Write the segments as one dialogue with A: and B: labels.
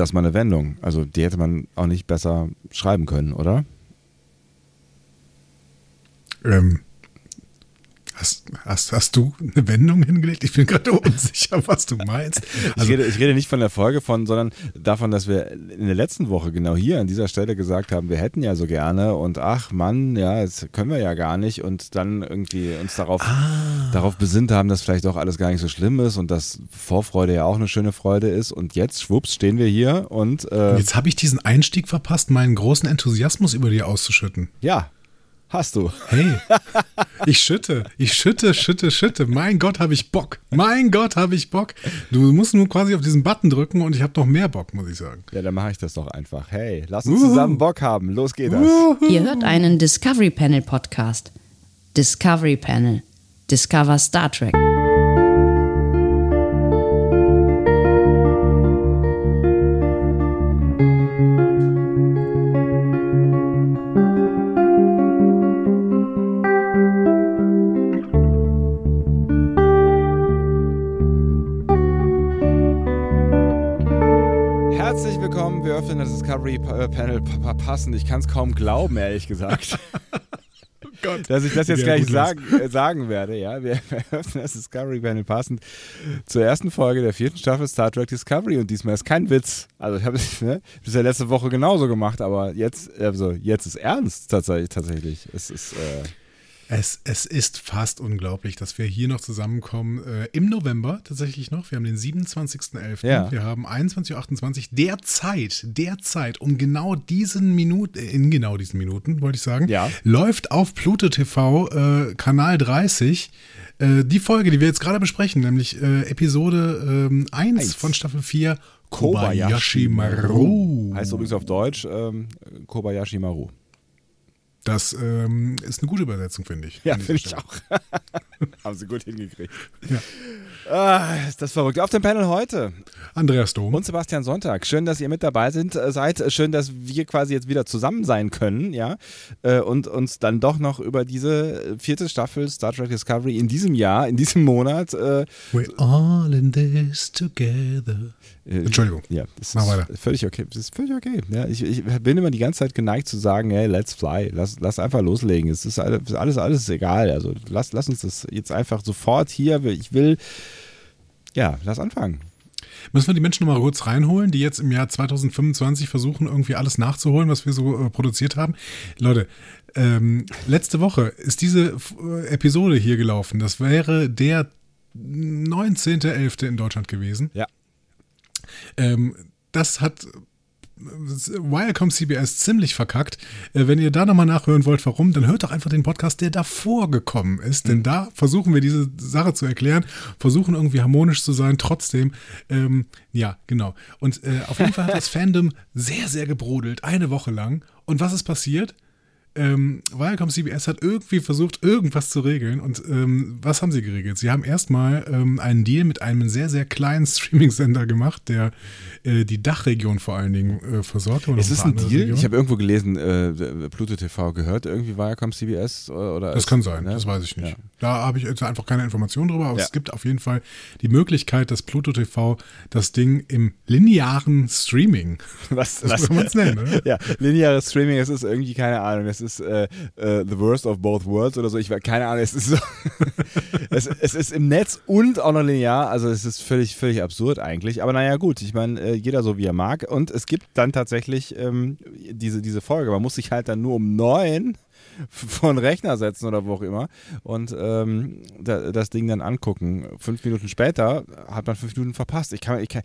A: das mal eine Wendung. Also die hätte man auch nicht besser schreiben können, oder?
B: Ähm, Hast, hast, hast du eine Wendung hingelegt? Ich bin gerade unsicher, was du meinst.
A: Also, ich, rede, ich rede nicht von der Folge von, sondern davon, dass wir in der letzten Woche genau hier an dieser Stelle gesagt haben, wir hätten ja so gerne und ach Mann, ja, das können wir ja gar nicht und dann irgendwie uns darauf, ah. darauf besinnt haben, dass vielleicht doch alles gar nicht so schlimm ist und dass Vorfreude ja auch eine schöne Freude ist und jetzt, schwupps, stehen wir hier und,
B: äh, und jetzt habe ich diesen Einstieg verpasst, meinen großen Enthusiasmus über dir auszuschütten.
A: Ja, Hast du.
B: Hey, ich schütte, ich schütte, schütte, schütte. Mein Gott, habe ich Bock. Mein Gott, habe ich Bock. Du musst nur quasi auf diesen Button drücken und ich habe noch mehr Bock, muss ich sagen.
A: Ja, dann mache ich das doch einfach. Hey, lass uns Uhu. zusammen Bock haben. Los geht das.
C: Uhu. Ihr hört einen Discovery Panel Podcast. Discovery Panel. Discover Star Trek.
A: Panel passen. Ich kann es kaum glauben, ehrlich gesagt. Oh dass ich das jetzt gleich sagen, äh, sagen, werde. Ja, wir eröffnen das Discovery Panel passend zur ersten Folge der vierten Staffel Star Trek Discovery und diesmal ist kein Witz. Also ich habe es ne, ja letzte Woche genauso gemacht, aber jetzt, also jetzt ist ernst tatsächlich. tatsächlich. Es ist äh,
B: es, es ist fast unglaublich, dass wir hier noch zusammenkommen. Äh, Im November tatsächlich noch. Wir haben den 27.11. Ja. Wir haben 21.28 Uhr. Derzeit, derzeit, um genau diesen Minuten, äh, in genau diesen Minuten, wollte ich sagen, ja. läuft auf Pluto TV äh, Kanal 30 äh, die Folge, die wir jetzt gerade besprechen, nämlich äh, Episode ähm, 1, 1 von Staffel 4. Kobayashi Maru.
A: Heißt übrigens auf Deutsch ähm, Kobayashi Maru.
B: Das ähm, ist eine gute Übersetzung, finde ich.
A: Ja, finde ich auch. Haben sie gut hingekriegt. Ja. Ah, ist das verrückt. Auf dem Panel heute.
B: Andreas Dom.
A: Und Sebastian Sonntag. Schön, dass ihr mit dabei sind, äh, seid. Schön, dass wir quasi jetzt wieder zusammen sein können, ja. Äh, und uns dann doch noch über diese vierte Staffel Star Trek Discovery in diesem Jahr, in diesem Monat. Äh,
B: We're all in this together. Äh, Entschuldigung.
A: Ja, das Mach ist weiter. völlig okay. Das ist völlig okay. Ja, ich, ich, bin immer die ganze Zeit geneigt zu sagen, hey, let's fly. Lass, lass einfach loslegen. Es ist alles, alles, alles egal. Also lass, lass uns das jetzt einfach sofort hier. Ich will, ja, lass anfangen.
B: Müssen wir die Menschen nochmal kurz reinholen, die jetzt im Jahr 2025 versuchen, irgendwie alles nachzuholen, was wir so äh, produziert haben? Leute, ähm, letzte Woche ist diese äh, Episode hier gelaufen. Das wäre der 19.11. in Deutschland gewesen.
A: Ja.
B: Ähm, das hat Wirecom CBS ziemlich verkackt. Äh, wenn ihr da nochmal nachhören wollt, warum, dann hört doch einfach den Podcast, der davor gekommen ist. Mhm. Denn da versuchen wir diese Sache zu erklären, versuchen irgendwie harmonisch zu sein, trotzdem. Ähm, ja, genau. Und äh, auf jeden Fall hat das Fandom sehr, sehr gebrodelt, eine Woche lang. Und was ist passiert? Ähm, Viacom CBS hat irgendwie versucht, irgendwas zu regeln. Und ähm, was haben sie geregelt? Sie haben erstmal ähm, einen Deal mit einem sehr, sehr kleinen Streaming-Sender gemacht, der äh, die Dachregion vor allen Dingen äh, versorgt.
A: Ist es ein Deal? Regionen. Ich habe irgendwo gelesen, äh, Pluto TV gehört irgendwie Viacom CBS oder?
B: Das kann sein, ne? das weiß ich nicht. Ja. Da habe ich jetzt einfach keine Informationen drüber, aber ja. es gibt auf jeden Fall die Möglichkeit, dass Pluto TV das Ding im linearen Streaming,
A: was, was kann man es nennen, oder? Ja, lineares Streaming, es ist irgendwie keine Ahnung, es ist äh, äh, The Worst of Both Worlds oder so. Ich keine Ahnung. Es ist so. es, es, ist im Netz und auch noch linear. Also es ist völlig, völlig absurd eigentlich. Aber naja, gut. Ich meine, äh, jeder so wie er mag. Und es gibt dann tatsächlich ähm, diese, diese Folge. Man muss sich halt dann nur um neun von Rechner setzen oder wo auch immer und ähm, da, das Ding dann angucken. Fünf Minuten später hat man fünf Minuten verpasst. Ich, kann, ich, kann,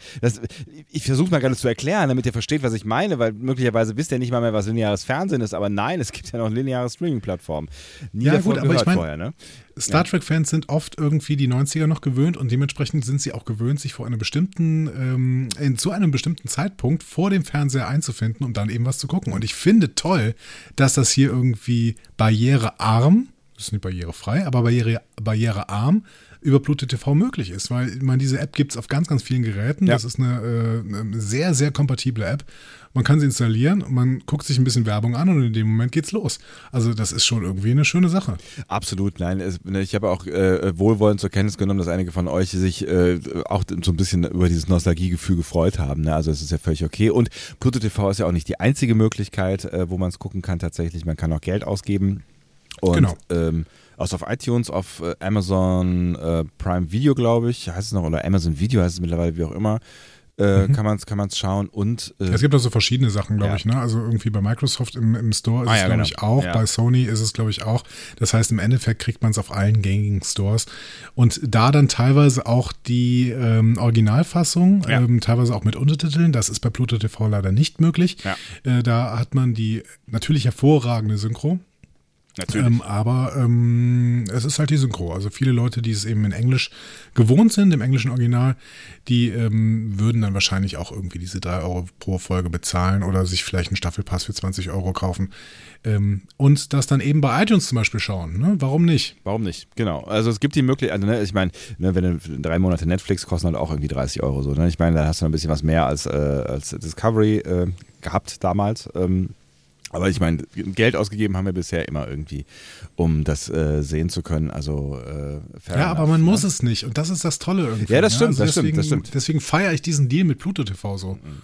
A: ich versuche mal gerade zu erklären, damit ihr versteht, was ich meine, weil möglicherweise wisst ihr nicht mal mehr, was lineares Fernsehen ist, aber nein, es gibt ja noch lineare Streaming-Plattformen.
B: Nie ja, gut, aber ich meine, vorher, ne? Star Trek-Fans sind oft irgendwie die 90er noch gewöhnt und dementsprechend sind sie auch gewöhnt, sich vor einem bestimmten, ähm, in, zu einem bestimmten Zeitpunkt vor dem Fernseher einzufinden und dann eben was zu gucken. Und ich finde toll, dass das hier irgendwie barrierearm, das ist nicht barrierefrei, aber barriere, barrierearm über Pluto TV möglich ist, weil ich meine, diese App gibt es auf ganz, ganz vielen Geräten. Ja. Das ist eine, äh, eine, sehr, sehr kompatible App. Man kann sie installieren, man guckt sich ein bisschen Werbung an und in dem Moment geht's los. Also das ist schon irgendwie eine schöne Sache.
A: Absolut, nein. Es, ne, ich habe auch äh, wohlwollend zur Kenntnis genommen, dass einige von euch sich äh, auch so ein bisschen über dieses Nostalgiegefühl gefreut haben. Ne? Also es ist ja völlig okay. Und Pluto TV ist ja auch nicht die einzige Möglichkeit, äh, wo man es gucken kann tatsächlich. Man kann auch Geld ausgeben. Und, genau. Ähm, also auf iTunes, auf äh, Amazon äh, Prime Video, glaube ich, heißt es noch, oder Amazon Video heißt es mittlerweile, wie auch immer. Äh, mhm. kann man es kann man's schauen und
B: äh, es gibt also verschiedene Sachen, glaube ja. ich, ne? Also irgendwie bei Microsoft im, im Store ist ah, es, ja, glaube genau. ich, auch, ja. bei Sony ist es, glaube ich, auch. Das heißt, im Endeffekt kriegt man es auf allen gängigen Stores. Und da dann teilweise auch die ähm, Originalfassung, ähm, teilweise auch mit Untertiteln, das ist bei Pluto TV leider nicht möglich. Äh, da hat man die natürlich hervorragende Synchro. Natürlich. Ähm, aber ähm, es ist halt die Synchro. Also viele Leute, die es eben in Englisch gewohnt sind, im englischen Original, die ähm, würden dann wahrscheinlich auch irgendwie diese 3 Euro pro Folge bezahlen oder sich vielleicht einen Staffelpass für 20 Euro kaufen. Ähm, und das dann eben bei iTunes zum Beispiel schauen. Ne? Warum nicht?
A: Warum nicht? Genau. Also es gibt die Möglichkeit, also, ne, ich meine, ne, wenn du drei Monate Netflix kosten halt auch irgendwie 30 Euro so. Ne? Ich meine, da hast du ein bisschen was mehr als, äh, als Discovery äh, gehabt damals. Ähm, aber ich meine, Geld ausgegeben haben wir bisher immer irgendwie, um das äh, sehen zu können. Also
B: äh, Ja, aber man ne? muss es nicht. Und das ist das Tolle irgendwie.
A: Ja, das ne? stimmt, ja? also das, deswegen, stimmt das stimmt.
B: Deswegen feiere ich diesen Deal mit Pluto TV so.
A: Mhm.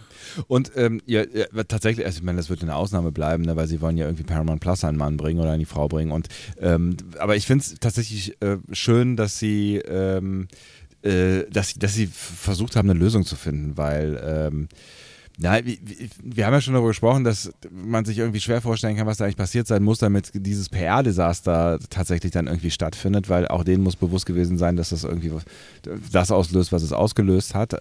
A: Und ähm, ja, ja, tatsächlich, also ich meine, das wird eine Ausnahme bleiben, ne, weil sie wollen ja irgendwie Paramount Plus einen Mann bringen oder eine Frau bringen. Und ähm, aber ich finde es tatsächlich äh, schön, dass sie ähm, äh, dass, dass sie versucht haben, eine Lösung zu finden, weil ähm, ja, wir haben ja schon darüber gesprochen, dass man sich irgendwie schwer vorstellen kann, was da eigentlich passiert sein muss, damit dieses PR-Desaster tatsächlich dann irgendwie stattfindet, weil auch denen muss bewusst gewesen sein, dass das irgendwie das auslöst, was es ausgelöst hat.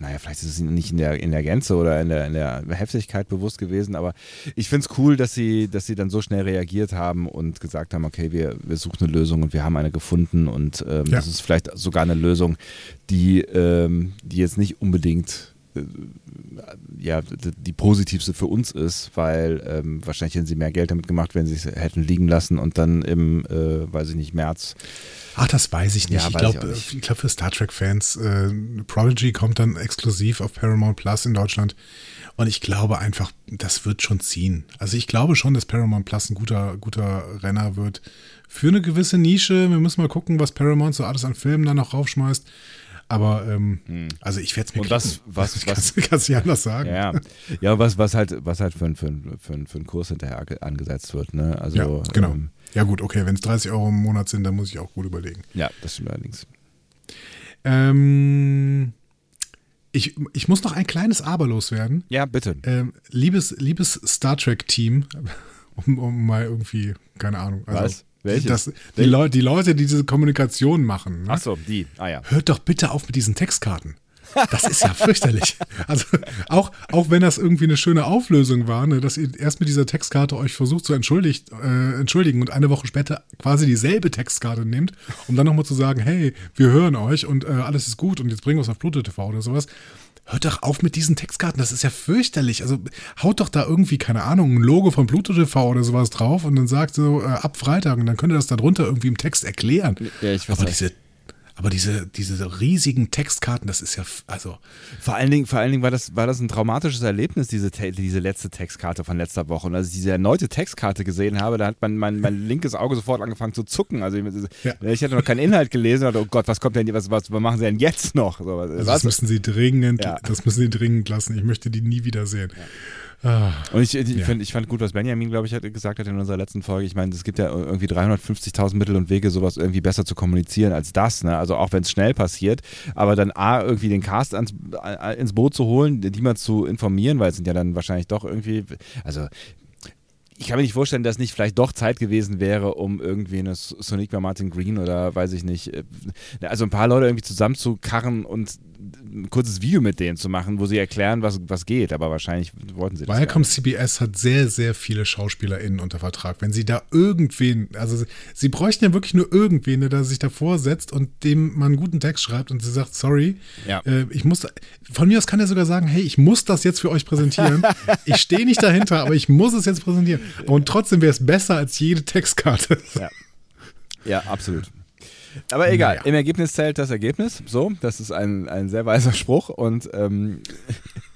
A: Naja, vielleicht ist es nicht in der, in der Gänze oder in der, in der Heftigkeit bewusst gewesen, aber ich finde es cool, dass sie, dass sie dann so schnell reagiert haben und gesagt haben, okay, wir, wir suchen eine Lösung und wir haben eine gefunden und ähm, ja. das ist vielleicht sogar eine Lösung, die, ähm, die jetzt nicht unbedingt ja, die positivste für uns ist, weil ähm, wahrscheinlich hätten sie mehr Geld damit gemacht, wenn sie es hätten liegen lassen und dann im, äh, weiß ich nicht, März.
B: Ach, das weiß ich nicht. Ja, ich glaube, ich, glaub, für Star Trek-Fans, äh, Prodigy kommt dann exklusiv auf Paramount Plus in Deutschland. Und ich glaube einfach, das wird schon ziehen. Also ich glaube schon, dass Paramount Plus ein guter, guter Renner wird. Für eine gewisse Nische. Wir müssen mal gucken, was Paramount so alles an Filmen dann noch raufschmeißt. Aber ähm, hm. also ich werde es mir
A: Und was, was, was,
B: kannst, kannst nicht anders sagen.
A: Ja, ja was, was halt, was halt für, für, für, für einen Kurs hinterher angesetzt wird. Ne? Also,
B: ja, genau. Ähm, ja gut, okay, wenn es 30 Euro im Monat sind, dann muss ich auch gut überlegen.
A: Ja, das stimmt allerdings.
B: Ähm, ich, ich muss noch ein kleines Aber loswerden.
A: Ja, bitte.
B: Ähm, liebes, liebes Star Trek-Team, um, um mal irgendwie, keine Ahnung. Also,
A: Was? Welches?
B: Das, die, Leu die Leute, die diese Kommunikation machen.
A: Ne? Ach so, die. Ah ja.
B: Hört doch bitte auf mit diesen Textkarten. Das ist ja fürchterlich. Also auch, auch wenn das irgendwie eine schöne Auflösung war, ne, dass ihr erst mit dieser Textkarte euch versucht zu entschuldigt, äh, entschuldigen und eine Woche später quasi dieselbe Textkarte nehmt, um dann nochmal zu sagen, hey, wir hören euch und äh, alles ist gut und jetzt bringen wir es auf Pluto TV oder sowas hört doch auf mit diesen Textkarten, das ist ja fürchterlich. Also haut doch da irgendwie, keine Ahnung, ein Logo von Pluto TV oder sowas drauf und dann sagt so, äh, ab Freitag und dann könnt ihr das da drunter irgendwie im Text erklären. Ja, ich weiß Aber diese aber diese, diese riesigen Textkarten, das ist ja, also.
A: Vor allen Dingen, vor allen Dingen war das, war das ein traumatisches Erlebnis, diese, diese letzte Textkarte von letzter Woche. Und als ich diese erneute Textkarte gesehen habe, da hat mein, mein, mein linkes Auge sofort angefangen zu zucken. Also ich, ja. ich hatte noch keinen Inhalt gelesen und oh Gott, was kommt denn, was, was, was machen sie denn jetzt noch? So,
B: also das müssen sie dringend, ja. das müssen sie dringend lassen. Ich möchte die nie wiedersehen. Ja.
A: Ah, und ich, ich, ja. find, ich fand gut, was Benjamin, glaube ich, hat, gesagt hat in unserer letzten Folge. Ich meine, es gibt ja irgendwie 350.000 Mittel und Wege, sowas irgendwie besser zu kommunizieren als das. Ne? Also auch wenn es schnell passiert, aber dann A, irgendwie den Cast ans, ins Boot zu holen, die mal zu informieren, weil es sind ja dann wahrscheinlich doch irgendwie, also ich kann mir nicht vorstellen, dass nicht vielleicht doch Zeit gewesen wäre, um irgendwie eine Sonic bei Martin Green oder weiß ich nicht, äh, also ein paar Leute irgendwie zusammenzukarren und ein kurzes Video mit denen zu machen, wo sie erklären, was, was geht. Aber wahrscheinlich wollten sie
B: das. Viacom CBS hat sehr, sehr viele SchauspielerInnen unter Vertrag. Wenn sie da irgendwen, also sie, sie bräuchten ja wirklich nur irgendwen, der da sich davor setzt und dem man einen guten Text schreibt und sie sagt, sorry, ja. äh, ich muss, von mir aus kann er sogar sagen, hey, ich muss das jetzt für euch präsentieren. ich stehe nicht dahinter, aber ich muss es jetzt präsentieren. Und trotzdem wäre es besser als jede Textkarte.
A: Ja, ja absolut. Aber egal, naja. im Ergebnis zählt das Ergebnis. So, das ist ein, ein sehr weiser Spruch und ähm,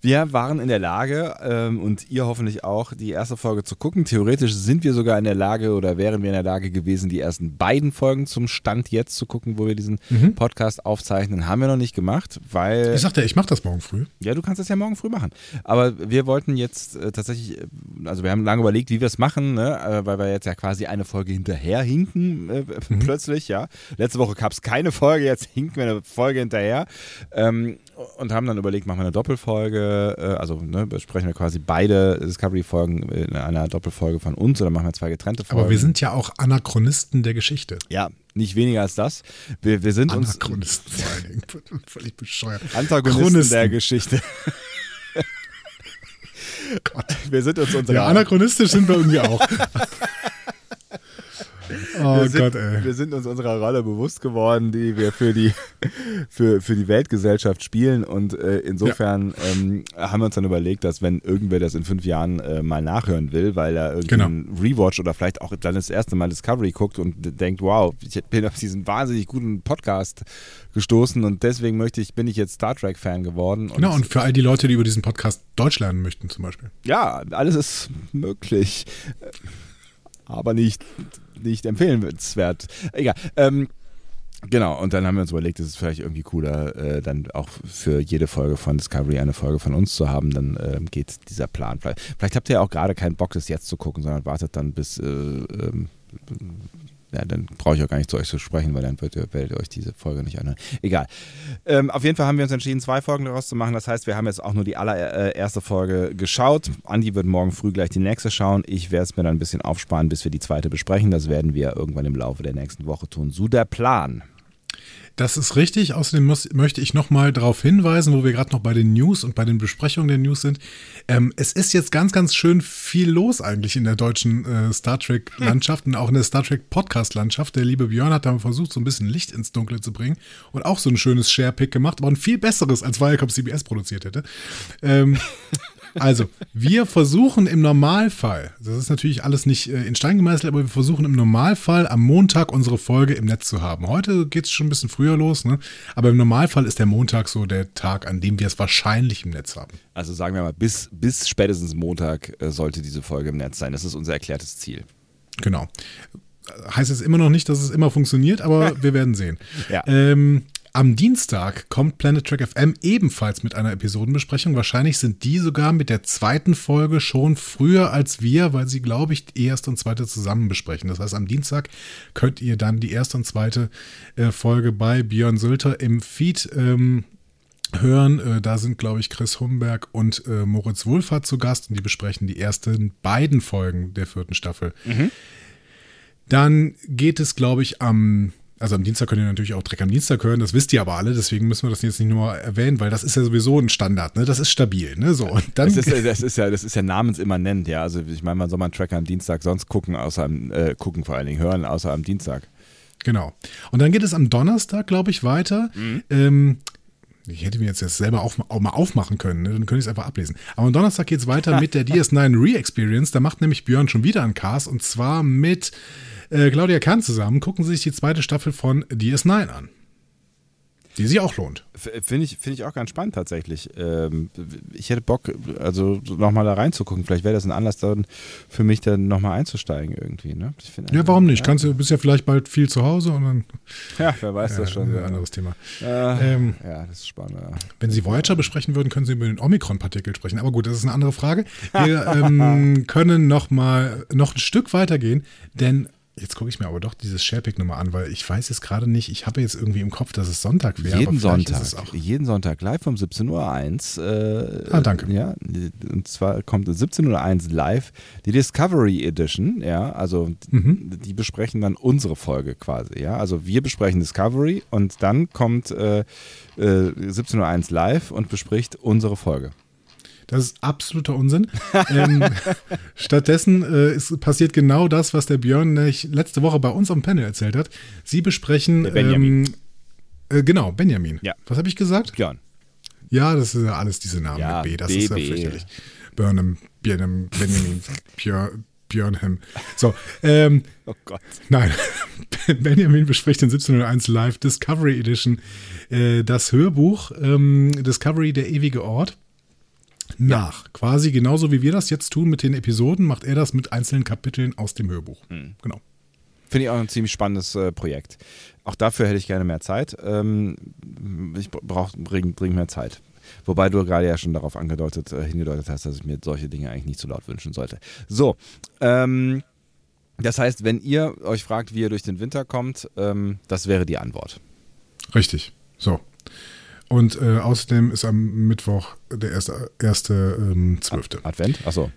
A: wir waren in der Lage ähm, und ihr hoffentlich auch, die erste Folge zu gucken. Theoretisch sind wir sogar in der Lage oder wären wir in der Lage gewesen, die ersten beiden Folgen zum Stand jetzt zu gucken, wo wir diesen mhm. Podcast aufzeichnen. Haben wir noch nicht gemacht, weil.
B: Ich sagte, ich mache das morgen früh.
A: Ja, du kannst das ja morgen früh machen. Aber wir wollten jetzt äh, tatsächlich, äh, also wir haben lange überlegt, wie wir es machen, ne? Äh, weil wir jetzt ja quasi eine Folge hinterher hinken, äh, mhm. plötzlich, ja. Letzte Woche gab es keine Folge, jetzt hinken wir eine Folge hinterher. Ähm, und haben dann überlegt, machen wir eine Doppelfolge, äh, also ne, besprechen wir quasi beide Discovery-Folgen in einer Doppelfolge von uns oder machen wir zwei getrennte Folgen.
B: Aber wir sind ja auch Anachronisten der Geschichte.
A: Ja, nicht weniger als das. Wir, wir sind
B: Anachronisten uns. vor allen Dingen. Völlig
A: bescheuert. Antagonisten Chronisten. der Geschichte. Gott. Wir sind uns unsere.
B: Ja, anachronistisch sind wir irgendwie auch.
A: Oh wir sind, Gott, ey. Wir sind uns unserer Rolle bewusst geworden, die wir für die, für, für die Weltgesellschaft spielen. Und äh, insofern ja. ähm, haben wir uns dann überlegt, dass wenn irgendwer das in fünf Jahren äh, mal nachhören will, weil er irgendwie genau. Rewatch oder vielleicht auch dann das erste Mal Discovery guckt und denkt, wow, ich bin auf diesen wahnsinnig guten Podcast gestoßen und deswegen möchte ich, bin ich jetzt Star Trek-Fan geworden.
B: Und genau, und für all die Leute, die über diesen Podcast Deutsch lernen möchten, zum Beispiel.
A: Ja, alles ist möglich. Aber nicht nicht empfehlenswert. Egal. Ähm, Genau, und dann haben wir uns überlegt, es ist vielleicht irgendwie cooler, äh, dann auch für jede Folge von Discovery eine Folge von uns zu haben. Dann äh, geht dieser Plan. Vielleicht, vielleicht habt ihr ja auch gerade keinen Bock, das jetzt zu gucken, sondern wartet dann bis äh, ähm, ja, dann brauche ich auch gar nicht zu euch zu sprechen, weil dann werdet ihr, euch diese Folge nicht anhören. Egal. Ähm, auf jeden Fall haben wir uns entschieden, zwei Folgen daraus zu machen. Das heißt, wir haben jetzt auch nur die allererste Folge geschaut. Andi wird morgen früh gleich die nächste schauen. Ich werde es mir dann ein bisschen aufsparen, bis wir die zweite besprechen. Das werden wir irgendwann im Laufe der nächsten Woche tun. So der Plan.
B: Das ist richtig. Außerdem muss, möchte ich nochmal darauf hinweisen, wo wir gerade noch bei den News und bei den Besprechungen der News sind. Ähm, es ist jetzt ganz, ganz schön viel los eigentlich in der deutschen äh, Star Trek-Landschaft und auch in der Star Trek-Podcast-Landschaft. Der liebe Björn hat da versucht, so ein bisschen Licht ins Dunkle zu bringen und auch so ein schönes Share-Pick gemacht, aber ein viel besseres, als Wirecom CBS produziert hätte. Ähm, Also, wir versuchen im Normalfall, das ist natürlich alles nicht äh, in Stein gemeißelt, aber wir versuchen im Normalfall am Montag unsere Folge im Netz zu haben. Heute geht es schon ein bisschen früher los, ne? aber im Normalfall ist der Montag so der Tag, an dem wir es wahrscheinlich im Netz haben.
A: Also sagen wir mal, bis, bis spätestens Montag äh, sollte diese Folge im Netz sein. Das ist unser erklärtes Ziel.
B: Genau heißt es immer noch nicht, dass es immer funktioniert, aber wir werden sehen.
A: Ja.
B: Ähm, am Dienstag kommt Planet Trek FM ebenfalls mit einer Episodenbesprechung. Wahrscheinlich sind die sogar mit der zweiten Folge schon früher als wir, weil sie, glaube ich, die erste und zweite zusammen besprechen. Das heißt, am Dienstag könnt ihr dann die erste und zweite äh, Folge bei Björn Sülter im Feed ähm, hören. Äh, da sind, glaube ich, Chris Humberg und äh, Moritz Wohlfahrt zu Gast und die besprechen die ersten beiden Folgen der vierten Staffel. Mhm. Dann geht es, glaube ich, am also am Dienstag könnt ihr natürlich auch Dreck am Dienstag hören, das wisst ihr aber alle, deswegen müssen wir das jetzt nicht nur erwähnen, weil das ist ja sowieso ein Standard, ne? Das ist stabil, ne? So, und dann
A: das, ist, das, ist ja, das ist ja namensimmanent, ja. Also ich meine, man soll mal einen Tracker am Dienstag sonst gucken, außer am, äh, gucken vor allen Dingen, hören, außer am Dienstag.
B: Genau. Und dann geht es am Donnerstag, glaube ich, weiter. Mhm. Ähm, ich hätte mir jetzt, jetzt selber auch, auch mal aufmachen können, ne? dann könnte ich es einfach ablesen. Aber am Donnerstag geht es weiter mit der DS9 Re-Experience. Da macht nämlich Björn schon wieder einen Cast und zwar mit äh, Claudia Kahn zusammen gucken Sie sich die zweite Staffel von DS9 an. Die sich auch lohnt.
A: Finde ich, find ich auch ganz spannend tatsächlich. Ähm, ich hätte Bock, also nochmal da reinzugucken. Vielleicht wäre das ein Anlass dann für mich, dann nochmal einzusteigen irgendwie. Ne?
B: Ja, warum nicht? Kannst du, bist ja vielleicht bald viel zu Hause und dann.
A: Ja, wer weiß ja, das schon.
B: Ein anderes Thema.
A: Äh, ähm, ja, das ist spannend. Ja.
B: Wenn Sie Voyager besprechen würden, können Sie über den Omikron-Partikel sprechen. Aber gut, das ist eine andere Frage. Wir ähm, können nochmal noch ein Stück weitergehen, denn Jetzt gucke ich mir aber doch dieses Sharepick nochmal an, weil ich weiß jetzt gerade nicht, ich habe jetzt irgendwie im Kopf, dass es Sonntag wäre.
A: Jeden Sonntag, jeden Sonntag live um 17.01 Uhr.
B: Äh, ah, danke.
A: Ja, und zwar kommt 17.01 Uhr live die Discovery Edition, ja, also mhm. die besprechen dann unsere Folge quasi, ja, also wir besprechen Discovery und dann kommt äh, äh, 17.01 Uhr live und bespricht unsere Folge.
B: Das ist absoluter Unsinn. ähm, stattdessen äh, ist, passiert genau das, was der Björn letzte Woche bei uns am Panel erzählt hat. Sie besprechen. Der Benjamin. Ähm, äh, genau, Benjamin.
A: Ja.
B: Was habe ich gesagt?
A: Björn.
B: Ja, das sind ja alles diese Namen ja, mit B. Das BB. ist ja fürchterlich. Burnham, Björn, Benjamin, Björn. Björn Hemm. So, ähm,
A: Oh Gott.
B: Nein, Benjamin bespricht in 1701 Live Discovery Edition äh, das Hörbuch ähm, Discovery der ewige Ort nach. Quasi genauso wie wir das jetzt tun mit den Episoden, macht er das mit einzelnen Kapiteln aus dem Hörbuch. Genau.
A: Finde ich auch ein ziemlich spannendes äh, Projekt. Auch dafür hätte ich gerne mehr Zeit. Ähm, ich brauche dringend, dringend mehr Zeit. Wobei du gerade ja schon darauf angedeutet, äh, hingedeutet hast, dass ich mir solche Dinge eigentlich nicht so laut wünschen sollte. So, ähm, das heißt, wenn ihr euch fragt, wie ihr durch den Winter kommt, ähm, das wäre die Antwort.
B: Richtig. So. Und äh, außerdem ist am Mittwoch der erste, erste ähm, zwölfte.
A: Advent? Achso.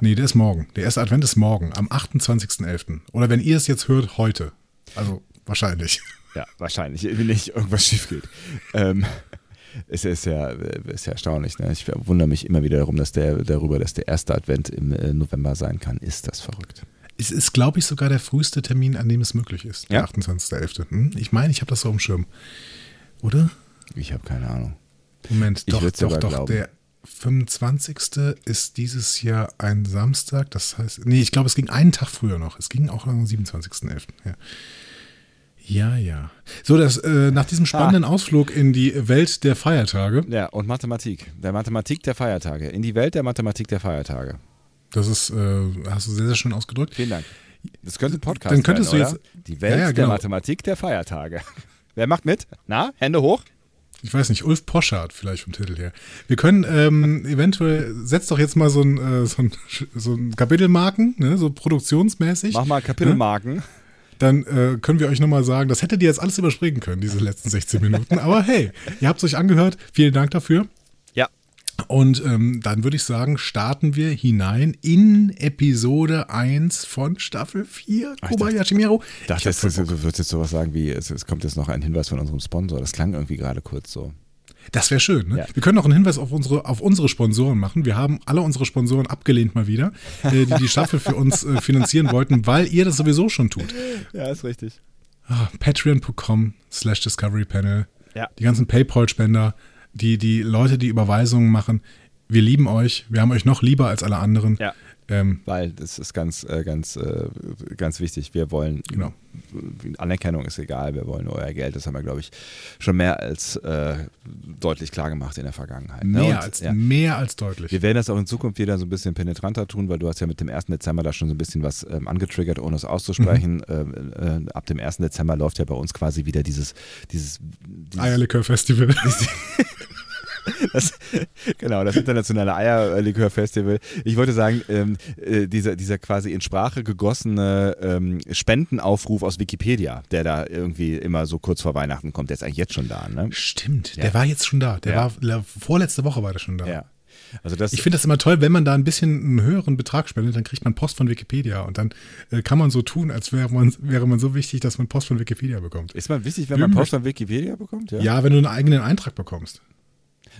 B: Nee, der ist morgen. Der erste Advent ist morgen, am 28.11. Oder wenn ihr es jetzt hört, heute. Also wahrscheinlich.
A: Ja, wahrscheinlich, wenn nicht irgendwas schief geht. ähm, es ist ja, ist ja erstaunlich. Ne? Ich wundere mich immer wieder darum, dass der, darüber, dass der erste Advent im äh, November sein kann. Ist das verrückt?
B: Es ist, glaube ich, sogar der früheste Termin, an dem es möglich ist.
A: Ja.
B: Der 28.11. Hm? Ich meine, ich habe das so am Schirm. Oder?
A: Ich habe keine Ahnung.
B: Moment,
A: Ich
B: doch, doch, doch.
A: glauben.
B: Der 25. ist dieses Jahr ein Samstag. Das heißt, nee, ich glaube, es ging einen Tag früher noch. Es ging auch am 27.11. Ja. Ja, ja. So, das, äh, nach diesem spannenden Ausflug in die Welt der Feiertage,
A: Ja, und Mathematik. Der Mathematik der Feiertage. In die Welt der Mathematik der Feiertage.
B: das ist, äh, hast du sehr, sehr schön ausgedrückt.
A: Vielen Dank. Das könnte ein Podcast
B: Dann könntest
A: sein,
B: du jetzt-
A: Die Welt
B: Ja, ja,
A: der
B: genau.
A: Mathematik der Feiertage. Wer macht mit? Na, Hände hoch?
B: Ich weiß nicht, Ulf Poschardt vielleicht vom Titel her. Wir können ähm, eventuell, setz doch jetzt mal so ein, äh, so ein, so ein Kapitelmarken, ne, so produktionsmäßig.
A: Mach mal Kapitelmarken.
B: Dann äh, können wir euch nochmal sagen, das hättet ihr jetzt alles überspringen können, diese letzten 16 Minuten. Aber hey, ihr habt es euch angehört. Vielen Dank dafür. Und ähm, dann würde ich sagen, starten wir hinein in Episode 1 von Staffel 4. Kobayashi Miro.
A: Ich dachte, du würdest jetzt sowas sagen wie, es, es kommt jetzt noch ein Hinweis von unserem Sponsor. Das klang irgendwie gerade kurz so.
B: Das wäre schön. Ne?
A: Ja.
B: Wir können auch einen Hinweis auf unsere, auf unsere Sponsoren machen. Wir haben alle unsere Sponsoren abgelehnt mal wieder, äh, die die Staffel für uns äh, finanzieren wollten, weil ihr das sowieso schon tut.
A: Ja, ist richtig.
B: Ah, Patreon.com slash Discovery Panel.
A: Ja.
B: Die ganzen Paypal-Spender, die, die Leute, die Überweisungen machen. Wir lieben euch. Wir haben euch noch lieber als alle anderen.
A: Ja.
B: Ähm,
A: Weil das ist ganz, äh, ganz, äh, ganz wichtig. Wir wollen,
B: Genau.
A: Anerkennung ist egal, wir wollen euer Geld. Das haben wir, glaube ich, schon mehr als äh, deutlich klar gemacht in der Vergangenheit. ne?
B: mehr,
A: Und,
B: als,
A: ja.
B: mehr als deutlich.
A: Wir werden das auch in Zukunft wieder so ein bisschen penetranter tun, weil du hast ja mit dem 1. Dezember da schon so ein bisschen was ähm, angetriggert, ohne es auszusprechen. Ähm, äh, ab dem 1. Dezember läuft ja bei uns quasi wieder dieses, dieses, dieses
B: Eierlikör-Festival.
A: das, genau, das internationale Eierlikör-Festival. Ich wollte sagen, ähm, äh, dieser, dieser quasi in Sprache gegossene ähm, Spendenaufruf aus Wikipedia, der da irgendwie immer so kurz vor Weihnachten kommt, der ist eigentlich jetzt schon da, ne?
B: Stimmt,
A: Ja.
B: der war jetzt schon da. Der
A: Ja.
B: war vorletzte Woche war der schon da.
A: Ja. Also das,
B: Ich finde das immer toll, wenn man da ein bisschen einen höheren Betrag spendet, dann kriegt man Post von Wikipedia und dann äh, kann man so tun, als wäre man, wäre man so wichtig, dass man Post von Wikipedia bekommt.
A: ist man wichtig, wenn man Post von Wikipedia bekommt? Ja.
B: Ja, wenn du einen eigenen Eintrag bekommst.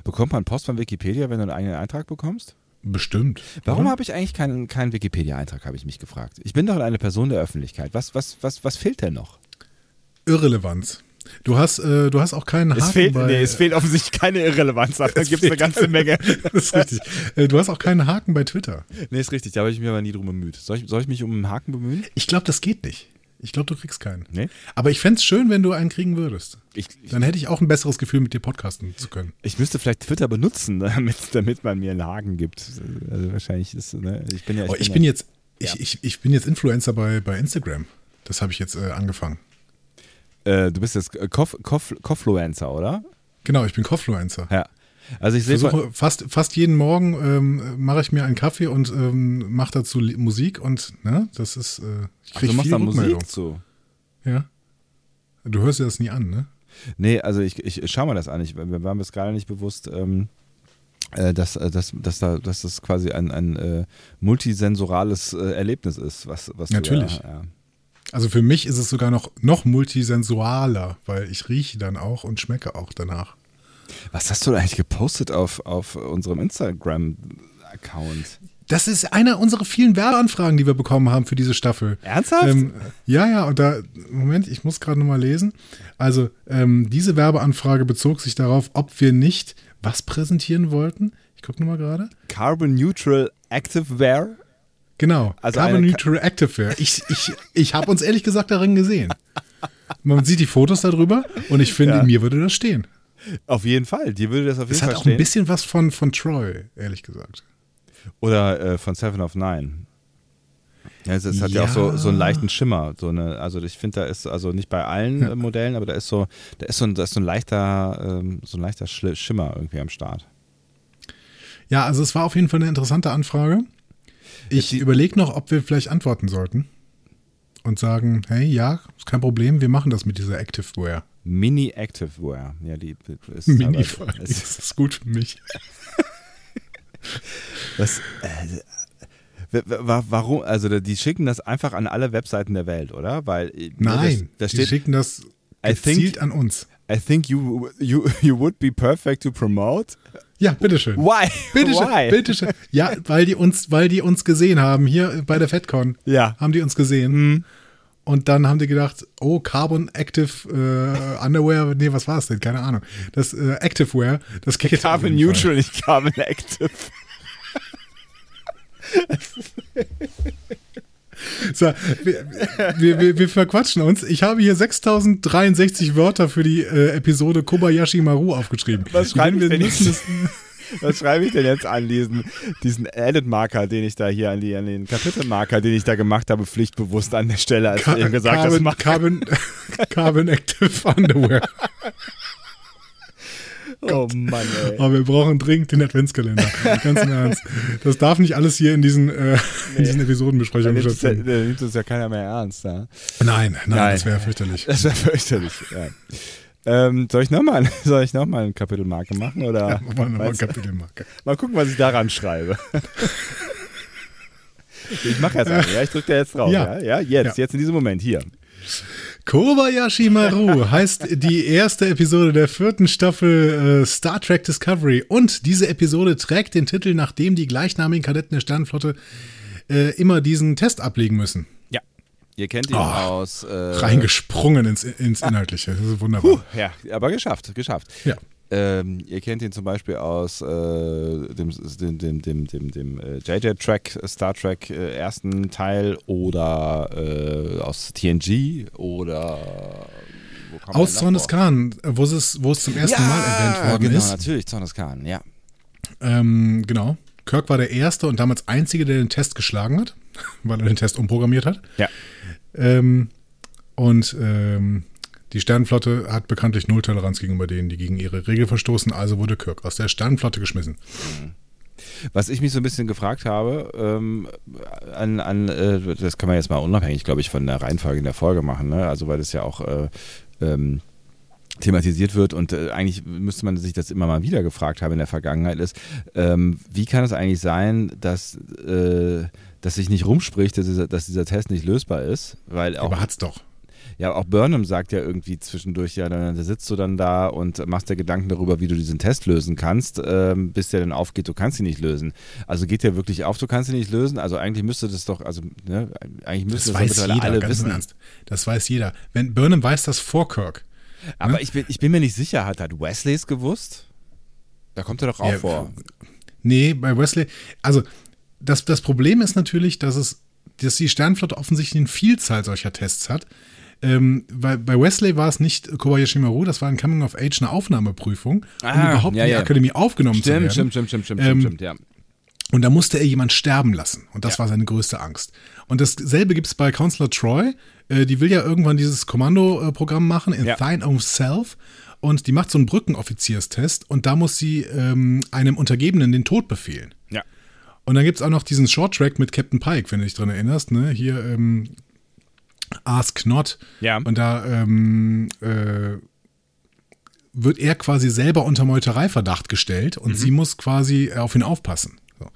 A: Bekommt man Post von Wikipedia, wenn du einen eigenen Eintrag bekommst?
B: Bestimmt.
A: Warum habe ich eigentlich keinen, keinen Wikipedia-Eintrag, habe ich mich gefragt. Ich bin doch eine Person der Öffentlichkeit. Was, was, was, was fehlt denn noch?
B: Irrelevanz. Du hast, äh, du hast auch keinen Haken
A: Es fehlt,
B: bei.
A: nee, es fehlt offensichtlich keine Irrelevanz. Da gibt es eine ganze Menge.
B: das ist richtig. Äh, du hast auch keinen Haken bei Twitter.
A: Nee, ist richtig. Da habe ich mich aber nie drum bemüht. Soll ich, soll ich mich um einen Haken bemühen?
B: Ich glaube, das geht nicht. Ich glaube, du kriegst keinen.
A: Nee.
B: Aber ich fände es schön, wenn du einen kriegen würdest.
A: Ich, ich,
B: Dann hätte ich auch ein besseres Gefühl, mit dir podcasten zu können.
A: ich müsste vielleicht Twitter benutzen, damit, damit man mir einen Haken gibt. Also wahrscheinlich ist, ne, ich bin ja.
B: Ich, oh, ich bin
A: ja,
B: jetzt, ich,
A: Ja.
B: ich, ich bin jetzt Influencer bei, bei Instagram. Das habe ich jetzt äh, angefangen.
A: Äh, du bist jetzt Koff, Koff, Koffluencer, oder?
B: Genau, ich bin Koffluencer.
A: Ja. Also ich sehe.
B: Versuche fast, fast jeden Morgen ähm, mache ich mir einen Kaffee und ähm, mache dazu Musik und ne, das ist, äh, ich
A: Ach,
B: kriege
A: du machst da. Musik zu.
B: Ja. Du hörst dir das nie an, ne?
A: Nee, also ich, ich schau mal das an. Ich, wir waren bis gerade nicht bewusst, ähm, äh, dass, äh, dass, dass, da, dass das quasi ein, ein äh, multisensorales äh, Erlebnis ist, was, was
B: Natürlich.
A: Du, ja, ja.
B: Also für mich ist es sogar noch, noch multisensualer, weil ich rieche dann auch und schmecke auch danach.
A: Was hast du eigentlich gepostet auf, auf unserem Instagram-Account?
B: Das ist einer unserer vielen Werbeanfragen, die wir bekommen haben für diese Staffel.
A: Ernsthaft?
B: Ähm, ja, ja, und da, Moment, ich muss gerade nochmal lesen. Also, ähm, diese Werbeanfrage bezog sich darauf, ob wir nicht was präsentieren wollten. Ich gucke nochmal gerade.
A: Carbon Neutral Active Wear?
B: Genau.
A: Also
B: Carbon Neutral Activewear. Ich, ich, ich habe uns ehrlich gesagt darin gesehen. Man sieht die Fotos darüber und ich finde,
A: Ja.
B: mir würde das stehen.
A: Auf jeden Fall. Dir würde das auf jeden
B: Es hat
A: Fall
B: auch
A: stehen.
B: ein bisschen was von, von Troy, ehrlich gesagt.
A: Oder äh, von Seven of Nine. Ja, es, es hat ja.
B: Ja.
A: auch so, so einen leichten Schimmer. So eine, also ich finde, da ist, also nicht bei allen äh, Modellen, aber da ist so, da ist so ein, da ist so ein leichter, ähm, so ein leichter Schimmer irgendwie am Start.
B: Ja, also es war auf jeden Fall eine interessante Anfrage. Ich überlege noch, ob wir vielleicht antworten sollten und sagen, hey, ja, ist kein Problem, wir machen das mit dieser Activewear.
A: Mini Activewear. Ja, die ist
B: Mini
A: aber-
B: das
A: ist,
B: ist gut für mich.
A: das, äh, warum, also die schicken das einfach an alle Webseiten der Welt, oder? Weil äh,
B: Nein,
A: das, da
B: die
A: steht,
B: schicken das gezielt
A: think-
B: an uns.
A: I think you, you, you would be perfect to promote.
B: Ja, bitteschön.
A: Why?
B: Bitteschön,
A: Why?
B: bitteschön. Ja, weil die uns, weil die uns gesehen haben, hier bei der FedCon.
A: Ja.
B: Haben die uns gesehen. Und dann haben die gedacht, oh, Carbon Active äh, Underwear, nee, was war es denn? Keine Ahnung. Das äh, Activewear, das geht auf
A: Carbon neutral, nicht carbon active.
B: So, wir, wir, wir, wir verquatschen uns. Ich habe hier 6063 Wörter für die äh, Episode Kobayashi Maru aufgeschrieben.
A: Was schreiben wir denn? Was schreibe ich denn jetzt an diesen, diesen Edit-Marker, den ich da hier an, die, an den Kapitelmarker, den ich da gemacht habe, pflichtbewusst an der Stelle, als du eben gesagt hast,
B: Carbon,
A: mach
B: Carbon, Carbon Active Underwear.
A: Oh Mann, ey.
B: Aber wir brauchen dringend den Adventskalender. Ganz im Ernst. Das darf nicht alles hier in diesen, äh, in diesen
A: Da
B: Episodenbesprechungen
A: ja,
B: stattfinden.
A: da nimmt es ja keiner mehr ernst. Ja?
B: Nein, nein,
A: Nein.
B: das wäre fürchterlich.
A: Das wäre fürchterlich. Ja. Ähm, soll ich nochmal soll ich noch mal Kapitelmarke machen? Oder
B: Ja, mal
A: du?
B: Kapitelmarke.
A: mal gucken, was ich daran schreibe. ich mache jetzt eine, ja? Ich drücke da jetzt drauf. Ja,
B: Ja.
A: ja? jetzt, jetzt in diesem Moment, hier.
B: Kobayashi Maru heißt die erste Episode der vierten Staffel äh, Star Trek Discovery. Und diese Episode trägt den Titel, nachdem die gleichnamigen Kadetten der Sternenflotte äh, immer diesen Test ablegen müssen.
A: Ja. Ihr kennt ihn
B: Oh,
A: aus. Äh,
B: Reingesprungen ins, ins Inhaltliche. Das ist wunderbar.
A: Puh, ja, aber geschafft, geschafft.
B: Ja.
A: Ähm, ihr kennt ihn zum Beispiel aus äh, dem, dem, dem, dem, dem, dem äh, JJ-Track, Star Trek äh, ersten Teil oder äh, aus TNG oder
B: Aus Zorn
A: noch
B: des
A: vor?
B: Khan, wo es, wo es zum ersten Mal erwähnt worden
A: genau,
B: ist.
A: natürlich, Zorn des Khan, ja.
B: Ähm, genau. Kirk war der Erste und damals Einzige, der den Test geschlagen hat, weil er den Test umprogrammiert hat.
A: Ja.
B: Ähm, und ähm, die Sternenflotte hat bekanntlich Nulltoleranz gegenüber denen, die gegen ihre Regel verstoßen, also wurde Kirk aus der Sternenflotte geschmissen.
A: Was ich mich so ein bisschen gefragt habe, ähm, an, an äh, das kann man jetzt mal unabhängig, glaube ich, von der Reihenfolge in der Folge machen, ne? also weil das ja auch äh, ähm, thematisiert wird und äh, eigentlich müsste man sich das immer mal wieder gefragt haben in der Vergangenheit, ist, ähm, wie kann es eigentlich sein, dass, äh, dass sich nicht rumspricht, dass dieser, dass dieser Test nicht lösbar ist, weil auch
B: Aber hat's doch.
A: ja, auch Burnham sagt ja irgendwie zwischendurch, ja, dann da sitzt du dann da und machst dir Gedanken darüber, wie du diesen Test lösen kannst, ähm, bis der dann aufgeht, du kannst ihn nicht lösen. Also geht der wirklich auf, du kannst ihn nicht lösen? Also eigentlich müsste das doch, also ne, eigentlich
B: Das
A: müsste das,
B: weiß
A: mittlerweile
B: jeder,
A: alle wissen.
B: Ernst. Das weiß jeder. Wenn Burnham weiß das vor Kirk.
A: Aber ich bin, ich bin mir nicht sicher, hat, hat Wesley es gewusst? Da kommt er doch auch
B: Ja,
A: vor.
B: Nee, bei Wesley, also das, das Problem ist natürlich, dass es, dass die Sternenflotte offensichtlich eine Vielzahl solcher Tests hat. Ähm, weil bei Wesley war es nicht Kobayashi Maru, das war ein Coming of Age, eine Aufnahmeprüfung, um
A: Ah,
B: überhaupt
A: ja,
B: in die
A: ja.
B: Akademie aufgenommen zu werden.
A: Stimmt, stimmt, stimmt, stimmt, stimmt,
B: Ähm,
A: stimmt, ja.
B: Und da musste er jemand sterben lassen. Und das
A: Ja.
B: war seine größte Angst. Und dasselbe gibt es bei Counselor Troy. Äh, die will ja irgendwann dieses Kommando-Programm machen in
A: Ja.
B: Thine of Self. Und die macht so einen Brückenoffizierstest. Und da muss sie ähm, einem Untergebenen den Tod befehlen.
A: Ja.
B: Und dann gibt es auch noch diesen Short Track mit Captain Pike, wenn du dich dran erinnerst. Ne? Hier ähm, Ask Not.
A: Ja.
B: Und da ähm, äh, wird er quasi selber unter Meutereiverdacht gestellt und sie muss quasi auf ihn aufpassen. So.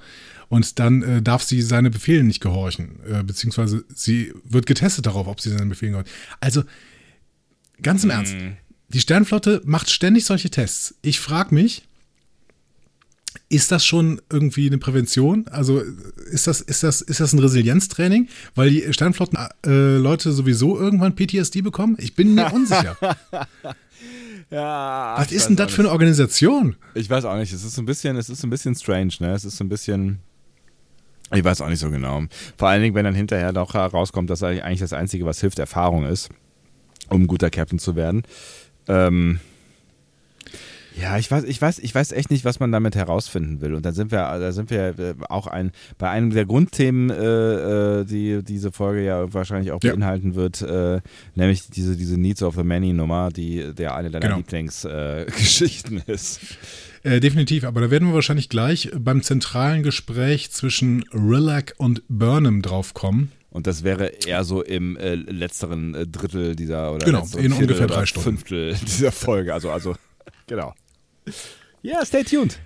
B: Und dann äh, darf sie seine Befehle nicht gehorchen, äh, beziehungsweise sie wird getestet darauf, ob sie seinen Befehlen gehorcht. Also, ganz im Ernst, die Sternflotte macht ständig solche Tests. Ich frage mich, ist das schon irgendwie eine Prävention? Also ist das, ist das, ist das ein Resilienztraining? Weil die Sternflotten-Leute sowieso irgendwann PTSD bekommen? Ich bin mir unsicher.
A: ja
B: Was ist denn das für eine Organisation?
A: Ich weiß auch nicht. Es ist so ein bisschen, es ist so ein bisschen strange, ne? Es ist so ein bisschen. Ich weiß auch nicht so genau. Vor allen Dingen, wenn dann hinterher doch herauskommt, dass eigentlich das Einzige, was hilft, Erfahrung ist, um ein guter Captain zu werden. Ähm, ja, ich weiß, ich weiß, ich weiß echt nicht, was man damit herausfinden will. Und dann sind wir, da sind wir äh, auch ein, bei einem der Grundthemen, äh, äh, die diese Folge ja wahrscheinlich auch beinhalten ja. wird, äh, nämlich diese, diese Needs of the Many Nummer, die der eine deiner genau. Lieblingsgeschichten äh, ist.
B: Äh, definitiv, aber da werden wir wahrscheinlich gleich beim zentralen Gespräch zwischen Rillac und Burnham drauf kommen.
A: Und das wäre eher so im äh, letzteren äh, Drittel dieser oder
B: genau, in ungefähr drei Stunden.
A: Fünftel dieser Folge. Also, also genau. Ja, stay tuned.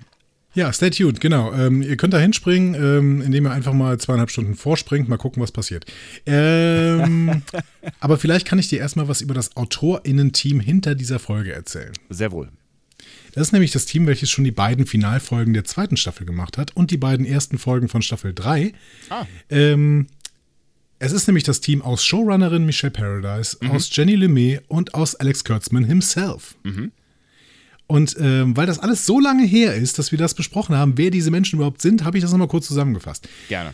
B: Ja, stay tuned, genau. Ähm, ihr könnt da hinspringen, ähm, indem ihr einfach mal zweieinhalb Stunden vorspringt, mal gucken, was passiert. Ähm, aber vielleicht kann ich dir erstmal was über das AutorInnen-Team hinter dieser Folge erzählen.
A: Sehr wohl.
B: Das ist nämlich das Team, welches schon die beiden Finalfolgen der zweiten Staffel gemacht hat und die beiden ersten Folgen von Staffel 3. Ah. Ähm, es ist nämlich das Team aus Showrunnerin Michelle Paradise, mhm. aus Jenny LeMay und aus Alex Kurtzman himself. Mhm. Und ähm, weil das alles so lange her ist, dass wir das besprochen haben, wer diese Menschen überhaupt sind, habe ich das nochmal kurz zusammengefasst.
A: Gerne.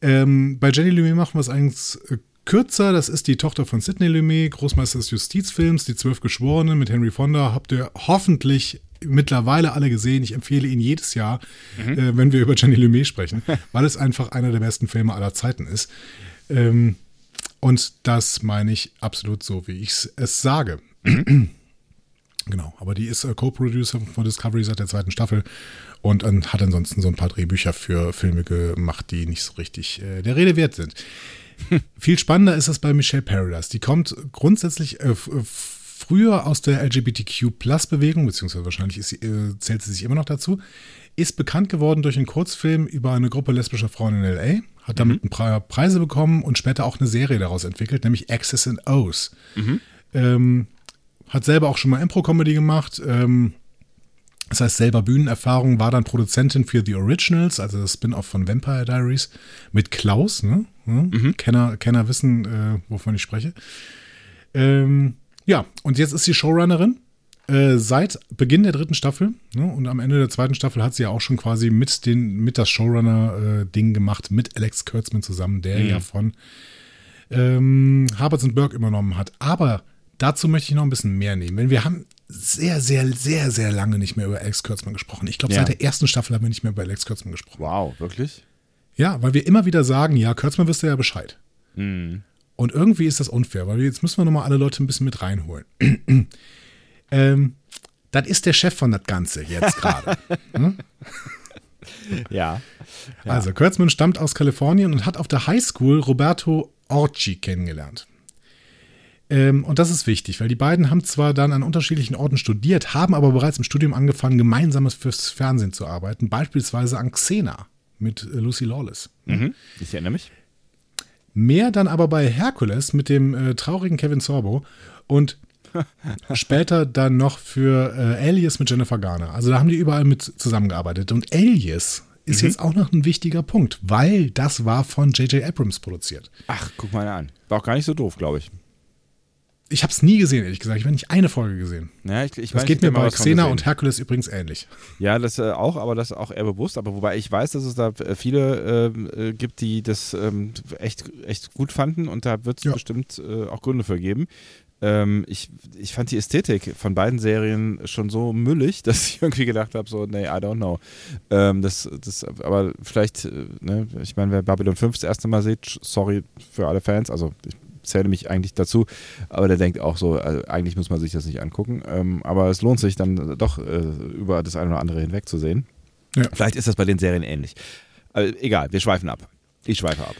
B: Ähm, bei Jenny Lumet machen wir es eigentlich äh, kürzer. Das ist die Tochter von Sidney Lumet, Großmeister des Justizfilms, die Zwölf Geschworenen mit Henry Fonda. Habt ihr hoffentlich mittlerweile alle gesehen. Ich empfehle ihn jedes Jahr, mhm. äh, wenn wir über Jenny Lumet sprechen, weil es einfach einer der besten Filme aller Zeiten ist. Ähm, und das meine ich absolut so, wie ich es sage. Mhm. Genau, aber die ist äh, Co-Producer von Discovery seit der zweiten Staffel und äh, hat ansonsten so ein paar Drehbücher für Filme gemacht, die nicht so richtig äh, der Rede wert sind. Viel spannender ist es bei Michelle Paradise. Die kommt grundsätzlich äh, früher aus der LGBTQ-Plus-Bewegung, beziehungsweise wahrscheinlich sie, äh, zählt sie sich immer noch dazu, ist bekannt geworden durch einen Kurzfilm über eine Gruppe lesbischer Frauen in L.A., hat damit mhm. ein paar Preise bekommen und später auch eine Serie daraus entwickelt, nämlich Access and O's. Mhm. Ähm, hat selber auch schon mal Impro-Comedy gemacht. Ähm, das heißt, selber Bühnenerfahrung, war dann Produzentin für The Originals, also das Spin-off von Vampire Diaries, mit Klaus, ne? Mhm. Kenner, Kenner wissen, äh, wovon ich spreche. Ähm, ja, und jetzt ist sie Showrunnerin äh, seit Beginn der dritten Staffel. Ne? Und am Ende der zweiten Staffel hat sie ja auch schon quasi mit, den, mit das Showrunner-Ding äh, gemacht, mit Alex Kurtzman zusammen, der mhm. ja von ähm, Harberts und Burke übernommen hat. Aber Dazu möchte ich noch ein bisschen mehr nehmen. Denn wir haben sehr, sehr, sehr, sehr lange nicht mehr über Alex Kurtzman gesprochen. Ich glaube, ja. seit der ersten Staffel haben wir nicht mehr über Alex Kurtzman gesprochen.
A: Wow, wirklich?
B: Ja, weil wir immer wieder sagen, ja, Kurtzman wisst ihr ja Bescheid. Mhm. Und irgendwie ist das unfair, weil jetzt müssen wir nochmal alle Leute ein bisschen mit reinholen. ähm, das ist der Chef von das Ganze jetzt gerade. hm?
A: ja,
B: ja. Also, Kurtzman stammt aus Kalifornien und hat auf der Highschool Roberto Orci kennengelernt. Ähm, und das ist wichtig, weil die beiden haben zwar dann an unterschiedlichen Orten studiert, haben aber bereits im Studium angefangen, gemeinsames fürs Fernsehen zu arbeiten, beispielsweise an Xena mit äh, Lucy Lawless.
A: Mhm, ich erinnere mich.
B: Mehr dann aber bei Hercules mit dem äh, traurigen Kevin Sorbo und später dann noch für äh, Alias mit Jennifer Garner. Also da haben die überall mit zusammengearbeitet. Und Alias ist mhm. jetzt auch noch ein wichtiger Punkt, weil das war von J.J. Abrams produziert.
A: Ach, guck mal an. War auch gar nicht so doof, glaube ich
B: ich habe es nie gesehen, ehrlich gesagt. Ich habe nicht eine Folge gesehen.
A: Ja, ich, ich
B: das
A: weiß,
B: geht mir bei Xena und Hercules übrigens ähnlich.
A: Ja, das äh, auch, aber das auch eher bewusst. Aber wobei ich weiß, dass es da äh, viele äh, äh, gibt, die das ähm, echt, echt gut fanden und da wird es ja. bestimmt äh, auch Gründe für geben. Ähm, ich, ich fand die Ästhetik von beiden Serien schon so müllig, dass ich irgendwie gedacht habe, so, nee, I don't know. Ähm, das, das, aber vielleicht, äh, ne, ich meine, wer Babylon 5 das erste Mal sieht, sorry für alle Fans, also ich zähle mich eigentlich dazu, aber der denkt auch so, also eigentlich muss man sich das nicht angucken. Ähm, aber es lohnt sich dann doch äh, über das eine oder andere hinweg zu sehen. Ja. Vielleicht ist das bei den Serien ähnlich. Aber egal, wir schweifen ab. Ich schweife ab.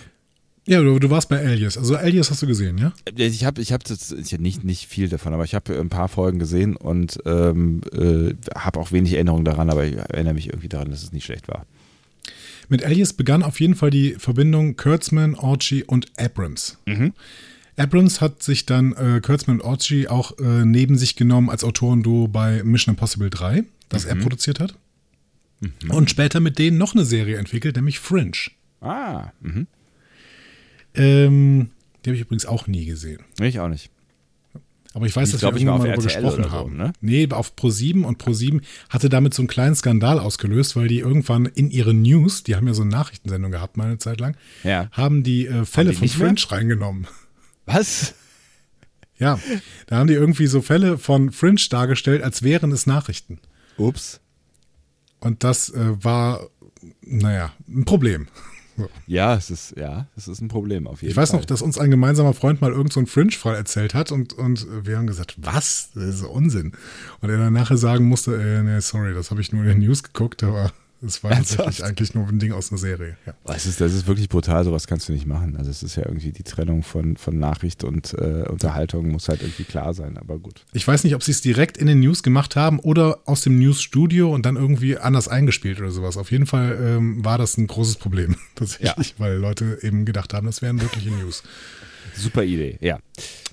B: Ja, du, du, warst bei Alias. Also Alias hast du gesehen, ja?
A: Ich habe ich hab ich nicht, nicht viel davon, aber ich habe ein paar Folgen gesehen und ähm, äh, habe auch wenig Erinnerungen daran, aber ich erinnere mich irgendwie daran, dass es nicht schlecht war.
B: Mit Alias begann auf jeden Fall die Verbindung Kurtzman, Orchie und Abrams. Mhm. Abrams hat sich dann äh, Kurtzman und Orchie auch äh, neben sich genommen als Autorenduo bei Mission Impossible 3, das mhm. er produziert hat. Mhm. Und später mit denen noch eine Serie entwickelt, nämlich Fringe.
A: Ah, mhm.
B: Ähm, die habe ich übrigens auch nie gesehen.
A: Ich auch nicht.
B: Aber ich weiß,
A: Ich
B: dass
A: glaub,
B: wir irgendwann mal darüber
A: RTL
B: gesprochen
A: so,
B: haben.
A: ne?
B: Nee, auf Pro7 und Pro7 hatte damit so einen kleinen Skandal ausgelöst, weil die irgendwann in ihre News, die haben ja so eine Nachrichtensendung gehabt mal eine Zeit lang,
A: Ja.
B: haben die äh, Fälle
A: die
B: von
A: mehr?
B: Fringe reingenommen.
A: Was?
B: Ja, da haben die irgendwie so Fälle von Fringe dargestellt, als wären es Nachrichten.
A: Ups.
B: Und das äh, war, naja, ein Problem.
A: Ja, es ist, ja, es ist ein Problem auf jeden
B: Ich weiß
A: Fall.
B: noch, dass uns ein gemeinsamer Freund mal irgend so einen Fringe-Fall erzählt hat und, und wir haben gesagt, was? Das ist Unsinn. Und er dann nachher sagen musste, äh, nee, sorry, das habe ich nur in den News geguckt, aber es war
A: Ernsthaft?
B: tatsächlich eigentlich nur ein Ding aus einer Serie. Ja.
A: Das ist, das ist wirklich brutal, sowas kannst du nicht machen. Also es ist ja irgendwie die Trennung von, von Nachricht und äh, Unterhaltung muss halt irgendwie klar sein, aber gut.
B: Ich weiß nicht, ob sie es direkt in den News gemacht haben oder aus dem News-Studio und dann irgendwie anders eingespielt oder sowas. Auf jeden Fall ähm, war das ein großes Problem tatsächlich, weil Leute eben gedacht haben, das wären wirkliche News.
A: Super Idee, ja.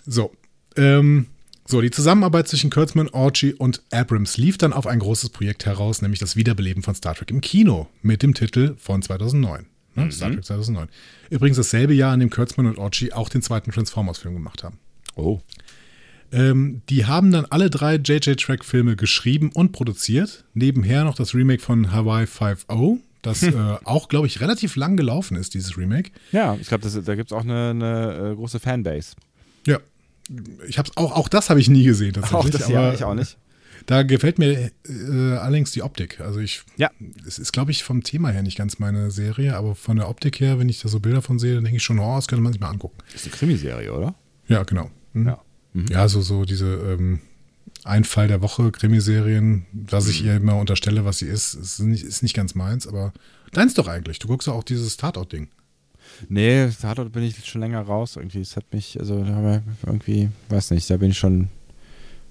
B: So, ähm, so, die Zusammenarbeit zwischen Kurtzman, Orgy und Abrams lief dann auf ein großes Projekt heraus, nämlich das Wiederbeleben von Star Trek im Kino mit dem Titel von 2009. Ne? Star Trek 2009. Übrigens dasselbe Jahr, in dem Kurtzman und Orgy auch den zweiten Transformers-Film gemacht haben.
A: Oh.
B: Ähm, die haben dann alle drei JJ Track-Filme geschrieben und produziert. Nebenher noch das Remake von Hawaii 5.0, das äh, auch, glaube ich, relativ lang gelaufen ist, dieses Remake.
A: Ja, ich glaube, da gibt es auch eine, eine äh, große Fanbase.
B: Ja. Ich hab's auch, auch das habe ich nie gesehen tatsächlich.
A: Auch das ja, ich auch nicht.
B: Da gefällt mir äh, allerdings die Optik. Also ich,
A: Ja.
B: es ist, glaube ich, vom Thema her nicht ganz meine Serie, aber von der Optik her, wenn ich da so Bilder von sehe, dann denke ich schon, oh, das könnte man sich mal angucken.
A: Ist eine Krimiserie, oder?
B: Ja, genau. Mhm.
A: Ja.
B: Ja, so, so diese ähm, Einfall der Woche Krimiserien, was ich ihr immer unterstelle, was sie ist, ist nicht, ist nicht ganz meins, aber deins doch eigentlich. Du guckst ja auch dieses Tatort-Ding.
A: Nee, Tatort bin ich schon länger raus. Irgendwie, es hat mich, also irgendwie, weiß nicht, da bin ich schon,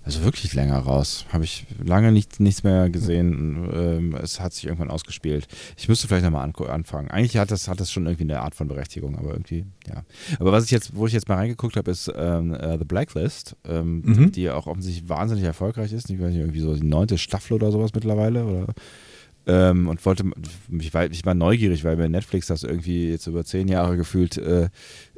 A: also wirklich länger raus. Habe ich lange nicht, nichts mehr gesehen. Ähm, es hat sich irgendwann ausgespielt. Ich müsste vielleicht nochmal anfangen. Eigentlich hat das, hat das schon irgendwie eine Art von Berechtigung, aber irgendwie, ja. Aber was ich jetzt, wo ich jetzt mal reingeguckt habe, ist ähm, äh, The Blacklist, ähm,
B: Mhm.
A: die ja auch offensichtlich wahnsinnig erfolgreich ist. Ich weiß nicht, irgendwie so die neunte Staffel oder sowas mittlerweile oder ähm, und wollte, ich war, ich war neugierig, weil mir Netflix das irgendwie jetzt über zehn Jahre gefühlt äh,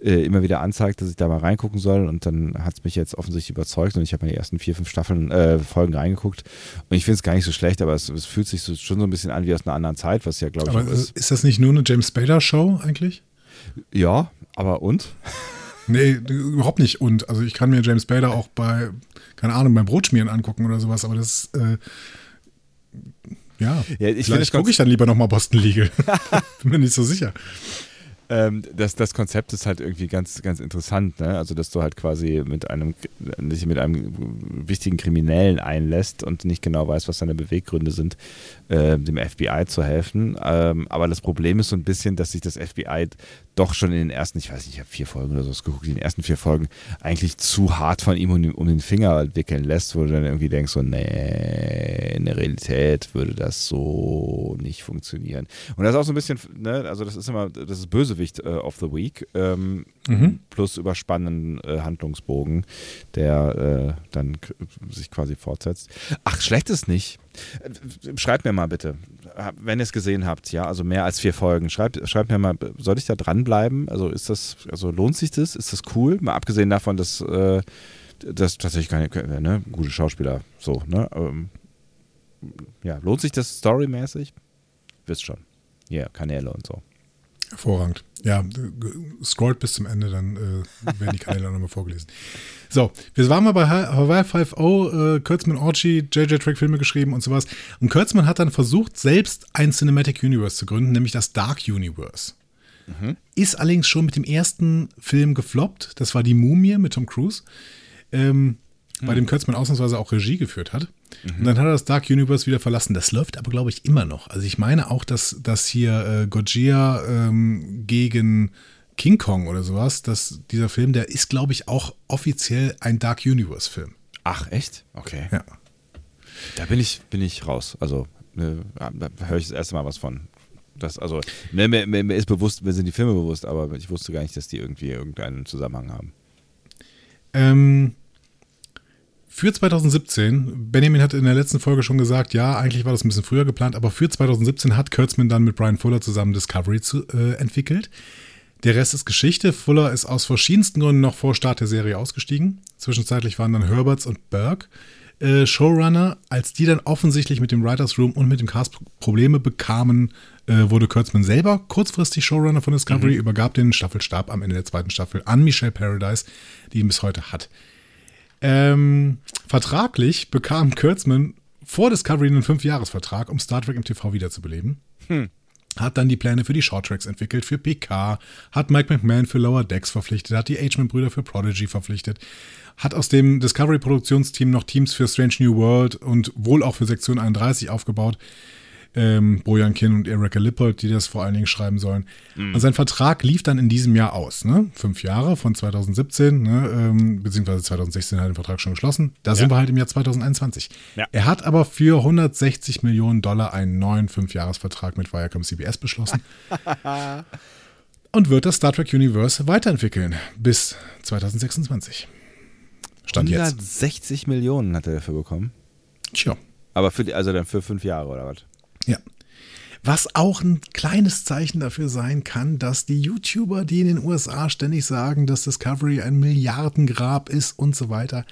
A: äh, immer wieder anzeigt, dass ich da mal reingucken soll. Und dann hat es mich jetzt offensichtlich überzeugt und ich habe mir die ersten vier, fünf Staffeln, äh, Folgen reingeguckt. Und ich finde es gar nicht so schlecht, aber es, es fühlt sich so, schon so ein bisschen an wie aus einer anderen Zeit, was ja, glaube ich,
B: Aber äh,
A: ist.
B: ist das nicht nur eine James Spader-Show eigentlich?
A: Ja, aber und?
B: Nee, überhaupt nicht. Und also ich kann mir James Spader auch bei, keine Ahnung, beim Brotschmieren angucken oder sowas, aber das, äh, ja,
A: Ja, ich
B: vielleicht gucke ich dann lieber nochmal Boston Legal. Bin mir nicht so sicher.
A: Ähm, das, das Konzept ist halt irgendwie ganz, ganz interessant, ne? Also, dass du halt quasi mit einem, dich mit einem wichtigen Kriminellen einlässt und nicht genau weißt, was seine Beweggründe sind, äh, dem FBI zu helfen. Ähm, aber das Problem ist so ein bisschen, dass sich das FBI doch schon in den ersten, ich weiß nicht, ich habe vier Folgen oder so geguckt, in den ersten vier Folgen eigentlich zu hart von ihm um, den- um den Finger wickeln lässt, wo du dann irgendwie denkst, so, nee, in der Realität würde das so nicht funktionieren. Und das ist auch so ein bisschen, ne, also das ist immer, das ist Bösewicht äh, of the Week, ähm, plus überspannenden äh, Handlungsbogen, der äh, dann sich quasi fortsetzt. Ach, schlecht ist nicht. Äh, Schreibt mir mal bitte, wenn ihr es gesehen habt, ja, also mehr als vier Folgen. Schreibt, schreibt mir mal, soll ich da dranbleiben? Also ist das, also lohnt sich das? Ist das cool? Mal abgesehen davon, dass äh, das tatsächlich keine, ne, gute Schauspieler so, ne? Ähm, ja, lohnt sich das storymäßig? Wisst schon. Ja, Kanäle und so.
B: Hervorragend. Ja, äh, scrollt bis zum Ende, dann äh, werden die Kanäle nochmal vorgelesen. So, wir waren mal bei Ha- Hawaii 5.0, äh, Kurtzman Orgy, JJ Track Filme geschrieben und sowas. Und Kurtzman hat dann versucht, selbst ein Cinematic Universe zu gründen, nämlich das Dark Universe. Ist allerdings schon mit dem ersten Film gefloppt. Das war Die Mumie mit Tom Cruise, ähm, bei dem Kurtzman ausnahmsweise auch Regie geführt hat. Und dann hat er das Dark Universe wieder verlassen. Das läuft aber, glaube ich, immer noch. Also ich meine auch, dass, dass hier äh, Gojira ähm, gegen King Kong oder sowas, dass dieser Film, der ist, glaube ich, auch offiziell ein Dark Universe-Film.
A: Ach, echt? Okay.
B: Ja.
A: Da bin ich, bin ich raus. Also, ne, da höre ich das erste Mal was von. Das, also, mir, mir, mir ist bewusst, mir sind die Filme bewusst, aber ich wusste gar nicht, dass die irgendwie irgendeinen Zusammenhang haben.
B: Ähm, für 2017, Benjamin hat in der letzten Folge schon gesagt, ja, eigentlich war das ein bisschen früher geplant, aber für 2017 hat Kurtzman dann mit Brian Fuller zusammen Discovery zu, äh, entwickelt. Der Rest ist Geschichte. Fuller ist aus verschiedensten Gründen noch vor Start der Serie ausgestiegen. Zwischenzeitlich waren dann Herberts und Burke äh, Showrunner. Als die dann offensichtlich mit dem Writers Room und mit dem Cast Probleme bekamen, äh, wurde Kurtzman selber kurzfristig Showrunner von Discovery, mhm. übergab den Staffelstab am Ende der zweiten Staffel an Michelle Paradise, die ihn bis heute hat. Ähm, vertraglich bekam Kurtzman vor Discovery einen Fünfjahresvertrag, um Star Trek im TV wiederzubeleben. Hm hat dann die Pläne für die Shorttracks entwickelt, für PK, hat Mike McMahon für Lower Decks verpflichtet, hat die Ageman-Brüder für Prodigy verpflichtet, hat aus dem Discovery-Produktionsteam noch Teams für Strange New World und wohl auch für Sektion 31 aufgebaut ähm, Bojan Kin und Erika Lippold, die das vor allen Dingen schreiben sollen. Mhm. Und sein Vertrag lief dann in diesem Jahr aus. Ne? Fünf Jahre von 2017, ne? ähm, beziehungsweise 2016 hat er den Vertrag schon geschlossen. Da ja. sind wir halt im Jahr 2021. Ja. Er hat aber für 160 Millionen Dollar einen neuen Fünfjahresvertrag mit Viacom CBS beschlossen. und wird das Star Trek Universe weiterentwickeln bis 2026.
A: Stand 160 jetzt. Millionen hat er dafür bekommen.
B: Tja.
A: Aber für die, also dann für fünf Jahre oder was?
B: Ja. Was auch ein kleines Zeichen dafür sein kann, dass die YouTuber, die in den USA ständig sagen, dass Discovery ein Milliardengrab ist und so weiter,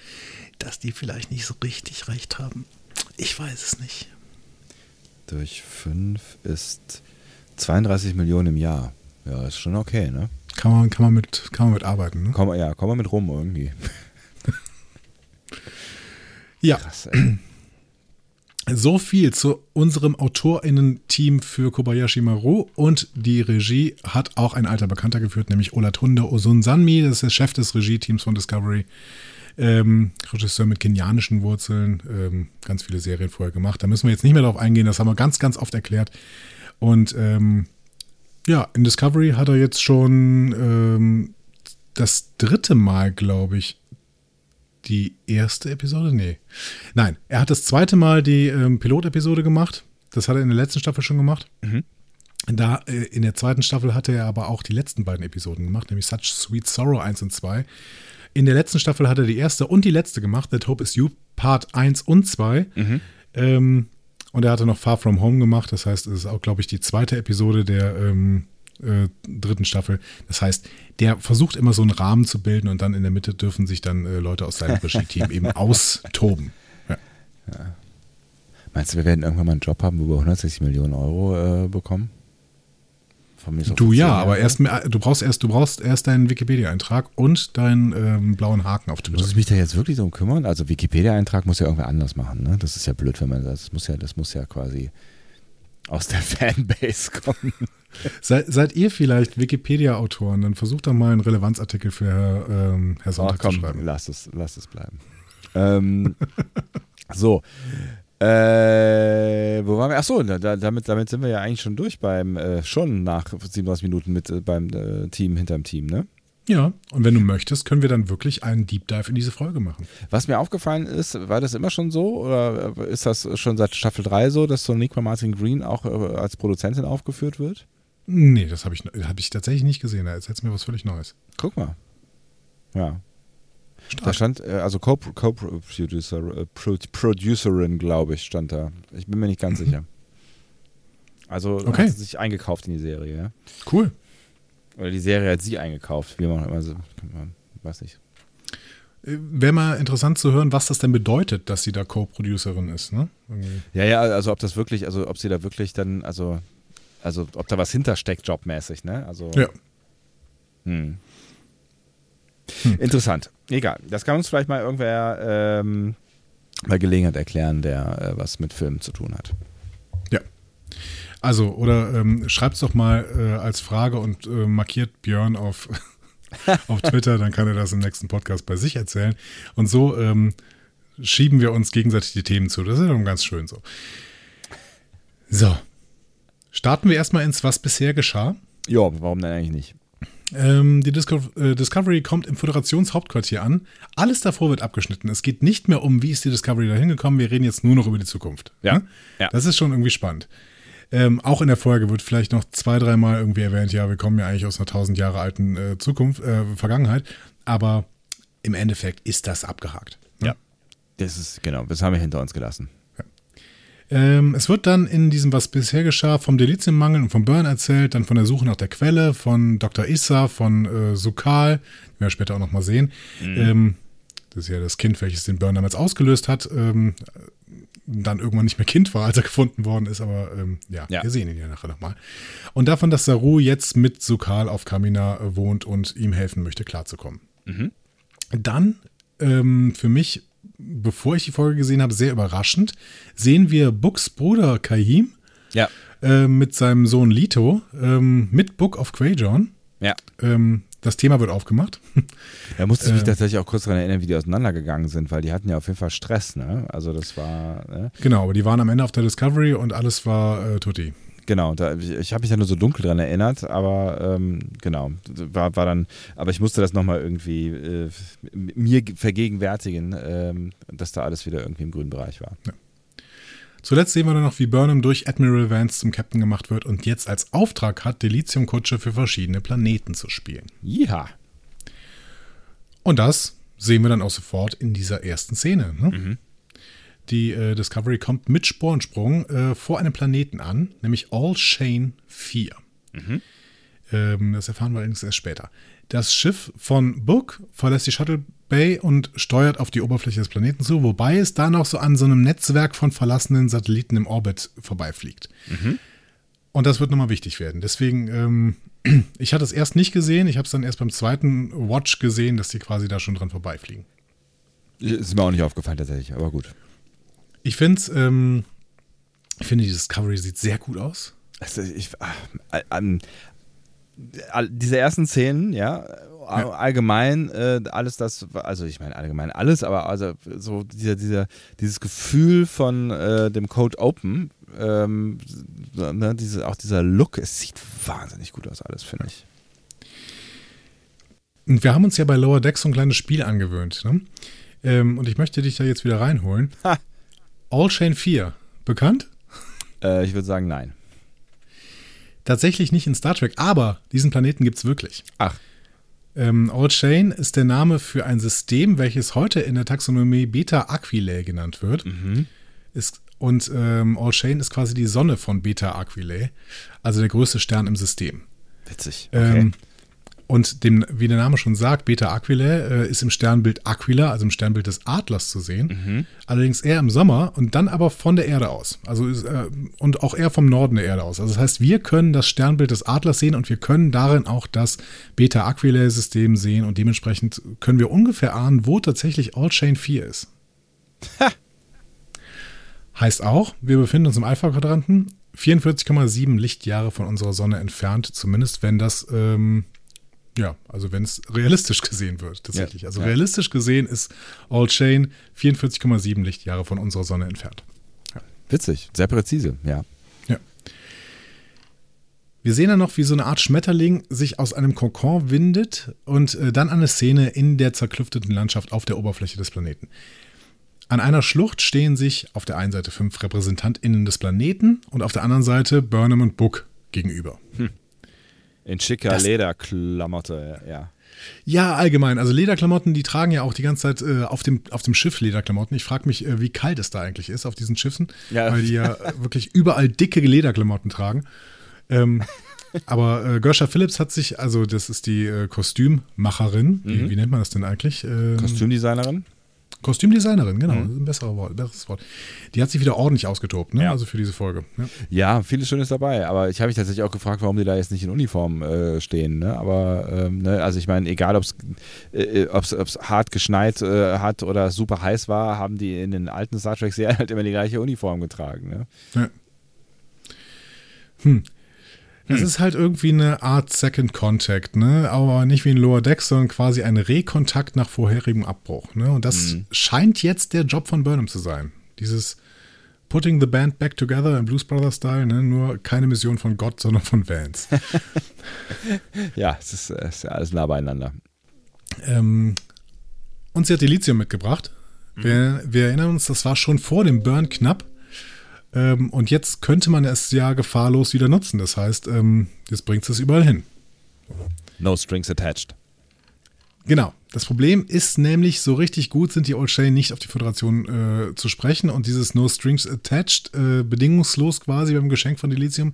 B: dass die vielleicht nicht so richtig recht haben. Ich weiß es nicht.
A: Durch fünf ist 32 Millionen im Jahr. Ja, ist schon okay, ne?
B: Kann man, kann man, mit, kann man mit arbeiten, ne?
A: Komm, ja, komm mal mit rum irgendwie.
B: ja. Krass, ey. So viel zu unserem AutorInnen-Team für Kobayashi Maru und die Regie hat auch ein alter Bekannter geführt, nämlich Olatunde Osunsanmi, das ist der Chef des Regie-Teams von Discovery. Ähm, Regisseur mit kenianischen Wurzeln, ähm, ganz viele Serien vorher gemacht. Da müssen wir jetzt nicht mehr darauf eingehen, das haben wir ganz, ganz oft erklärt. Und ähm, ja, in Discovery hat er jetzt schon ähm, das dritte Mal, glaube ich, die erste Episode? Nee. Nein, er hat das zweite Mal die ähm, Pilotepisode gemacht. Das hat er in der letzten Staffel schon gemacht. Mhm. Da, äh, in der zweiten Staffel hatte er aber auch die letzten beiden Episoden gemacht, nämlich Such Sweet Sorrow 1 und 2. In der letzten Staffel hat er die erste und die letzte gemacht, That Hope is You, Part 1 und 2. Mhm. Ähm, und er hatte noch Far From Home gemacht, das heißt, es ist auch, glaube ich, die zweite Episode der ähm, äh, dritten Staffel. Das heißt, der versucht immer so einen Rahmen zu bilden und dann in der Mitte dürfen sich dann äh, Leute aus seinem Regie-Team eben austoben. Ja.
A: Ja. Meinst du, wir werden irgendwann mal einen Job haben, wo wir 160 Millionen Euro äh, bekommen?
B: du ja, aber erst du brauchst erst du brauchst erst deinen Wikipedia-Eintrag und deinen ähm, blauen Haken auf
A: Twitter. Muss ich mich da jetzt wirklich darum kümmern? Also Wikipedia-Eintrag muss ja irgendwer anders machen, ne? Das ist ja blöd, wenn man das muss ja das muss ja quasi aus der Fanbase kommen.
B: Seid, seid ihr vielleicht Wikipedia-Autoren? Dann versucht doch mal einen Relevanzartikel für Herr, ähm, Herr Sonntag Ach, komm, zu schreiben.
A: Lass es, lass es bleiben. ähm, so. Äh, wo waren wir? Achso, da, damit, damit sind wir ja eigentlich schon durch beim, äh, schon nach 37 Minuten mit äh, beim äh, Team hinterm Team, ne?
B: Ja, und wenn du möchtest, können wir dann wirklich einen Deep Dive in diese Folge machen.
A: Was mir aufgefallen ist, war das immer schon so oder ist das schon seit Staffel 3 so, dass so Nick Martin Green auch äh, als Produzentin aufgeführt wird?
B: Nee, das habe ich, hab ich tatsächlich nicht gesehen. Da erzählst mir was völlig Neues.
A: Guck mal. Ja. Stark. Da stand, äh, also Co-Producer, äh, Producerin, glaube ich, stand da. Ich bin mir nicht ganz mhm. sicher. Also okay. hat sie sich eingekauft in die Serie, ja.
B: Cool.
A: Oder die Serie hat sie eingekauft, wie man immer so, weiß nicht.
B: Äh, Wäre mal interessant zu hören, was das denn bedeutet, dass sie da Co-Producerin ist, ne?
A: Ja, ja, also ob das wirklich, also ob sie da wirklich dann, also also ob da was hintersteckt, jobmäßig, ne? Also.
B: Ja.
A: Hm. Hm. Interessant. Egal. Das kann uns vielleicht mal irgendwer ähm, bei Gelegenheit erklären, der äh, was mit Filmen zu tun hat.
B: Also, oder ähm, schreibt es doch mal äh, als Frage und äh, markiert Björn auf, auf Twitter, dann kann er das im nächsten Podcast bei sich erzählen. Und so ähm, schieben wir uns gegenseitig die Themen zu. Das ist dann ganz schön so. So, Starten wir erstmal ins Was bisher geschah.
A: Ja, warum denn eigentlich nicht?
B: Ähm, die Disco äh, Discovery kommt im Föderationshauptquartier an. Alles davor wird abgeschnitten. Es geht nicht mehr um, wie ist die Discovery da hingekommen. Wir reden jetzt nur noch über die Zukunft.
A: Ja. Hm? ja.
B: Das ist schon irgendwie spannend. Ähm, auch in der Folge wird vielleicht noch zwei, dreimal irgendwie erwähnt, ja, wir kommen ja eigentlich aus einer tausend Jahre alten äh, Zukunft, äh, Vergangenheit. Aber im Endeffekt ist das abgehakt.
A: Ne? Ja. Das ist, genau, das haben wir hinter uns gelassen.
B: Ähm, es wird dann in diesem, was bisher geschah, vom Deliziummangel und vom Burn erzählt, dann von der Suche nach der Quelle, von Dr. Issa, von äh, Sukal, den wir später auch nochmal sehen. Mhm. Ähm, das ist ja das Kind, welches den Burn damals ausgelöst hat. Ähm, dann irgendwann nicht mehr Kind war, als er gefunden worden ist, aber ähm, ja, ja, wir sehen ihn ja nachher nochmal. Und davon, dass Saru jetzt mit Sukal auf Kamina äh, wohnt und ihm helfen möchte, klarzukommen. Mhm. Dann, ähm, für mich, bevor ich die Folge gesehen habe, sehr überraschend, sehen wir Books Bruder Kahim
A: ja.
B: äh, mit seinem Sohn Lito ähm, mit Book of Quajon.
A: Ja.
B: Ähm, das Thema wird aufgemacht.
A: Da musste ich mich äh, tatsächlich auch kurz daran erinnern, wie die auseinandergegangen sind, weil die hatten ja auf jeden Fall Stress, ne? Also das war. Ne?
B: Genau, aber die waren am Ende auf der Discovery und alles war äh, tutti.
A: Genau, da, ich habe mich ja nur so dunkel dran erinnert, aber ähm, genau, war, war dann, aber ich musste das nochmal irgendwie äh, mir vergegenwärtigen, ähm, dass da alles wieder irgendwie im grünen Bereich war. Ja.
B: Zuletzt sehen wir dann noch, wie Burnham durch Admiral Vance zum Captain gemacht wird und jetzt als Auftrag hat, Delizium-Kutsche für verschiedene Planeten zu spielen.
A: Ja.
B: Und das sehen wir dann auch sofort in dieser ersten Szene. Ne? Mhm. Die äh, Discovery kommt mit Sporensprung äh, vor einem Planeten an, nämlich All Shane 4. Mhm. Ähm, das erfahren wir allerdings erst später. Das Schiff von Book verlässt die Shuttle Bay und steuert auf die Oberfläche des Planeten zu, wobei es da noch so an so einem Netzwerk von verlassenen Satelliten im Orbit vorbeifliegt. Mhm. Und das wird nochmal wichtig werden. Deswegen, ähm, ich hatte es erst nicht gesehen, ich habe es dann erst beim zweiten Watch gesehen, dass die quasi da schon dran vorbeifliegen.
A: Ist mir auch nicht aufgefallen tatsächlich, aber gut.
B: Ich finde ähm, ich finde die Discovery sieht sehr gut aus.
A: Also ich, äh, äh, diese ersten Szenen, ja, ja. allgemein äh, alles das, also ich meine allgemein alles, aber also so dieser, dieser, dieses Gefühl von äh, dem Code Open, ähm, ne, diese, auch dieser Look, es sieht wahnsinnig gut aus, alles, finde ich.
B: Und wir haben uns ja bei Lower Decks so ein kleines Spiel angewöhnt, ne? Ähm, und ich möchte dich da jetzt wieder reinholen. Ha. All Chain 4, bekannt?
A: Äh, ich würde sagen, nein.
B: Tatsächlich nicht in Star Trek, aber diesen Planeten gibt es wirklich.
A: Ach.
B: Ähm, All Chain ist der Name für ein System, welches heute in der Taxonomie Beta Aquilae genannt wird. Mhm. Ist, und ähm, All Chain ist quasi die Sonne von Beta Aquilae, also der größte Stern im System.
A: Witzig.
B: Okay. Ähm, und dem, wie der Name schon sagt, Beta Aquilae äh, ist im Sternbild Aquila, also im Sternbild des Adlers zu sehen. Mhm. Allerdings eher im Sommer und dann aber von der Erde aus. Also äh, und auch eher vom Norden der Erde aus. Also das heißt, wir können das Sternbild des Adlers sehen und wir können darin auch das Beta Aquilae-System sehen und dementsprechend können wir ungefähr ahnen, wo tatsächlich All Chain 4 ist. Ha. Heißt auch, wir befinden uns im Alpha-Quadranten, 44,7 Lichtjahre von unserer Sonne entfernt, zumindest wenn das ähm, ja, also wenn es realistisch gesehen wird, tatsächlich. Ja, also ja. realistisch gesehen ist All Chain 44,7 Lichtjahre von unserer Sonne entfernt.
A: Ja. Witzig, sehr präzise, ja.
B: Ja. Wir sehen dann noch, wie so eine Art Schmetterling sich aus einem Kokon windet und äh, dann eine Szene in der zerklüfteten Landschaft auf der Oberfläche des Planeten. An einer Schlucht stehen sich auf der einen Seite fünf RepräsentantInnen des Planeten und auf der anderen Seite Burnham und Book gegenüber. Hm.
A: In schicker das, Lederklamotte, ja.
B: Ja, allgemein. Also Lederklamotten, die tragen ja auch die ganze Zeit äh, auf, dem, auf dem Schiff Lederklamotten. Ich frage mich, äh, wie kalt es da eigentlich ist auf diesen Schiffen, ja. weil die ja wirklich überall dicke Lederklamotten tragen. Ähm, aber äh, Gersha Phillips hat sich, also das ist die äh, Kostümmacherin, mhm. wie, wie, nennt man das denn eigentlich?
A: Ähm, Kostümdesignerin?
B: Kostümdesignerin, genau, mhm. ein besseres Wort, besseres Wort. Die hat sich wieder ordentlich ausgetobt, ne?
A: Ja.
B: Also für diese Folge.
A: Ja, ja vieles Schönes dabei, aber ich habe mich tatsächlich auch gefragt, warum die da jetzt nicht in Uniform äh, stehen. Ne? Aber ähm, ne? also ich meine, egal ob es äh, hart geschneit äh, hat oder super heiß war, haben die in den alten Star Trek-Serien halt immer die gleiche Uniform getragen. Ne? Ja.
B: Hm. Es hm. ist halt irgendwie eine Art Second Contact, ne? Aber nicht wie ein Lower Deck, sondern quasi ein Rekontakt nach vorherigem Abbruch. Ne? Und das mhm. scheint jetzt der Job von Burnham zu sein. Dieses Putting the Band Back Together im Blues Brothers Style, ne? nur keine Mission von Gott, sondern von Vance.
A: ja, es ist, es ist alles nah beieinander.
B: Ähm, und sie hat Elysium mitgebracht. Wir, wir erinnern uns, das war schon vor dem Burn knapp. Ähm, und jetzt könnte man es ja gefahrlos wieder nutzen. Das heißt, ähm, jetzt bringt es überall hin.
A: No strings attached.
B: Genau. Das Problem ist nämlich, so richtig gut sind die Old Chain nicht auf die Föderation äh, zu sprechen und dieses No Strings Attached, äh, bedingungslos quasi beim Geschenk von Elysium,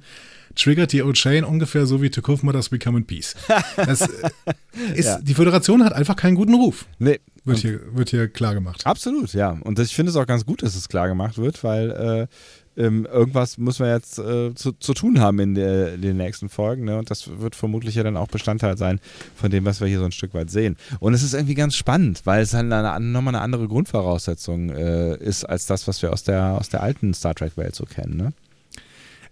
B: triggert die Old Chain ungefähr so wie Tukuf Mothers Become in Peace. Das, äh, ist, ja. Die Föderation hat einfach keinen guten Ruf.
A: Nee.
B: Wird hier, wird hier klar gemacht.
A: Absolut, ja. Und ich finde es auch ganz gut, dass es klar gemacht wird, weil äh, ähm, irgendwas müssen wir jetzt äh, zu, zu, tun haben in, der, in, den nächsten Folgen. Ne? Und das wird vermutlich ja dann auch Bestandteil sein von dem, was wir hier so ein Stück weit sehen. Und es ist irgendwie ganz spannend, weil es halt eine, nochmal eine andere Grundvoraussetzung äh, ist, als das, was wir aus der, aus der alten Star Trek-Welt so kennen. Ne?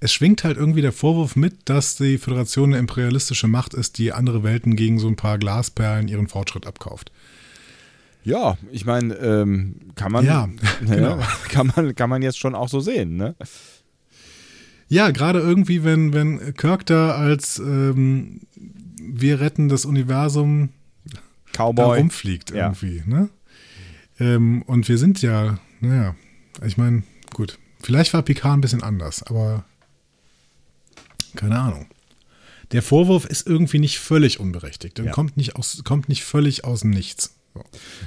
B: Es schwingt halt irgendwie der Vorwurf mit, dass die Föderation eine imperialistische Macht ist, die andere Welten gegen so ein paar Glasperlen ihren Fortschritt abkauft.
A: Ja, ich meine, ähm, kann man,
B: ja, genau.
A: kann man, kann man jetzt schon auch so sehen, ne?
B: Ja, gerade irgendwie, wenn, wenn Kirk da als ähm, wir retten das Universum
A: Cowboy.
B: da rumfliegt irgendwie, ja. ne? Ähm, und wir sind ja, naja, ich meine, gut, vielleicht war Picard ein bisschen anders, aber keine Ahnung. Der Vorwurf ist irgendwie nicht völlig unberechtigt. Ja. kommt, nicht aus, kommt nicht völlig aus dem Nichts.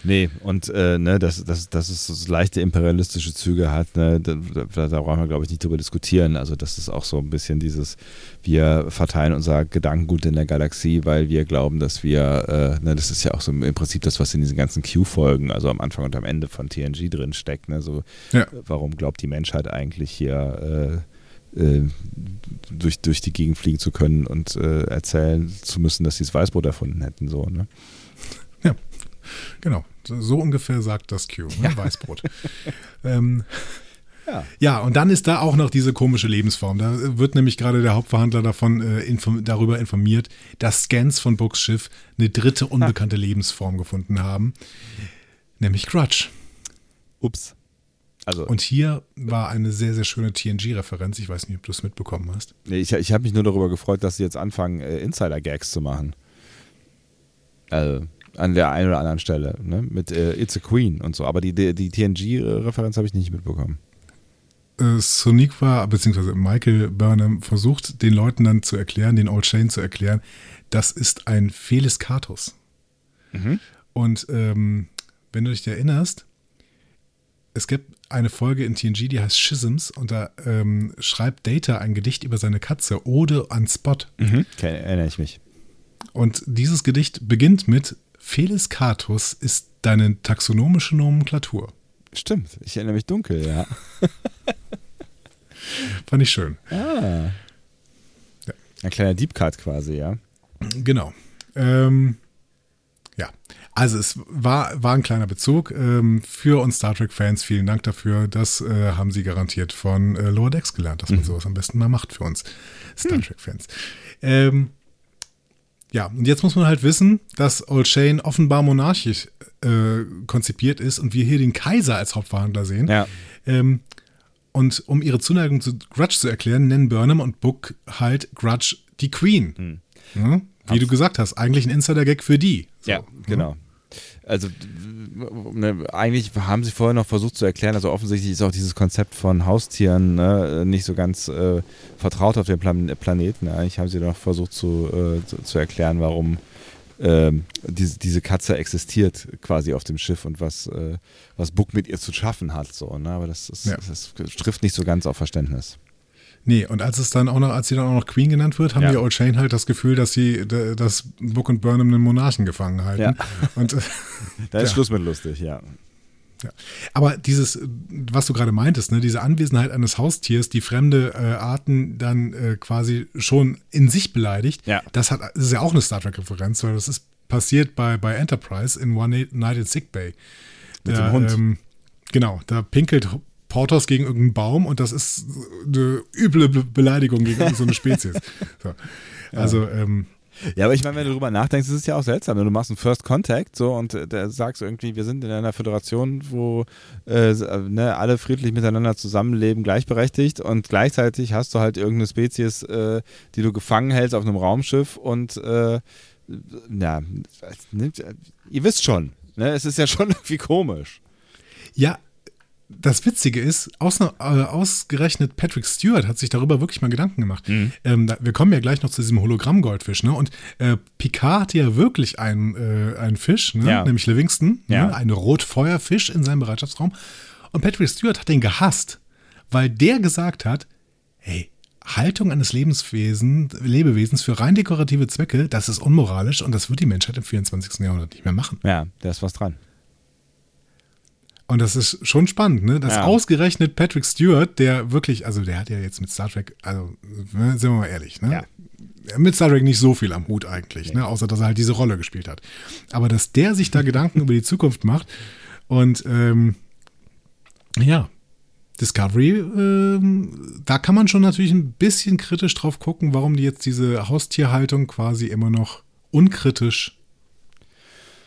A: Nee, und äh, ne, dass, dass, dass es so leichte imperialistische Züge hat, ne, da, da, da brauchen wir, glaube ich, nicht drüber diskutieren. Also, das ist auch so ein bisschen dieses, wir verteilen unser Gedankengut in der Galaxie, weil wir glauben, dass wir, äh, ne, das ist ja auch so im Prinzip das, was in diesen ganzen Q-Folgen, also am Anfang und am Ende von TNG drin steckt. Ne, so, ja. warum glaubt die Menschheit eigentlich hier, äh, äh, durch, durch die Gegend fliegen zu können und äh, erzählen zu müssen, dass sie das Weißbrot erfunden hätten, so, ne?
B: Genau, so ungefähr sagt das Q, ne? ja. Weißbrot. ähm, ja. ja. und dann ist da auch noch diese komische Lebensform. Da wird nämlich gerade der Hauptverhandler davon äh, inform darüber informiert, dass Scans von Books Schiff eine dritte unbekannte Lebensform gefunden haben, nämlich Grudge.
A: Ups.
B: Also, und hier war eine sehr, sehr schöne TNG-Referenz. Ich weiß nicht, ob du es mitbekommen hast.
A: Nee, ich, ich habe mich nur darüber gefreut, dass sie jetzt anfangen, äh, Insider-Gags zu machen. Also, an der einen oder anderen Stelle, ne? mit äh, It's a Queen und so. Aber die, die, die TNG-Referenz habe ich nicht mitbekommen.
B: Äh, Soniqua, beziehungsweise Michael Burnham versucht den Leuten dann zu erklären, den Old Shane zu erklären, das ist ein Felis Catus. Mhm. Und ähm, wenn du dich erinnerst, es gibt eine Folge in TNG, die heißt Schisms und da ähm, schreibt Data ein Gedicht über seine Katze, Ode an Spot.
A: Mhm. Okay, erinnere ich mich.
B: Und dieses Gedicht beginnt mit Felis catus ist deine taxonomische Nomenklatur.
A: Stimmt, ich erinnere mich dunkel, ja.
B: Fand ich schön.
A: Ah. Ja. Ein kleiner Deep Cut quasi, ja.
B: Genau. Ähm, ja, also es war, war ein kleiner Bezug ähm, für uns Star Trek-Fans. Vielen Dank dafür. Das äh, haben sie garantiert von äh, Lower Decks gelernt, dass man mhm. sowas am besten mal macht für uns Star hm. Trek-Fans. Ähm, ja, und jetzt muss man halt wissen, dass Old Shane offenbar monarchisch äh, konzipiert ist und wir hier den Kaiser als Hauptverhandler sehen.
A: Ja.
B: Ähm, und um ihre Zuneigung zu Grudge zu erklären, nennen Burnham und Book halt Grudge die Queen. Hm. Ja, wie du gesagt hast, eigentlich ein Insider-Gag für die.
A: So. Ja, genau also ne, eigentlich haben sie vorher noch versucht zu erklären, also offensichtlich ist auch dieses Konzept von Haustieren ne, nicht so ganz äh, vertraut auf dem Plan Planeten. Eigentlich haben sie noch versucht zu, äh, zu, zu, erklären, warum äh, diese, diese Katze existiert quasi auf dem Schiff und was, äh, was Book mit ihr zu schaffen hat. So, ne? Aber das, ist, ja. das trifft nicht so ganz auf Verständnis.
B: Nee, und als es dann auch noch, als sie dann auch noch Queen genannt wird, haben ja. die Old Shane halt das Gefühl, dass sie, dass Book und Burnham einen Monarchen gefangen halten. Ja. Und,
A: da ist ja. Schluss mit lustig, ja.
B: Ja. Aber dieses, was du gerade meintest, ne, diese Anwesenheit eines Haustiers, die fremde äh, Arten dann äh, quasi schon in sich beleidigt,
A: ja.
B: das, hat, das ist ja auch eine Star Trek-Referenz, weil das ist passiert bei, bei Enterprise in One Night in Sick Bay.
A: Mit der, dem Hund. Ähm,
B: genau, da pinkelt Portos gegen irgendeinen Baum und das ist eine üble Beleidigung gegen so eine Spezies. So. Also, ähm,
A: ja, aber ich meine, wenn du darüber nachdenkst, ist es ja auch seltsam. Wenn du machst einen First Contact so und äh, da sagst irgendwie, wir sind in einer Föderation, wo äh, ne, alle friedlich miteinander zusammenleben, gleichberechtigt und gleichzeitig hast du halt irgendeine Spezies, äh, die du gefangen hältst auf einem Raumschiff und äh, ja, ihr wisst schon, ne, es ist ja schon irgendwie komisch.
B: Ja, das Witzige ist, aus, äh, ausgerechnet Patrick Stewart hat sich darüber wirklich mal Gedanken gemacht.
A: Mhm.
B: Ähm, wir kommen ja gleich noch zu diesem Hologramm-Goldfisch, ne? Und äh, Picard hatte ja wirklich einen, äh, einen Fisch, ne?
A: Ja.
B: nämlich Livingston,
A: Ja.
B: ne? einen Rotfeuerfisch in seinem Bereitschaftsraum. Und Patrick Stewart hat den gehasst, weil der gesagt hat, hey, Haltung eines Lebenswesen, Lebewesens für rein dekorative Zwecke, das ist unmoralisch und das wird die Menschheit im 24. Jahrhundert nicht mehr machen.
A: Ja, da ist was dran.
B: Und das ist schon spannend, ne? Dass
A: Ja.
B: ausgerechnet Patrick Stewart, der wirklich, also der hat ja jetzt mit Star Trek, also ne, sind wir mal ehrlich, ne?
A: Ja.
B: Mit Star Trek nicht so viel am Hut eigentlich, ne? Außer dass er halt diese Rolle gespielt hat. Aber dass der sich da Gedanken über die Zukunft macht und ähm, ja, Discovery, ähm, da kann man schon natürlich ein bisschen kritisch drauf gucken, warum die jetzt diese Haustierhaltung quasi immer noch unkritisch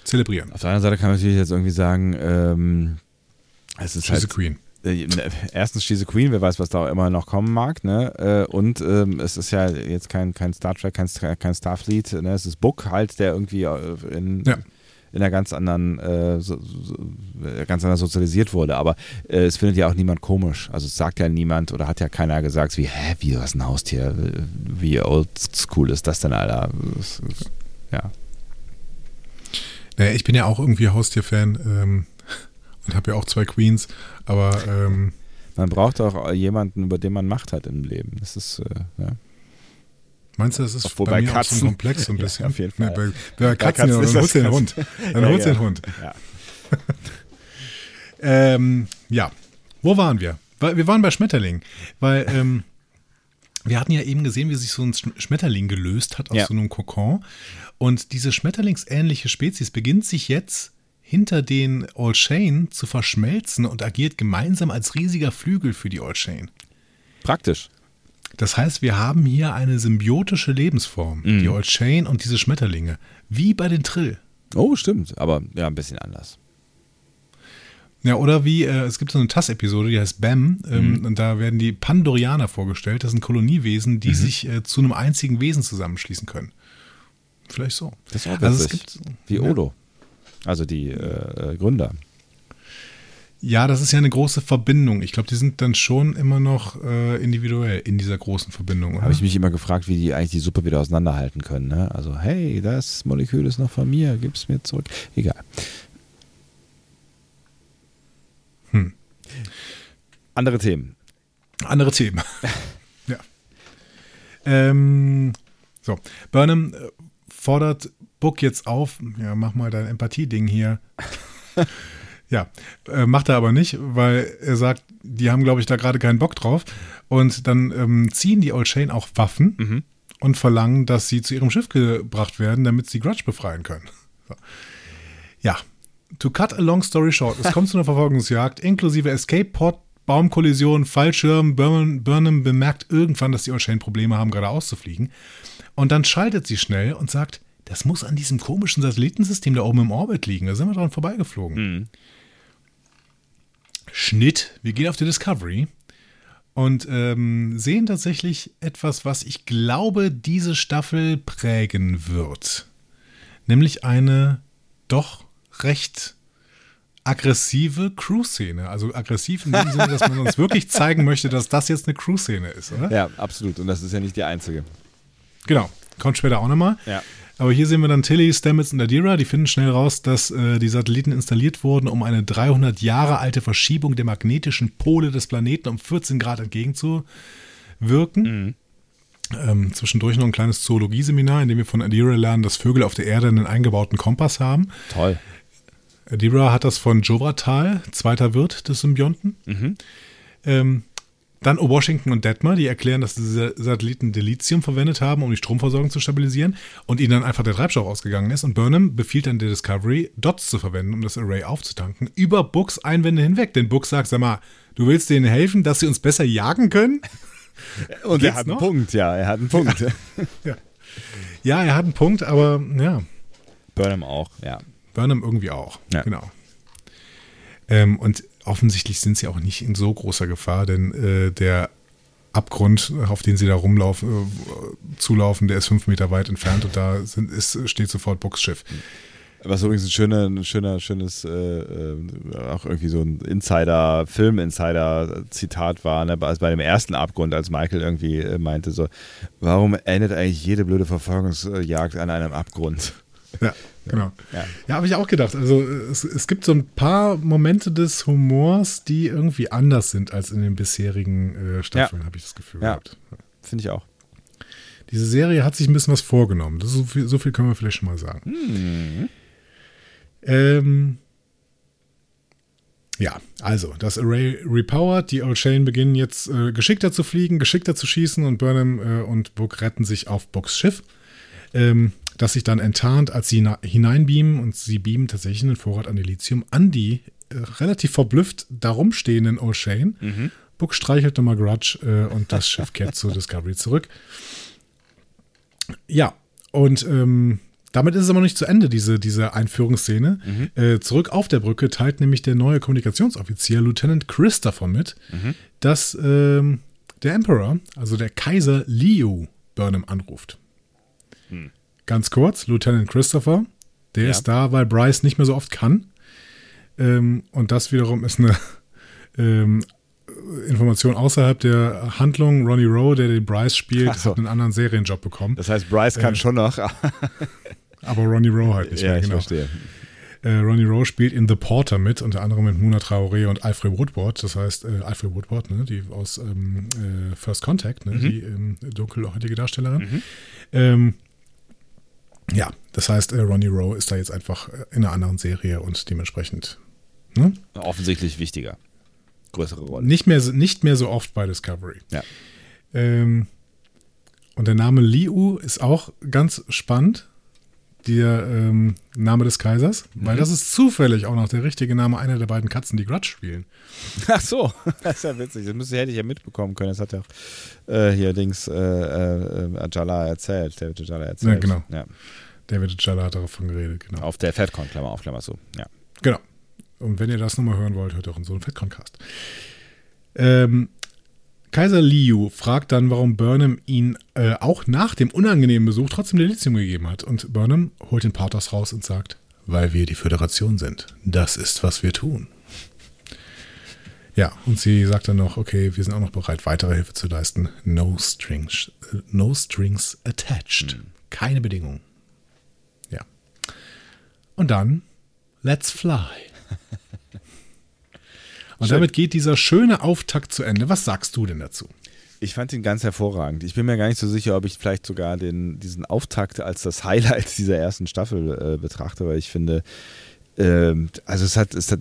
B: zelebrieren.
A: Auf der anderen Seite kann man natürlich jetzt irgendwie sagen, ähm, es ist
B: She's a
A: halt.
B: Queen.
A: Äh, ne, Erstens She's a Queen, wer weiß, was da auch immer noch kommen mag, ne? Äh, Und ähm, es ist ja jetzt kein, kein Star Trek, kein, kein Starfleet, ne? Es ist Book halt, der irgendwie äh, in,
B: Ja.
A: in einer ganz anderen, äh, so, so, äh, ganz anders sozialisiert wurde. Aber äh, es findet ja auch niemand komisch. Also es sagt ja niemand oder hat ja keiner gesagt, wie, hä, wie, was ein Haustier? Wie old school ist das denn, Alter? Es ist- Ja.
B: Naja, ich bin ja auch irgendwie Haustierfan ähm, und habe ja auch zwei Queens, aber ähm,
A: Man braucht auch jemanden, über den man Macht hat im Leben. Das ist, äh, ja.
B: meinst du, das ist
A: Obwohl
B: bei,
A: bei
B: mir auch so
A: Katzen-
B: ein Komplex ein
A: Ja,
B: bisschen?
A: auf jeden
B: Nee,
A: Fall.
B: bei, bei Katzen,
A: Katzen
B: ja, dann holst du den Hund. Dann
A: Ja,
B: holst du
A: ja.
B: den Hund.
A: Ja.
B: Ähm, ja, wo waren wir? Wir waren bei Schmetterling, weil ähm, wir hatten ja eben gesehen, wie sich so ein Sch- Schmetterling gelöst hat aus
A: Ja.
B: so einem Kokon. Und diese schmetterlingsähnliche Spezies beginnt sich jetzt hinter den All Shane zu verschmelzen und agiert gemeinsam als riesiger Flügel für die All Shane.
A: Praktisch.
B: Das heißt, wir haben hier eine symbiotische Lebensform,
A: Mhm.
B: die Old Chain und diese Schmetterlinge, wie bei den Trill.
A: Oh, stimmt. Aber ja, ein bisschen anders.
B: Ja, oder wie, äh, es gibt so eine TAS-Episode, die heißt BAM, ähm, und da werden die Pandorianer vorgestellt. Das sind Koloniewesen, die sich äh, zu einem einzigen Wesen zusammenschließen können. Vielleicht so.
A: Das ist auch
B: Also es
A: witzig.
B: gibt,
A: Wie. Odo. Also die äh, äh, Gründer.
B: Ja, das ist ja eine große Verbindung. Ich glaube, die sind dann schon immer noch äh, individuell in dieser großen Verbindung.
A: Habe ich mich immer gefragt, wie die eigentlich die Suppe wieder auseinanderhalten können. Ne? Also, hey, das Molekül ist noch von mir, gib's mir zurück. Egal.
B: Hm.
A: Andere Themen.
B: Andere Themen. ja. Ähm, so, Burnham äh, fordert Book jetzt auf, ja, mach mal dein Empathie-Ding hier. ja, äh, macht er aber nicht, weil er sagt, die haben, glaube ich, da gerade keinen Bock drauf. Und dann ähm, ziehen die Old Shane auch Waffen und verlangen, dass sie zu ihrem Schiff gebracht werden, damit sie Grudge befreien können. So. Ja, to cut a long story short, es kommt zu einer Verfolgungsjagd, inklusive Escape-Pod, Baumkollision, Fallschirm. Burnham, Burnham bemerkt irgendwann, dass die Old Shane Probleme haben, gerade auszufliegen. Und dann schaltet sie schnell und sagt, das muss an diesem komischen Satellitensystem da oben im Orbit liegen. Da sind wir dran vorbeigeflogen. Schnitt, wir gehen auf die Discovery und ähm, sehen tatsächlich etwas, was ich glaube, diese Staffel prägen wird. Nämlich eine doch recht aggressive Crew-Szene. Also aggressiv in dem Sinne, dass man uns wirklich zeigen möchte, dass das jetzt eine Crew-Szene ist, oder?
A: Ja, absolut. Und das ist ja nicht die einzige.
B: Genau. Kommt später auch nochmal.
A: Ja.
B: Aber hier sehen wir dann Tilly, Stamets und Adira. Die finden schnell raus, dass äh, die Satelliten installiert wurden, um eine 300 Jahre alte Verschiebung der magnetischen Pole des Planeten um 14 Grad entgegenzuwirken. Ähm, zwischendurch noch ein kleines Zoologieseminar, in dem wir von Adira lernen, dass Vögel auf der Erde einen eingebauten Kompass haben.
A: Toll.
B: Adira hat das von Jovatal, zweiter Wirt des Symbionten. Ähm, dann Washington und Detmer, die erklären, dass diese Satelliten Dilithium verwendet haben, um die Stromversorgung zu stabilisieren und ihnen dann einfach der Treibstoff ausgegangen ist. Und Burnham befiehlt dann der Discovery, Dots zu verwenden, um das Array aufzutanken, über Books Einwände hinweg. Denn Books sagt, sag mal, du willst denen helfen, dass sie uns besser jagen können?
A: Und
B: Geht's
A: er hat einen
B: noch?
A: Punkt, ja, er hat einen Punkt.
B: Ja, er hat einen Punkt, aber ja,
A: Burnham auch, ja.
B: Burnham irgendwie auch.
A: Ja.
B: Genau. Ähm, und offensichtlich sind sie auch nicht in so großer Gefahr, denn äh, der Abgrund, auf den sie da rumlaufen, äh, zulaufen, der ist fünf Meter weit entfernt und da sind, ist, steht sofort Buchs Schiff.
A: Was übrigens ein schöner, ein schöner, schönes, äh, äh, auch irgendwie so ein Insider, Film-Insider-Zitat war, ne? also bei dem ersten Abgrund, als Michael irgendwie äh, meinte so, warum endet eigentlich jede blöde Verfolgungsjagd an einem Abgrund?
B: Ja, genau. Ja, ja habe ich auch gedacht. Also es, es gibt so ein paar Momente des Humors, die irgendwie anders sind als in den bisherigen äh, Staffeln, ja. habe ich das Gefühl
A: ja. gehabt. Finde ich auch.
B: Diese Serie hat sich ein bisschen was vorgenommen. So, viel, so viel können wir vielleicht schon mal sagen.
A: Hm.
B: Ähm, ja, also das Array repowert. Die Old Shane beginnen jetzt äh, geschickter zu fliegen, geschickter zu schießen und Burnham äh, und Book retten sich auf Books Schiff. Ähm, das sich dann enttarnt, als sie hineinbeamen und sie beamen tatsächlich einen Vorrat an Elysium an die äh, relativ verblüfft darum stehenden O'Shane. Mhm. Book streichelt nochmal Grudge äh, und das Schiff kehrt zu Discovery zurück. Ja, und ähm, damit ist es aber noch nicht zu Ende, diese, diese Einführungsszene. Mhm. Äh, zurück auf der Brücke teilt nämlich der neue Kommunikationsoffizier Lieutenant Christopher mit, mhm. dass ähm, der Emperor, also der Kaiser Liu, Burnham anruft. Ganz kurz, Lieutenant Christopher, der ja. ist da, weil Bryce nicht mehr so oft kann. Ähm, und das wiederum ist eine ähm, Information außerhalb der Handlung. Ronnie Rowe, der den Bryce spielt, so. hat einen anderen Serienjob bekommen.
A: Das heißt, Bryce kann äh, schon noch.
B: aber Ronnie Rowe halt nicht
A: ja,
B: mehr,
A: genau. Ich verstehe.
B: Äh, Ronnie Rowe spielt in The Porter mit, unter anderem mit Muna Traoré und Alfred Woodward. Das heißt, äh, Alfred Woodward, ne, die aus ähm, äh, First Contact, ne, mhm. die ähm, dunkelhäutige Darstellerin. Mhm. Ja, das heißt, äh, Ronnie Rowe ist da jetzt einfach äh, in einer anderen Serie und dementsprechend. Ne?
A: Offensichtlich wichtiger größere Rolle.
B: Nicht mehr, nicht mehr so oft bei Discovery.
A: Ja.
B: Ähm, und der Name Liu ist auch ganz spannend. Der ähm, Name des Kaisers, mhm. weil das ist zufällig auch noch der richtige Name einer der beiden Katzen, die Grudge spielen.
A: Ach so, das ist ja witzig. Das müsste, hätte ich ja mitbekommen können. Das hat ja auch äh, hier Dings äh, äh, Ajala erzählt, David Ajala erzählt.
B: Ja, genau.
A: Ja.
B: David Ajala hat davon geredet, genau.
A: Auf der FedCon, Klammer auf, Klammer so. Ja.
B: Genau. Und wenn ihr das nochmal hören wollt, hört auch in so einen FedCon-Cast. Ähm, Kaiser Liu fragt dann, warum Burnham ihn äh, auch nach dem unangenehmen Besuch trotzdem Lithium gegeben hat. Und Burnham holt den Pathos raus und sagt, weil wir die Föderation sind. Das ist, was wir tun. Ja, und sie sagt dann noch, okay, wir sind auch noch bereit, weitere Hilfe zu leisten. No strings, no strings attached. Mhm. Keine Bedingungen. Ja. Und dann, let's fly. Und Schön. damit geht dieser schöne Auftakt zu Ende. Was sagst du denn dazu?
A: Ich fand ihn ganz hervorragend. Ich bin mir gar nicht so sicher, ob ich vielleicht sogar den, diesen Auftakt als das Highlight dieser ersten Staffel äh, betrachte, weil ich finde, ähm, also es hat, es hat,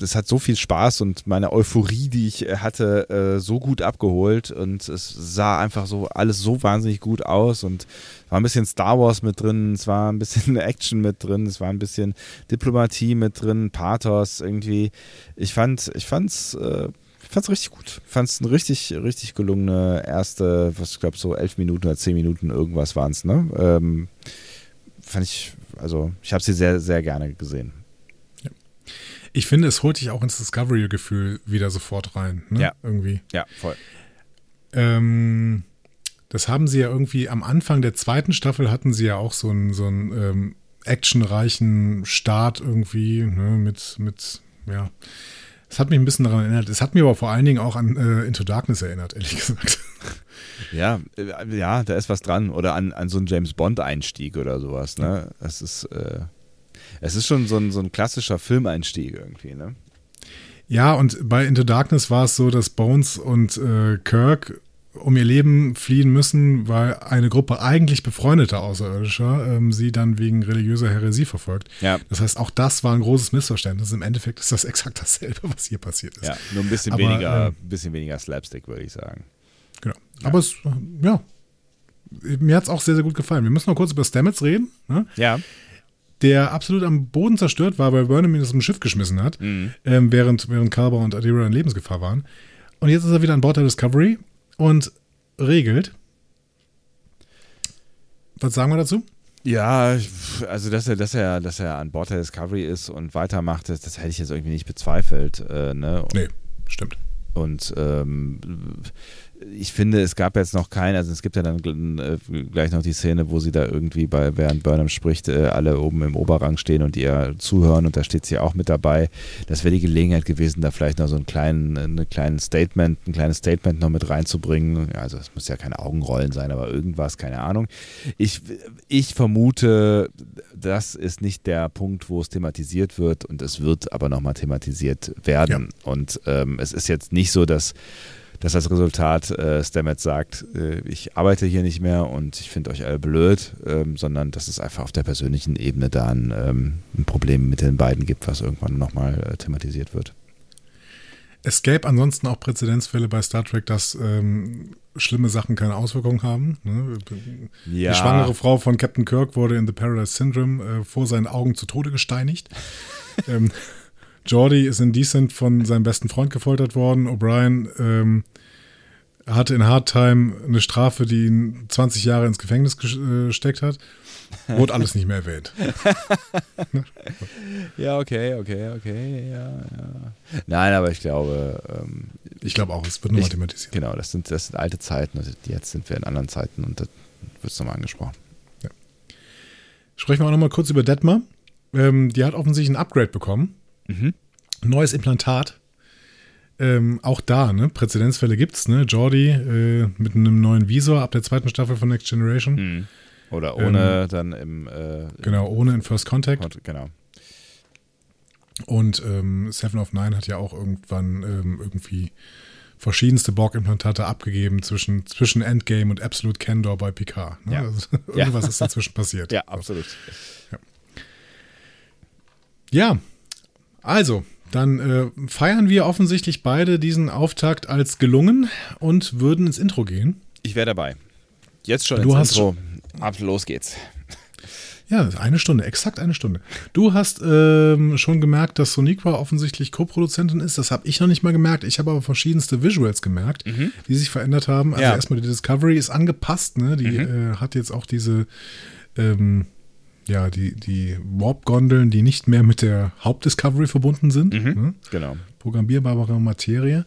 A: es hat so viel Spaß und meine Euphorie, die ich hatte, äh, so gut abgeholt und es sah einfach so alles so wahnsinnig gut aus und war ein bisschen Star Wars mit drin, es war ein bisschen Action mit drin, es war ein bisschen Diplomatie mit drin, Pathos irgendwie. Ich fand, ich fand's, äh, ich fand's richtig gut. Ich fand's eine richtig, richtig gelungene erste, was ich glaube so elf Minuten oder zehn Minuten irgendwas waren es, ne? Ähm, fand ich also ich habe sie sehr, sehr gerne gesehen.
B: Ja. Ich finde, es holt dich auch ins Discovery-Gefühl wieder sofort rein. Ne?
A: Ja.
B: Irgendwie.
A: Ja, voll.
B: Ähm, das haben sie ja irgendwie am Anfang der zweiten Staffel hatten sie ja auch so einen, so einen ähm, actionreichen Start irgendwie, ne, mit, mit, ja. Es hat mich ein bisschen daran erinnert. Es hat mir aber vor allen Dingen auch an äh, Into Darkness erinnert, ehrlich gesagt.
A: Ja, äh, ja, da ist was dran. Oder an, an so einen James Bond-Einstieg oder sowas. Ne? Es ist, äh, es ist schon so ein, so ein klassischer Filmeinstieg irgendwie, ne?
B: Ja, und bei Into Darkness war es so, dass Bones und äh, Kirk um ihr Leben fliehen müssen, weil eine Gruppe eigentlich befreundeter Außerirdischer ähm, sie dann wegen religiöser Häresie verfolgt.
A: Ja.
B: Das heißt, auch das war ein großes Missverständnis. Im Endeffekt ist das exakt dasselbe, was hier passiert ist.
A: Ja, nur ein bisschen Aber, weniger, äh, bisschen weniger Slapstick, würde ich sagen.
B: Genau. Ja. Aber es, ja, mir hat es auch sehr, sehr gut gefallen. Wir müssen noch kurz über Stamets reden. Ne?
A: Ja.
B: Der absolut am Boden zerstört war, weil Burnham ihn aus dem Schiff geschmissen hat,
A: mhm.
B: ähm, während, während Kalber und Adira in Lebensgefahr waren. Und jetzt ist er wieder an Bord der Discovery und regelt. Was sagen wir dazu?
A: Ja, also dass er, dass er, dass er an Bord der Discovery ist und weitermacht, das, das hätte ich jetzt irgendwie nicht bezweifelt. Äh, ne?
B: Nee, stimmt.
A: und ähm, ich finde, es gab jetzt noch keinen, also es gibt ja dann äh, gleich noch die Szene, wo sie da irgendwie bei, während Burnham spricht, äh, alle oben im Oberrang stehen und ihr zuhören und da steht sie auch mit dabei. Das wäre die Gelegenheit gewesen, da vielleicht noch so ein kleinen, ein kleines Statement, ein kleines Statement noch mit reinzubringen. Also es muss ja keine Augenrollen sein, aber irgendwas, keine Ahnung. Ich, ich vermute, das ist nicht der Punkt, wo es thematisiert wird und es wird aber nochmal thematisiert werden. Ja. Und ähm, es ist jetzt nicht so, dass dass als Resultat äh, Stamets sagt, äh, ich arbeite hier nicht mehr und ich finde euch alle blöd, ähm, sondern dass es einfach auf der persönlichen Ebene da ein, ähm, ein Problem mit den beiden gibt, was irgendwann nochmal äh, thematisiert wird.
B: Es gäbe ansonsten auch Präzedenzfälle bei Star Trek, dass ähm, schlimme Sachen keine Auswirkungen haben. Ne? Ja. Die schwangere Frau von Captain Kirk wurde in The Paradise Syndrome äh, vor seinen Augen zu Tode gesteinigt. ähm, Jordi ist in Decent von seinem besten Freund gefoltert worden. O'Brien ähm, hatte in Hard Time eine Strafe, die ihn 20 Jahre ins Gefängnis äh, gesteckt hat. Wurde alles nicht mehr erwähnt.
A: ja, okay, okay, okay, ja, ja. Nein, aber ich glaube. Ähm,
B: ich glaube auch, es wird nochmal thematisiert.
A: Genau, das sind, das sind alte Zeiten. Also jetzt sind wir in anderen Zeiten und das wird nochmal angesprochen. Ja.
B: Sprechen wir auch nochmal kurz über Detmar. Ähm, die hat offensichtlich ein Upgrade bekommen. Mhm. Neues Implantat. Ähm, auch da, ne? Präzedenzfälle gibt's, ne? Jordi äh, mit einem neuen Visor ab der zweiten Staffel von Next Generation. Mhm.
A: Oder ohne ähm, dann im. Äh,
B: genau, ohne in First Contact.
A: Genau.
B: Und ähm, Seven of Nine hat ja auch irgendwann ähm, irgendwie verschiedenste Borg-Implantate abgegeben zwischen, zwischen Endgame und Absolute Candor bei Picard. Ne? Ja. Also, irgendwas ja. ist dazwischen passiert.
A: Ja, absolut.
B: Ja. ja, also, dann äh, feiern wir offensichtlich beide diesen Auftakt als gelungen und würden ins Intro gehen.
A: Ich wäre dabei. Jetzt schon
B: du ins Intro.
A: Ab, los geht's.
B: Ja, eine Stunde, exakt eine Stunde. Du hast ähm, schon gemerkt, dass Soniqua offensichtlich Co-Produzentin ist. Das habe ich noch nicht mal gemerkt. Ich habe aber verschiedenste Visuals gemerkt, mhm. die sich verändert haben. Also ja. erstmal die Discovery ist angepasst. Ne? Die mhm. äh, hat jetzt auch diese ähm, ja, die, die Warp-Gondeln, die nicht mehr mit der Hauptdiscovery verbunden sind. Mhm,
A: ne? Genau.
B: Programmierbare Materie.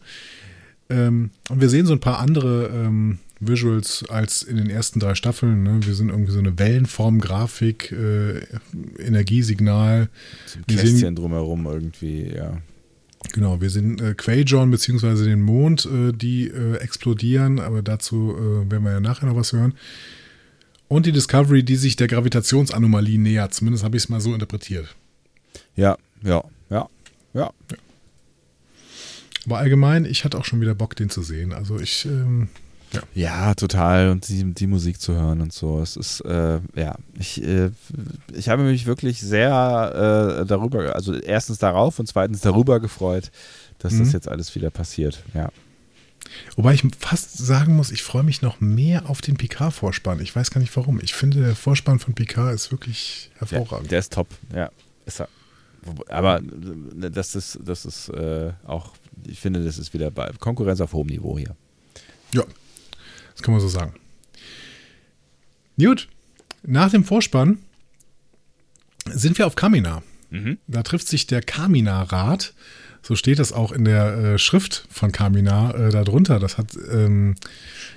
B: Ähm, und wir sehen so ein paar andere ähm, Visuals als in den ersten drei Staffeln. Ne? Wir sind irgendwie so eine Wellenform-Grafik, äh, Energiesignal.
A: Ein Kästchen sehen, drumherum irgendwie, ja.
B: Genau, wir sehen äh, Quajon bzw. den Mond, äh, die äh, explodieren, aber dazu äh, werden wir ja nachher noch was hören. Und die Discovery, die sich der Gravitationsanomalie nähert. Zumindest habe ich es mal so interpretiert.
A: Ja, ja, ja, ja.
B: Aber allgemein, ich hatte auch schon wieder Bock, den zu sehen. Also ich. Ähm,
A: ja. ja. total. Und die, die Musik zu hören und so. Es ist, äh, ja, ich, äh, ich habe mich wirklich sehr äh, darüber, also erstens darauf und zweitens darüber gefreut, dass mhm. das jetzt alles wieder passiert. Ja.
B: Wobei ich fast sagen muss, ich freue mich noch mehr auf den Picard-Vorspann. Ich weiß gar nicht warum. Ich finde, der Vorspann von Picard ist wirklich hervorragend.
A: Ja, der ist top, ja. Ist er. Aber äh, das ist, das ist äh, auch, ich finde, das ist wieder bei Konkurrenz auf hohem Niveau hier.
B: Ja, das kann man so sagen. Gut, nach dem Vorspann sind wir auf Kamina. Mhm. Da trifft sich der Kamina-Rat so steht das auch in der äh, Schrift von Kamina äh, darunter. Das hat ähm,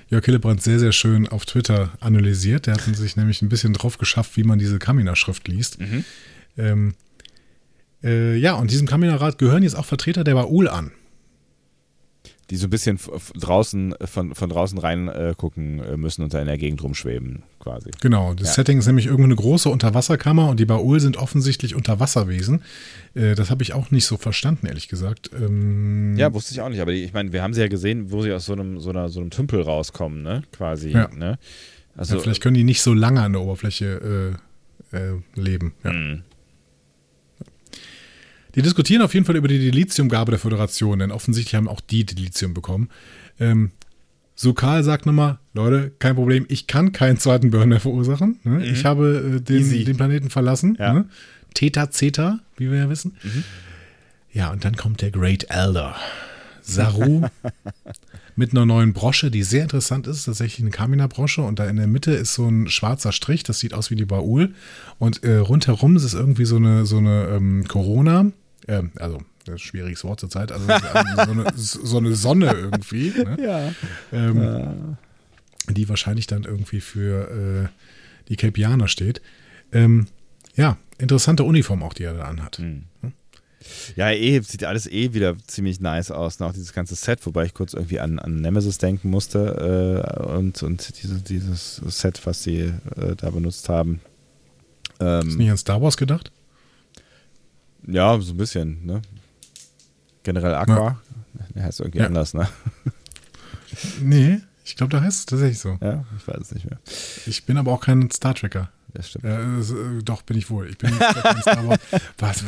B: Jörg Hillebrand sehr, sehr schön auf Twitter analysiert. Der hat sich nämlich ein bisschen drauf geschafft, wie man diese Kamina-Schrift liest. Mhm. Ähm, äh, ja, und diesem Kamina-Rat gehören jetzt auch Vertreter der Baul an
A: die so ein bisschen draußen von, von draußen rein äh, gucken äh, müssen und da in der Gegend rumschweben, quasi.
B: Genau, das ja. Setting ist nämlich irgendwie eine große Unterwasserkammer und die Baul sind offensichtlich Unterwasserwesen. Äh, das habe ich auch nicht so verstanden, ehrlich gesagt. Ähm
A: ja, wusste ich auch nicht, aber die, ich meine, wir haben sie ja gesehen, wo sie aus so einem, so einer, so einem Tümpel rauskommen, ne? Quasi. Ja. Ne?
B: Also, ja, vielleicht können die nicht so lange an der Oberfläche äh, äh, leben. Ja. Mhm. Die diskutieren auf jeden Fall über die Dilithiumgabe der Föderation, denn offensichtlich haben auch die Dilithium bekommen. Ähm, Sukal sagt nochmal, Leute, kein Problem, ich kann keinen zweiten Burn mehr verursachen. Ne? Mhm. Ich habe äh, den, den, Planeten verlassen. Ja. Ne? Theta Zeta, wie wir ja wissen. Mhm. Ja, und dann kommt der Great Elder. Saru mit einer neuen Brosche, die sehr interessant ist, tatsächlich eine Kamina-Brosche und da in der Mitte ist so ein schwarzer Strich, das sieht aus wie die Baul und äh, rundherum ist es irgendwie so eine, so eine ähm, Corona, äh, also das ist ein schwieriges Wort zur Zeit, also so eine, so eine Sonne irgendwie. Ne?
A: Ja.
B: Ähm,
A: ja.
B: Die wahrscheinlich dann irgendwie für äh, die Kelpianer steht. Ähm, ja, interessante Uniform auch, die er da anhat.
A: Hm. Ja, eh, sieht alles eh wieder ziemlich nice aus, ne? auch dieses ganze Set, wobei ich kurz irgendwie an, an Nemesis denken musste äh, und, und diese, dieses Set, was sie äh, da benutzt haben.
B: Ähm, Ist nicht an Star Wars gedacht?
A: Ja, so ein bisschen, ne? Generell Aqua. Ja. Der heißt irgendwie ja. anders, ne?
B: Nee, ich glaube, da heißt es tatsächlich so.
A: Ja, ich weiß es nicht mehr.
B: Ich bin aber auch kein Star Trekker
A: das stimmt.
B: Äh, doch, bin ich wohl. Ich bin Star Wars. Was,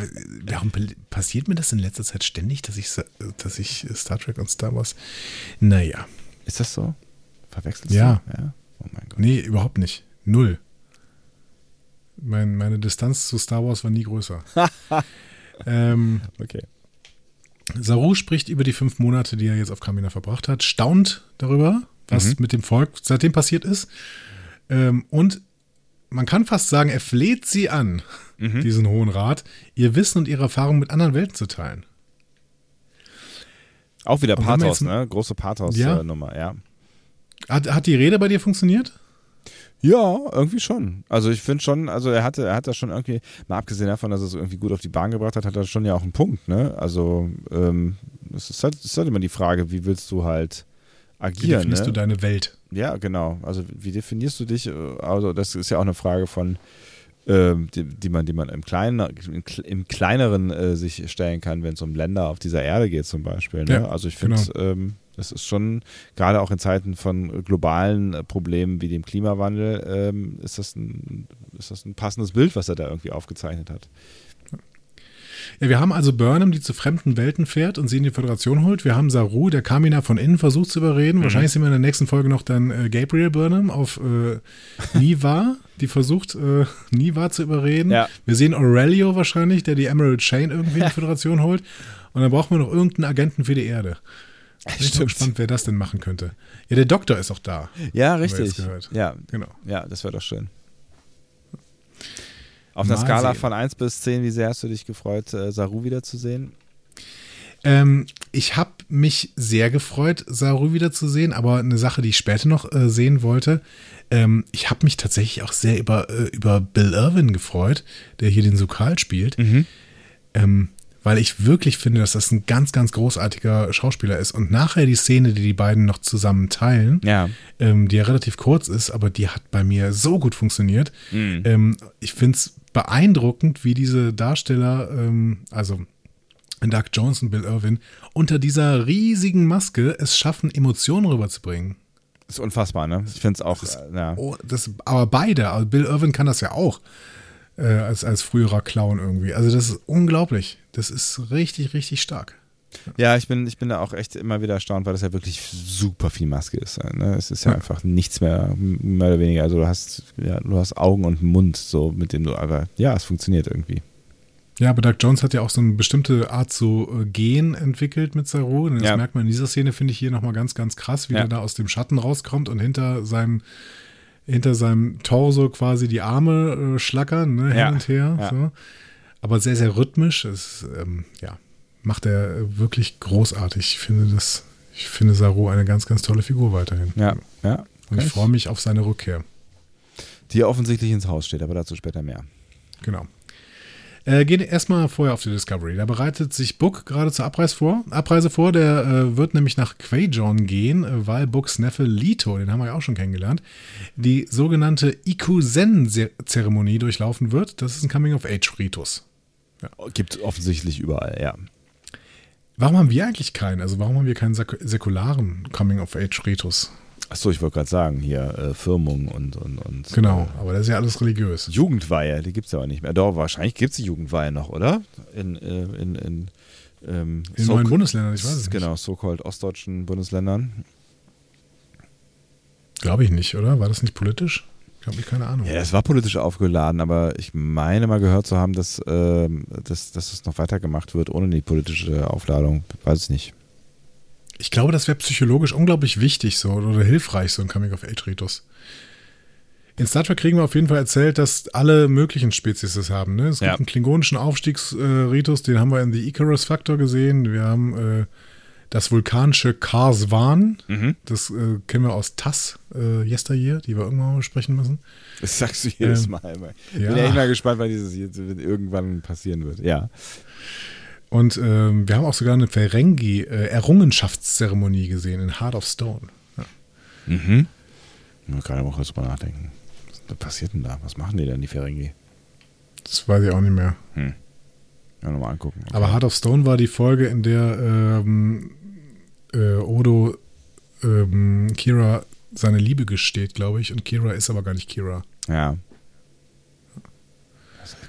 B: warum passiert mir das in letzter Zeit ständig, dass ich, dass ich Star Trek und Star Wars. Naja.
A: Ist das so? Verwechselst
B: ja.
A: du? Ja. Oh mein Gott.
B: Nee, überhaupt nicht. Null. Mein, meine Distanz zu Star Wars war nie größer. ähm,
A: okay.
B: Saru spricht über die fünf Monate, die er jetzt auf Kamina verbracht hat, staunt darüber, was mhm. mit dem Volk seitdem passiert ist. Ähm, und man kann fast sagen, er fleht sie an, mhm. diesen Hohen Rat, ihr Wissen und ihre Erfahrungen mit anderen Welten zu teilen.
A: Auch wieder Pathos, ne? Große Pathos-Nummer, ja. ja.
B: Hat, hat die Rede bei dir funktioniert?
A: Ja, irgendwie schon. Also ich finde schon, also er hatte, er hat das schon irgendwie, mal abgesehen davon, dass er es irgendwie gut auf die Bahn gebracht hat, hat er schon ja auch einen Punkt, ne? Also ähm, es ist halt, ist halt immer die Frage, wie willst du halt agieren. Wie
B: definierst
A: ne?
B: du deine Welt?
A: Ja, genau. Also wie definierst du dich? Also das ist ja auch eine Frage von, äh, die, die, man, die man im, Kleinen, im Kleineren äh, sich stellen kann, wenn es um Länder auf dieser Erde geht zum Beispiel. Ne?
B: Ja,
A: also ich finde,
B: genau.
A: ähm, das ist schon, gerade auch in Zeiten von globalen äh, Problemen wie dem Klimawandel, ähm, ist, das ein, ist das ein passendes Bild, was er da irgendwie aufgezeichnet hat.
B: Ja, wir haben also Burnham, die zu fremden Welten fährt und sie in die Föderation holt. Wir haben Saru, der Kamina von innen versucht zu überreden. Mhm. Wahrscheinlich sehen wir in der nächsten Folge noch dann äh, Gabriel Burnham auf äh, Niva, die versucht, äh, Niva zu überreden.
A: Ja.
B: Wir sehen Aurelio wahrscheinlich, der die Emerald Chain irgendwie in die Föderation holt. Und dann brauchen wir noch irgendeinen Agenten für die Erde. Ich bin gespannt, wer das denn machen könnte. Ja, der Doktor ist auch da.
A: Ja, richtig. Ja, genau. Ja, das wäre doch schön. Auf einer Skala sehen. von 1 bis 10, wie sehr hast du dich gefreut, äh, Saru wiederzusehen?
B: Ähm, ich habe mich sehr gefreut, Saru wiederzusehen, aber eine Sache, die ich später noch äh, sehen wollte, ähm, ich habe mich tatsächlich auch sehr über, äh, über Bill Irwin gefreut, der hier den Sukal spielt.
A: Mhm.
B: Ähm, weil ich wirklich finde, dass das ein ganz, ganz großartiger Schauspieler ist. Und nachher die Szene, die die beiden noch zusammen teilen,
A: ja.
B: ähm, die ja relativ kurz ist, aber die hat bei mir so gut funktioniert.
A: Mhm.
B: Ähm, ich finde es beeindruckend, wie diese Darsteller, ähm, also Doug Jones und Bill Irwin, unter dieser riesigen Maske es schaffen, Emotionen rüberzubringen.
A: Das ist unfassbar, ne? Ich finde es auch.
B: Das,
A: äh, ja.
B: oh, das, aber beide, also Bill Irwin kann das ja auch. Äh, als, als früherer Clown irgendwie. Also, das ist unglaublich. Das ist richtig, richtig stark.
A: Ja, ich bin, ich bin da auch echt immer wieder erstaunt, weil das ja wirklich super viel Maske ist. Ne? Es ist ja, ja, einfach nichts mehr, mehr oder weniger. Also du hast, ja, du hast Augen und Mund, so mit dem du, aber ja, es funktioniert irgendwie.
B: Ja, aber Doug Jones hat ja auch so eine bestimmte Art zu äh, gehen entwickelt mit Saru. Das
A: ja.
B: merkt man in dieser Szene, finde ich hier nochmal ganz, ganz krass, wie
A: Ja.
B: der da aus dem Schatten rauskommt und hinter seinem, hinter seinem Torso quasi die Arme äh, schlackern, ne, hin und her.
A: Ja.
B: So. Aber sehr, sehr rhythmisch. Es, ähm, ja, macht er wirklich großartig. Ich finde das, ich finde Saru eine ganz, ganz tolle Figur weiterhin.
A: Ja, ja.
B: Und ich freue mich auf seine Rückkehr.
A: Die offensichtlich ins Haus steht, aber dazu später mehr.
B: Genau. Äh, geht erstmal vorher auf die Discovery. Da bereitet sich Book gerade zur Abreise vor. Abreise vor. Der äh, wird nämlich nach Quajon gehen, äh, weil Books Neffe Lito, den haben wir ja auch schon kennengelernt, die sogenannte Ikusen-Zeremonie durchlaufen wird. Das ist ein Coming-of-Age-Ritus.
A: Gibt offensichtlich überall, ja.
B: Warum haben wir eigentlich keinen? Also warum haben wir keinen säku- säkularen Coming-of-Age-Ritus?
A: Achso, ich wollte gerade sagen, hier äh, Firmung und, und, und.
B: Genau, aber das ist ja alles religiös.
A: Äh, Jugendweihe, die gibt es aber nicht mehr. Doch, wahrscheinlich gibt es die Jugendweihe noch, oder? In, äh, in, in, ähm,
B: In
A: so-
B: neuen Bundesländern, ich weiß es nicht.
A: Genau, so-called ostdeutschen Bundesländern.
B: Glaube ich nicht, oder? War das nicht politisch? Ich habe keine Ahnung.
A: Ja, das war politisch aufgeladen, aber ich meine mal gehört zu haben, dass, ähm, dass, dass es noch weitergemacht wird ohne die politische Aufladung. Weiß es nicht.
B: Ich glaube, das wäre psychologisch unglaublich wichtig so oder hilfreich, so ein Coming-of-Age-Ritus. In Star Trek kriegen wir auf jeden Fall erzählt, dass alle möglichen Spezies das haben. Ne? Es gibt
A: Ja.
B: einen klingonischen Aufstiegsritus, den haben wir in The Icarus Factor gesehen. Wir haben äh, das vulkanische Karswan,
A: Mhm.
B: das äh, kennen wir aus TAS, äh, Yesteryear, die wir irgendwann mal besprechen müssen.
A: Das sagst du jedes
B: Ähm,
A: Mal. Immer. Ich
B: ja.
A: bin echt mal gespannt, wann dieses jetzt irgendwann passieren wird. Ja.
B: Und ähm, wir haben auch sogar eine Ferengi-Errungenschaftszeremonie gesehen in Heart of Stone.
A: Mhm. Ich muss gerade mal kurz drüber nachdenken. Was passiert denn da? Was machen die denn, die Ferengi?
B: Das weiß ich auch nicht mehr.
A: Hm. Ja, nochmal angucken. Okay.
B: Aber Heart of Stone war die Folge, in der ähm, äh, Odo ähm, Kira seine Liebe gesteht, glaube ich. Und Kira ist aber gar nicht Kira.
A: Ja.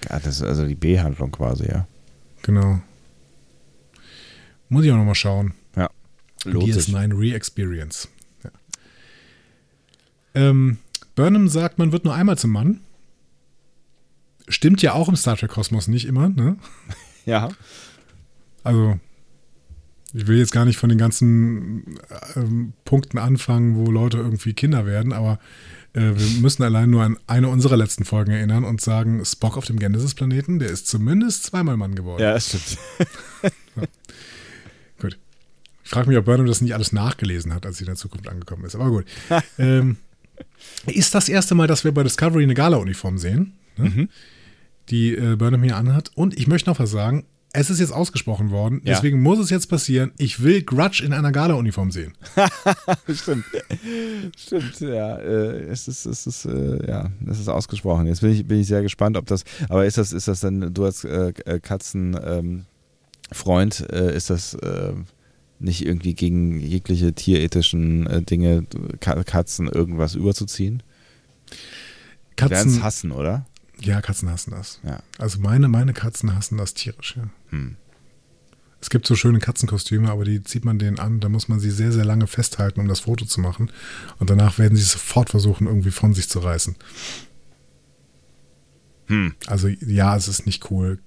A: Das ist- also die B-Handlung quasi, ja.
B: Genau. Muss ich auch nochmal schauen.
A: Ja. Lohnt sich.
B: DS9 Re-Experience. Ja. Ähm, Burnham sagt, man wird nur einmal zum Mann. Stimmt ja auch im Star Trek-Kosmos nicht immer, ne?
A: Ja.
B: Also, ich will jetzt gar nicht von den ganzen ähm, Punkten anfangen, wo Leute irgendwie Kinder werden, aber äh, wir müssen allein nur an eine unserer letzten Folgen erinnern und sagen, Spock auf dem Genesis-Planeten, der ist zumindest zweimal Mann geworden.
A: Ja, das stimmt.
B: Gut. Ich frage mich, ob Burnham das nicht alles nachgelesen hat, als sie in der Zukunft angekommen ist. Aber gut. ähm, ist das erste Mal, dass wir bei Discovery eine Gala-Uniform sehen, ne? die äh, Burnham hier anhat. Und ich möchte noch was sagen. Es ist jetzt ausgesprochen worden,
A: Ja.
B: deswegen muss es jetzt passieren. Ich will Grudge in einer Gala-Uniform sehen.
A: Stimmt. Stimmt, ja. Äh, es ist, es ist, äh, ja, es ist ausgesprochen. Jetzt bin ich, bin ich sehr gespannt, ob das, aber ist das, ist das dann, du als äh, äh, Katzenfreund, ähm, äh, ist das nicht irgendwie gegen jegliche tierethischen Dinge, Ka Katzen irgendwas überzuziehen?
B: Katzen,
A: hassen, oder?
B: Ja, Katzen hassen das.
A: Ja.
B: Also meine, meine Katzen hassen das tierisch, ja.
A: Hm.
B: Es gibt so schöne Katzenkostüme, aber die zieht man denen an, da muss man sie sehr, sehr lange festhalten, um das Foto zu machen. Und danach werden sie sofort versuchen, irgendwie von sich zu reißen.
A: Hm.
B: Also ja, es ist nicht cool,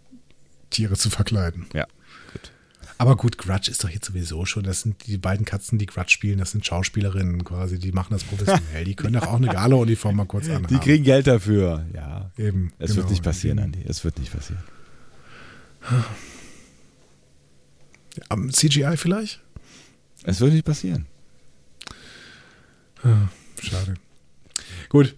B: Tiere zu verkleiden.
A: Ja.
B: Aber gut, Grudge ist doch jetzt sowieso schon, das sind die beiden Katzen, die Grudge spielen, das sind Schauspielerinnen quasi, die machen das professionell. Die können doch auch eine Gala-Uniform mal kurz anhaben.
A: Die kriegen Geld dafür, ja.
B: Eben.
A: Es
B: genau.
A: wird nicht passieren, Andi. Es wird nicht passieren.
B: Am CGI vielleicht?
A: Es wird nicht passieren.
B: Schade. Gut.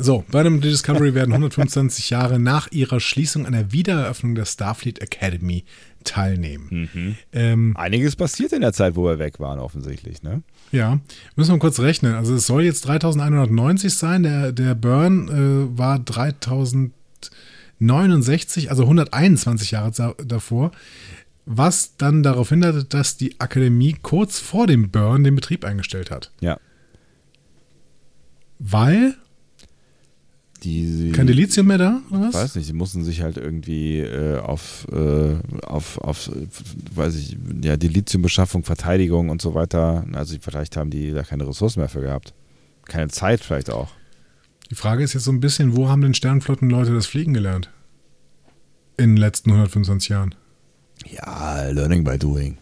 B: So, bei dem Discovery werden 125 Jahre nach ihrer Schließung der Wiedereröffnung der Starfleet Academy teilnehmen. Ähm,
A: Einiges passiert in der Zeit, wo wir weg waren, offensichtlich, ne?
B: ja, müssen wir kurz rechnen. Also es soll jetzt 3190 sein. Der, der Burn äh, war 3069, also 121 Jahre da- davor. Was dann darauf hindert, dass die Akademie kurz vor dem Burn den Betrieb eingestellt hat.
A: Ja.
B: Weil
A: Die,
B: kein Delizium mehr da, oder
A: Ich
B: was?
A: weiß nicht, die mussten sich halt irgendwie äh, auf, äh, auf, auf, weiß ich, ja, die Lithiumbeschaffung, Verteidigung und so weiter. Also vielleicht haben die da keine Ressourcen mehr für gehabt. Keine Zeit vielleicht auch.
B: Die Frage ist jetzt so ein bisschen, wo haben denn Sternflottenleute das Fliegen gelernt? In den letzten 125 Jahren.
A: Ja, learning by doing.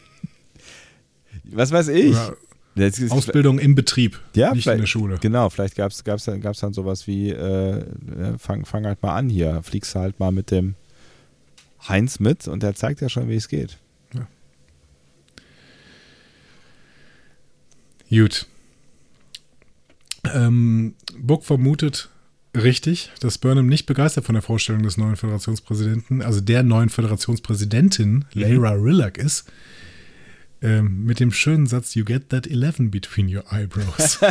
A: Was weiß ich?
B: Oder
A: Jetzt
B: Ausbildung im Betrieb,
A: ja,
B: nicht in der Schule.
A: Genau, vielleicht gab es gab's dann, gab's dann sowas wie, äh, ja, fang, fang halt mal an hier, fliegst halt mal mit dem Heinz mit und der zeigt ja schon, wie es geht.
B: Gut. Ähm, Book vermutet richtig, dass Burnham nicht begeistert von der Vorstellung des neuen Föderationspräsidenten, also der neuen Föderationspräsidentin, Layra Rillack, ist. Ähm, mit dem schönen Satz, You get that 11 between your eyebrows.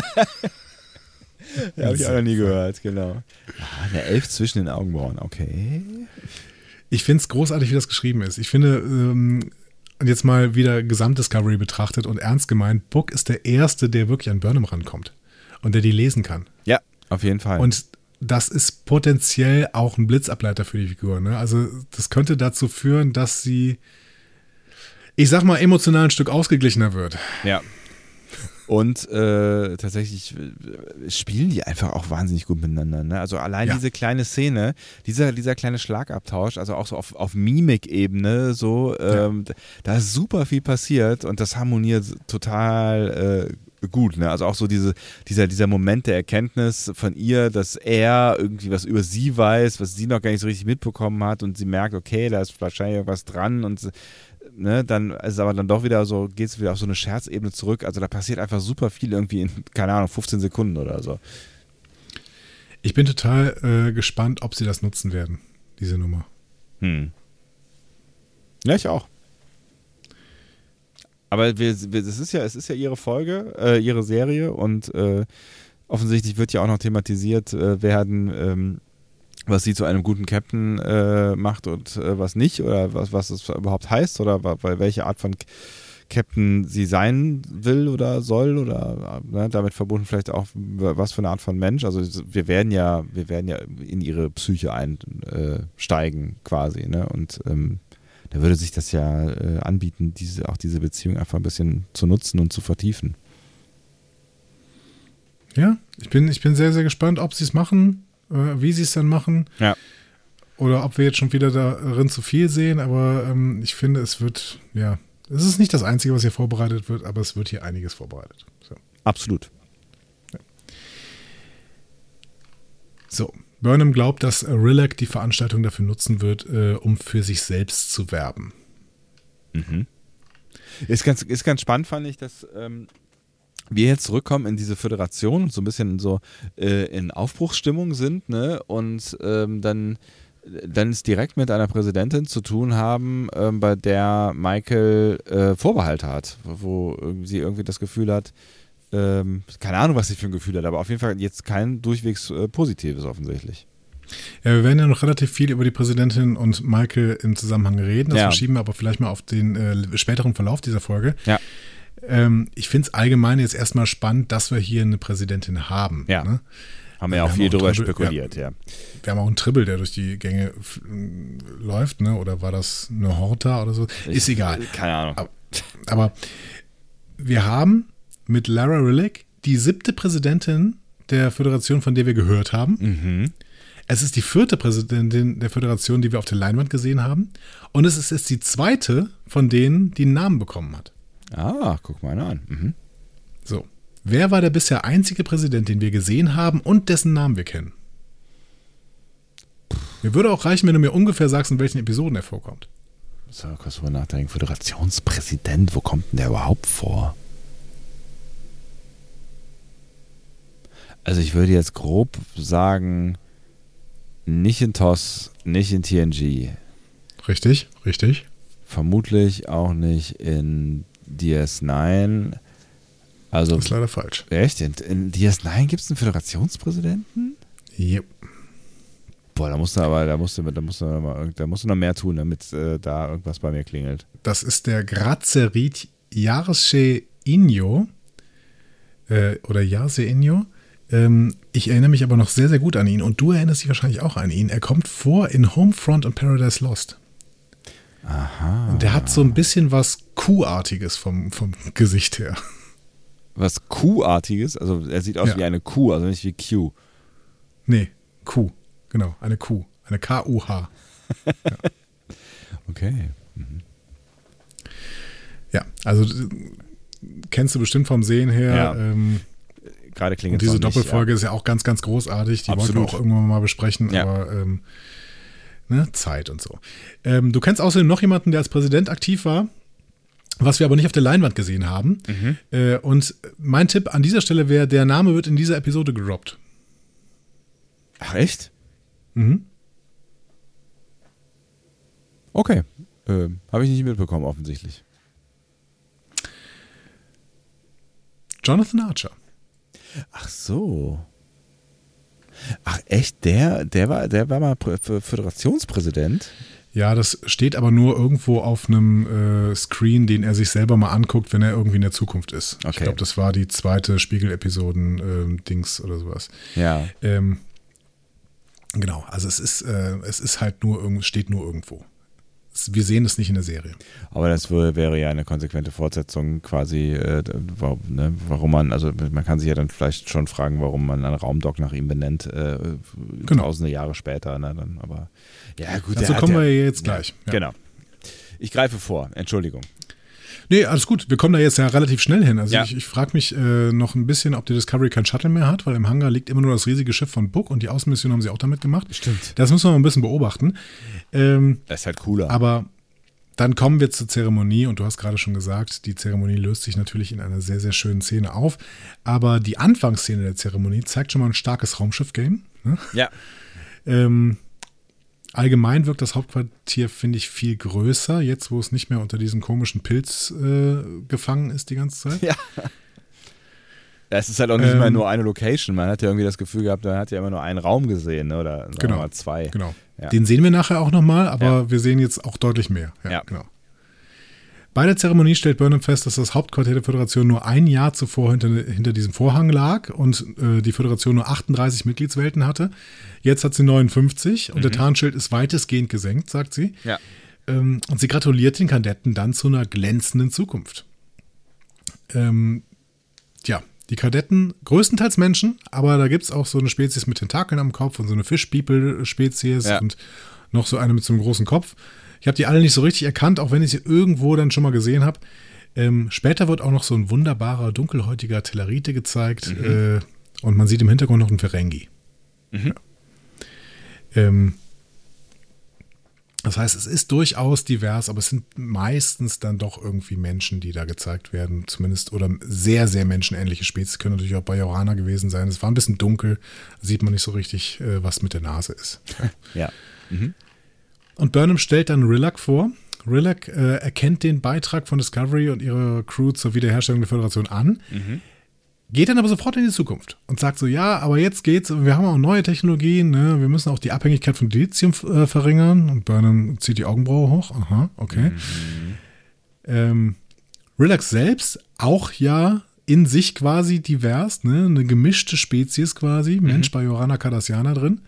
A: Ja, habe ich auch noch nie gehört, genau. Ah, eine Elf zwischen den Augenbrauen, okay.
B: Ich finde es großartig, wie das geschrieben ist. Ich finde, ähm, und jetzt mal wieder Gesamtdiscovery betrachtet und ernst gemeint, Book ist der Erste, der wirklich an Burnham rankommt und der die lesen kann.
A: Ja, auf jeden Fall.
B: Und das ist potenziell auch ein Blitzableiter für die Figur. Ne? Also das könnte dazu führen, dass sie, ich sag mal, emotional ein Stück ausgeglichener wird.
A: ja. Und äh, tatsächlich äh, spielen die einfach auch wahnsinnig gut miteinander. Ne? Also allein
B: Ja.
A: diese kleine Szene, dieser, dieser kleine Schlagabtausch, also auch so auf, auf Mimikebene, so, ähm, da ist super viel passiert und das harmoniert total gut. Ne? Also auch so diese, dieser, dieser Moment der Erkenntnis von ihr, dass er irgendwie was über sie weiß, was sie noch gar nicht so richtig mitbekommen hat und sie merkt, okay, da ist wahrscheinlich irgendwas dran und ne, dann ist aber dann doch wieder so, geht es wieder auf so eine Scherzebene zurück. Also da passiert einfach super viel irgendwie in, keine Ahnung, 15 Sekunden oder so.
B: Ich bin total äh, gespannt, ob sie das nutzen werden, diese Nummer.
A: Hm. Ja, ich auch. Aber wir, wir, das ist ja, es ist ja ihre Folge, äh, ihre Serie und äh, offensichtlich wird ja auch noch thematisiert äh, werden, ähm, was sie zu einem guten Captain äh, macht und äh, was nicht oder was, was es überhaupt heißt oder bei welche Art von Captain sie sein will oder soll oder ne, damit verbunden vielleicht auch was für eine Art von Mensch. Also wir werden ja, wir werden ja in ihre Psyche einsteigen äh, quasi, ne? Und ähm, da würde sich das ja äh, anbieten, diese, auch diese Beziehung einfach ein bisschen zu nutzen und zu vertiefen.
B: Ja, ich bin, ich bin sehr, sehr gespannt, ob sie es machen, äh, wie sie es dann machen.
A: Ja.
B: Oder ob wir jetzt schon wieder darin zu viel sehen, aber ähm, ich finde, es wird, ja, es ist nicht das Einzige, was hier vorbereitet wird, aber es wird hier einiges vorbereitet. So.
A: Absolut.
B: Ja. So, Burnham glaubt, dass Rillac die Veranstaltung dafür nutzen wird, äh, um für sich selbst zu werben.
A: Mhm. Ist ganz, ist ganz spannend, fand ich, dass ähm, wir jetzt zurückkommen in diese Föderation, so ein bisschen so äh, in Aufbruchsstimmung sind, ne? Und ähm, dann, dann es direkt mit einer Präsidentin zu tun haben, ähm, bei der Michael äh, Vorbehalte hat, wo sie irgendwie das Gefühl hat, ähm, keine Ahnung, was sie für ein Gefühl hat, aber auf jeden Fall jetzt kein durchwegs äh, positives offensichtlich.
B: Ja, wir werden ja noch relativ viel über die Präsidentin und Michael im Zusammenhang reden. Das ja. verschieben wir aber vielleicht mal auf den äh, späteren Verlauf dieser Folge.
A: Ja.
B: Ähm, ich finde es allgemein jetzt erstmal spannend, dass wir hier eine Präsidentin haben.
A: Ja. Ne? Haben wir ja auch viel drüber Tribble, spekuliert, ja. ja.
B: Wir haben auch einen Tribble, der durch die Gänge läuft, ne? Oder war das eine Horta oder so? Ist ich, egal.
A: Keine Ahnung.
B: Aber, aber wir haben mit Lara Rillick, die siebte Präsidentin der Föderation, von der wir gehört haben.
A: Mhm.
B: Es ist die vierte Präsidentin der Föderation, die wir auf der Leinwand gesehen haben. Und es ist jetzt die zweite von denen, die einen Namen bekommen hat.
A: Ah, guck mal an. Mhm.
B: So. Wer war der bisher einzige Präsident, den wir gesehen haben und dessen Namen wir kennen? Mir würde auch reichen, wenn du mir ungefähr sagst, in welchen Episoden er vorkommt.
A: So, kurz drüber nachdenken. Föderationspräsident, wo kommt denn der überhaupt vor? Also ich würde jetzt grob sagen, nicht in TOS, nicht in TNG.
B: Richtig, richtig.
A: Vermutlich auch nicht in DS9. Also,
B: das ist leider falsch.
A: Echt? In, in DS9 gibt es einen Föderationspräsidenten?
B: Yep.
A: Boah, da musst du aber, da musst du, da musst du, noch, da musst du noch mehr tun, damit äh, da irgendwas bei mir klingelt.
B: Das ist der Grazerit Yarsche Inyo. Äh, oder Yarse Inyo. Ähm, ich erinnere mich aber noch sehr, sehr gut an ihn und du erinnerst dich wahrscheinlich auch an ihn. Er kommt vor in Homefront und Paradise Lost.
A: Aha.
B: Und der hat so ein bisschen was Kuhartiges vom, vom Gesicht her.
A: Was Kuhartiges? Also er sieht aus ja. wie eine Kuh, also nicht wie Q.
B: Nee, Kuh. Genau, eine Kuh. Eine K-U-H. ja.
A: Okay. Mhm.
B: Ja, also kennst du bestimmt vom Sehen her.
A: Ja.
B: Ähm,
A: gerade klingt Und
B: diese Doppelfolge nicht, ja. ist ja auch ganz, ganz großartig. Die Absolut. wollten wir auch irgendwann mal besprechen,
A: ja.
B: aber ähm, ne, Zeit und so. Ähm, du kennst außerdem noch jemanden, der als Präsident aktiv war, was wir aber nicht auf der Leinwand gesehen haben.
A: Mhm.
B: Äh, und mein Tipp an dieser Stelle wäre, der Name wird in dieser Episode gedroppt.
A: Ach, echt?
B: Mhm.
A: Okay. Äh, Habe ich nicht mitbekommen, offensichtlich.
B: Jonathan Archer.
A: Ach so. Ach echt, der, der war, der war mal Föderationspräsident?
B: Ja, das steht aber nur irgendwo auf einem äh, Screen, den er sich selber mal anguckt, wenn er irgendwie in der Zukunft ist.
A: Okay.
B: Ich glaube, das war die zweite Spiegel-Episoden-Dings ähm, oder sowas.
A: Ja.
B: Ähm, genau, also es ist, äh, es ist halt nur, steht nur irgendwo wir sehen es nicht in der Serie.
A: Aber das wäre ja eine konsequente Fortsetzung quasi, äh, warum, ne, warum, man, also man kann sich ja dann vielleicht schon fragen, warum man einen Raumdock nach ihm benennt, äh, genau. tausende Jahre später. Ne, dann, aber ja gut.
B: Dazu kommen wir jetzt gleich.
A: Ja, ja. Genau. Ich greife vor, Entschuldigung.
B: Nee, alles gut. Wir kommen da jetzt ja relativ schnell hin. Also
A: Ja.
B: ich, ich frage mich äh, noch ein bisschen, ob die Discovery kein Shuttle mehr hat, weil im Hangar liegt immer nur das riesige Schiff von Book und die Außenmission haben sie auch damit gemacht.
A: Stimmt.
B: Das müssen wir mal ein bisschen beobachten. Ähm,
A: Das ist halt cooler.
B: aber dann kommen wir zur Zeremonie und du hast gerade schon gesagt, die Zeremonie löst sich natürlich in einer sehr, sehr schönen Szene auf. Aber die Anfangsszene der Zeremonie zeigt schon mal ein starkes Raumschiff-Game. Ne?
A: ja.
B: Ähm, allgemein wirkt das Hauptquartier, finde ich, viel größer, jetzt wo es nicht mehr unter diesem komischen Pilz äh, gefangen ist die ganze Zeit.
A: Ja. Ja, Es ist halt auch nicht
B: Ähm,
A: mal nur eine Location. Man hat ja irgendwie das Gefühl gehabt, man hat ja immer nur einen Raum gesehen, ne? oder
B: Genau.
A: mal zwei.
B: Genau.
A: Ja.
B: Den sehen wir nachher auch nochmal, aber
A: Ja.
B: wir sehen jetzt auch deutlich mehr.
A: Ja.
B: genau. Bei der Zeremonie stellt Burnham fest, dass das Hauptquartier der Föderation nur ein Jahr zuvor hinter, hinter diesem Vorhang lag und äh, die Föderation nur 38 Mitgliedswelten hatte. Jetzt hat sie 59 und der Tarnschild ist weitestgehend gesenkt, sagt sie.
A: Ja.
B: Ähm, und sie gratuliert den Kadetten dann zu einer glänzenden Zukunft. Ähm, ja, die Kadetten, größtenteils Menschen, aber da gibt es auch so eine Spezies mit Tentakeln am Kopf und so eine Fish-People-Spezies
A: Ja.
B: und noch so eine mit so einem großen Kopf. Ich habe die alle nicht so richtig erkannt, auch wenn ich sie irgendwo dann schon mal gesehen habe. Ähm, später wird auch noch so ein wunderbarer, dunkelhäutiger Tellerite gezeigt äh, und man sieht im Hintergrund noch einen Ferengi. Ja. Ähm, das heißt, es ist durchaus divers, aber es sind meistens dann doch irgendwie Menschen, die da gezeigt werden, zumindest oder sehr, sehr menschenähnliche Spezies können natürlich auch Bajoraner gewesen sein. Es war ein bisschen dunkel, sieht man nicht so richtig, äh, was mit der Nase ist.
A: Ja.
B: Und Burnham stellt dann Rillac vor. Rillac äh, erkennt den Beitrag von Discovery und ihrer Crew zur Wiederherstellung der Föderation an, geht dann aber sofort in die Zukunft und sagt so, ja, aber jetzt geht's, wir haben auch neue Technologien, ne? wir müssen auch die Abhängigkeit von Lithium äh, verringern. Und Burnham zieht die Augenbraue hoch. Aha, okay. Ähm, Rillac selbst auch ja in sich quasi divers, ne? eine gemischte Spezies quasi, Mensch, Bajorana, Cardassianer drin.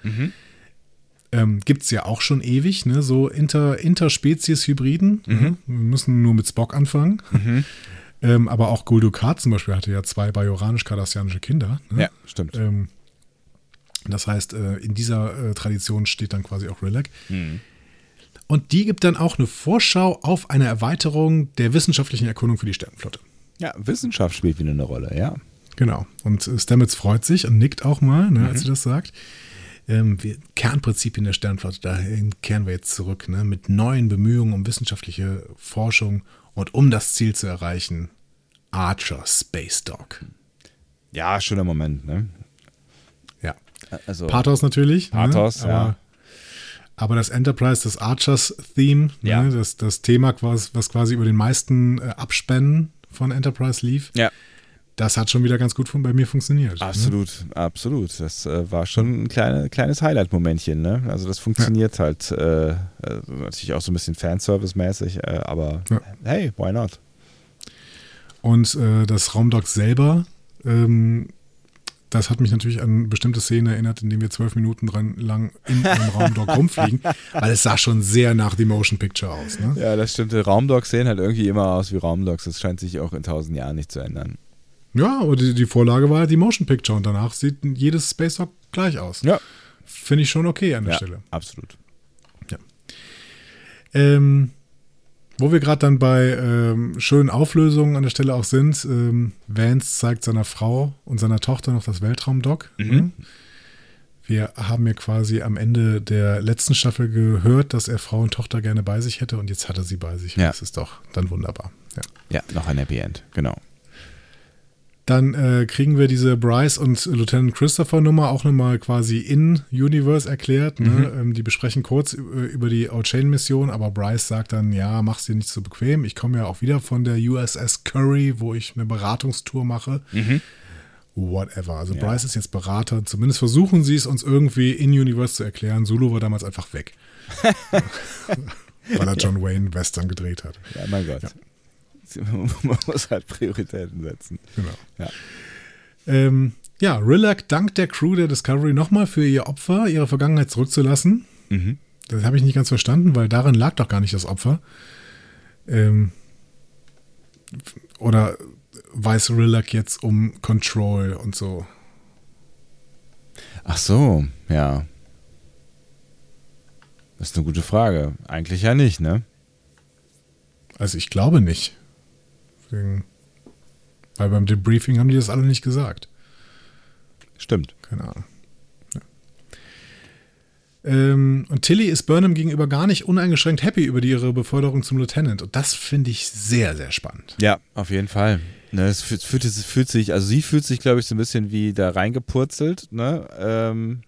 B: Ähm, Gibt es ja auch schon ewig, ne? so Inter, Interspezies-Hybriden. Ne? Wir müssen nur mit Spock anfangen. Ähm, aber auch Guldukat zum Beispiel hatte ja zwei bajoranisch-kardassianische Kinder. Ne?
A: Ja, stimmt.
B: Ähm, das heißt, äh, in dieser äh, Tradition steht dann quasi auch Rillac. Und die gibt dann auch eine Vorschau auf eine Erweiterung der wissenschaftlichen Erkundung für die Sternenflotte.
A: Ja, Wissenschaft spielt wieder eine Rolle, ja.
B: Genau. Und äh, Stamets freut sich und nickt auch mal, ne, als sie das sagt. Ähm, wir, Kernprinzipien der Sternenflotte, dahin kehren wir jetzt zurück, ne, mit neuen Bemühungen um wissenschaftliche Forschung und um das Ziel zu erreichen, Archer Space Dog.
A: Ja, schöner Moment, ne?
B: Ja.
A: Also,
B: Pathos natürlich.
A: Pathos,
B: ne?
A: ja.
B: aber, aber das Enterprise, das Archers-Theme,
A: Ja.
B: ne? das, das Thema, quasi, was quasi über den meisten äh, Abspännen von Enterprise lief,
A: ja,
B: das hat schon wieder ganz gut von, bei mir funktioniert. Ne?
A: absolut, absolut. Das äh, war schon ein kleine, kleines Highlight-Momentchen, ne? Also das funktioniert halt äh, äh, natürlich auch so ein bisschen Fanservice-mäßig, äh, aber
B: Ja.
A: hey, why not?
B: Und äh, das Raumdock selber, ähm, das hat mich natürlich an bestimmte Szenen erinnert, in denen wir zwölf Minuten dran lang in einem Raumdock rumfliegen, weil es sah schon sehr nach The Motion Picture aus. Ne?
A: Ja, das stimmt. Raumdogs sehen halt irgendwie immer aus wie Raumdogs. Das scheint sich auch in tausend Jahren nicht zu ändern.
B: Ja, aber die, die Vorlage war ja die Motion Picture und danach sieht jedes Space Dock gleich aus.
A: Ja,
B: Finde ich schon okay an der
A: ja
B: Stelle.
A: absolut.
B: Ähm, wo wir gerade dann bei ähm, schönen Auflösungen an der Stelle auch sind, ähm, Vance zeigt seiner Frau und seiner Tochter noch das Weltraumdock. Ne? Wir haben ja quasi am Ende der letzten Staffel gehört, dass er Frau und Tochter gerne bei sich hätte und jetzt hat er sie bei sich.
A: Ja.
B: Das ist doch dann wunderbar. Ja.
A: Ja, noch ein Happy End, genau.
B: Dann äh, kriegen wir diese Bryce und Lieutenant Christopher Nummer auch nochmal quasi in Universe erklärt. Ne? Ähm, die besprechen kurz über, über die O'Chain-Mission, aber Bryce sagt dann, ja, mach's dir nicht so bequem. Ich komme ja auch wieder von der USS Curry, wo ich eine Beratungstour mache. Whatever. Also Bryce ist jetzt Berater. Zumindest versuchen sie es uns irgendwie in Universe zu erklären. Sulu war damals einfach weg. Weil er John Wayne Western gedreht hat.
A: Ja, mein Gott. Man muss halt Prioritäten setzen.
B: Genau.
A: Ja.
B: Ähm, ja, Rillac dankt der Crew der Discovery nochmal für ihr Opfer, ihre Vergangenheit zurückzulassen.
A: Mhm.
B: Das habe ich nicht ganz verstanden, weil darin lag doch gar nicht das Opfer. Ähm, oder weiß Rillac jetzt um Control und so?
A: Ach so, ja. Das ist eine gute Frage. Eigentlich ja nicht, ne?
B: Also ich glaube nicht. Deswegen, weil beim Debriefing haben die das alle nicht gesagt.
A: Stimmt.
B: Keine Ahnung. Ja. Ähm, und Tilly ist Burnham gegenüber gar nicht uneingeschränkt happy über ihre Beförderung zum Lieutenant. Und das finde ich sehr, sehr spannend.
A: Ja, auf jeden Fall. Ne, es fühlt, fühlt, es fühlt sich, also sie fühlt sich, glaube ich, so ein bisschen wie da reingepurzelt, ne? Ähm,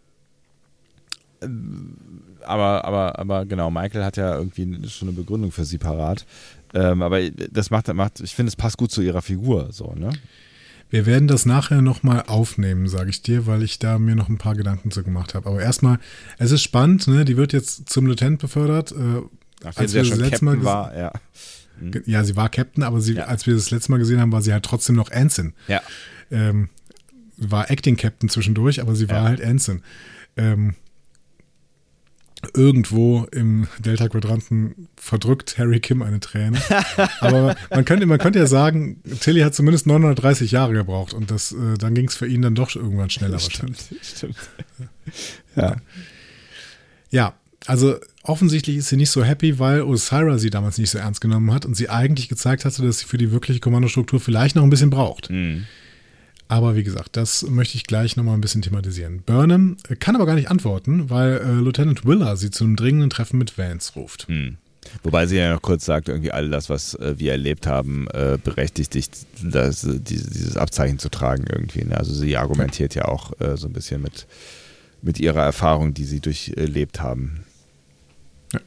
A: aber, aber, aber genau, Michael hat ja irgendwie schon eine Begründung für sie parat. Ähm, aber das macht, macht ich finde, es passt gut zu ihrer Figur, so, ne?
B: Wir werden das nachher nochmal aufnehmen, sage ich dir, weil ich da mir noch ein paar Gedanken zu gemacht habe. Aber erstmal, es ist spannend, ne? Die wird jetzt zum Lieutenant befördert. Äh,
A: Ach, als wir das letzte Mal war, ja.
B: Mhm. Ja, sie war Captain, aber sie, ja. als wir das letzte Mal gesehen haben, war sie halt trotzdem noch Ensign.
A: Ja.
B: Ähm, war Acting Captain zwischendurch, aber sie war ja. halt Ensign. Ähm, irgendwo im Delta-Quadranten verdrückt Harry Kim eine Träne. Aber man könnte, man könnte ja sagen, Tilly hat zumindest 930 Jahre gebraucht und das, äh, dann ging es für ihn dann doch irgendwann schneller
A: stimmt, Stimmt.
B: Ja. Ja, also offensichtlich ist sie nicht so happy, weil Osira sie damals nicht so ernst genommen hat und sie eigentlich gezeigt hatte, dass sie für die wirkliche Kommandostruktur vielleicht noch ein bisschen braucht.
A: Mhm.
B: Aber wie gesagt, das möchte ich gleich nochmal ein bisschen thematisieren. Burnham kann aber gar nicht antworten, weil äh, Lieutenant Willer sie zu einem dringenden Treffen mit Vance ruft.
A: Mhm. Wobei sie ja noch kurz sagt, irgendwie all das, was äh, wir erlebt haben, äh, berechtigt dich, das, dieses, dieses Abzeichen zu tragen irgendwie. Ne? Also sie argumentiert ja auch äh, so ein bisschen mit, mit ihrer Erfahrung, die sie durchlebt haben.
B: Ja.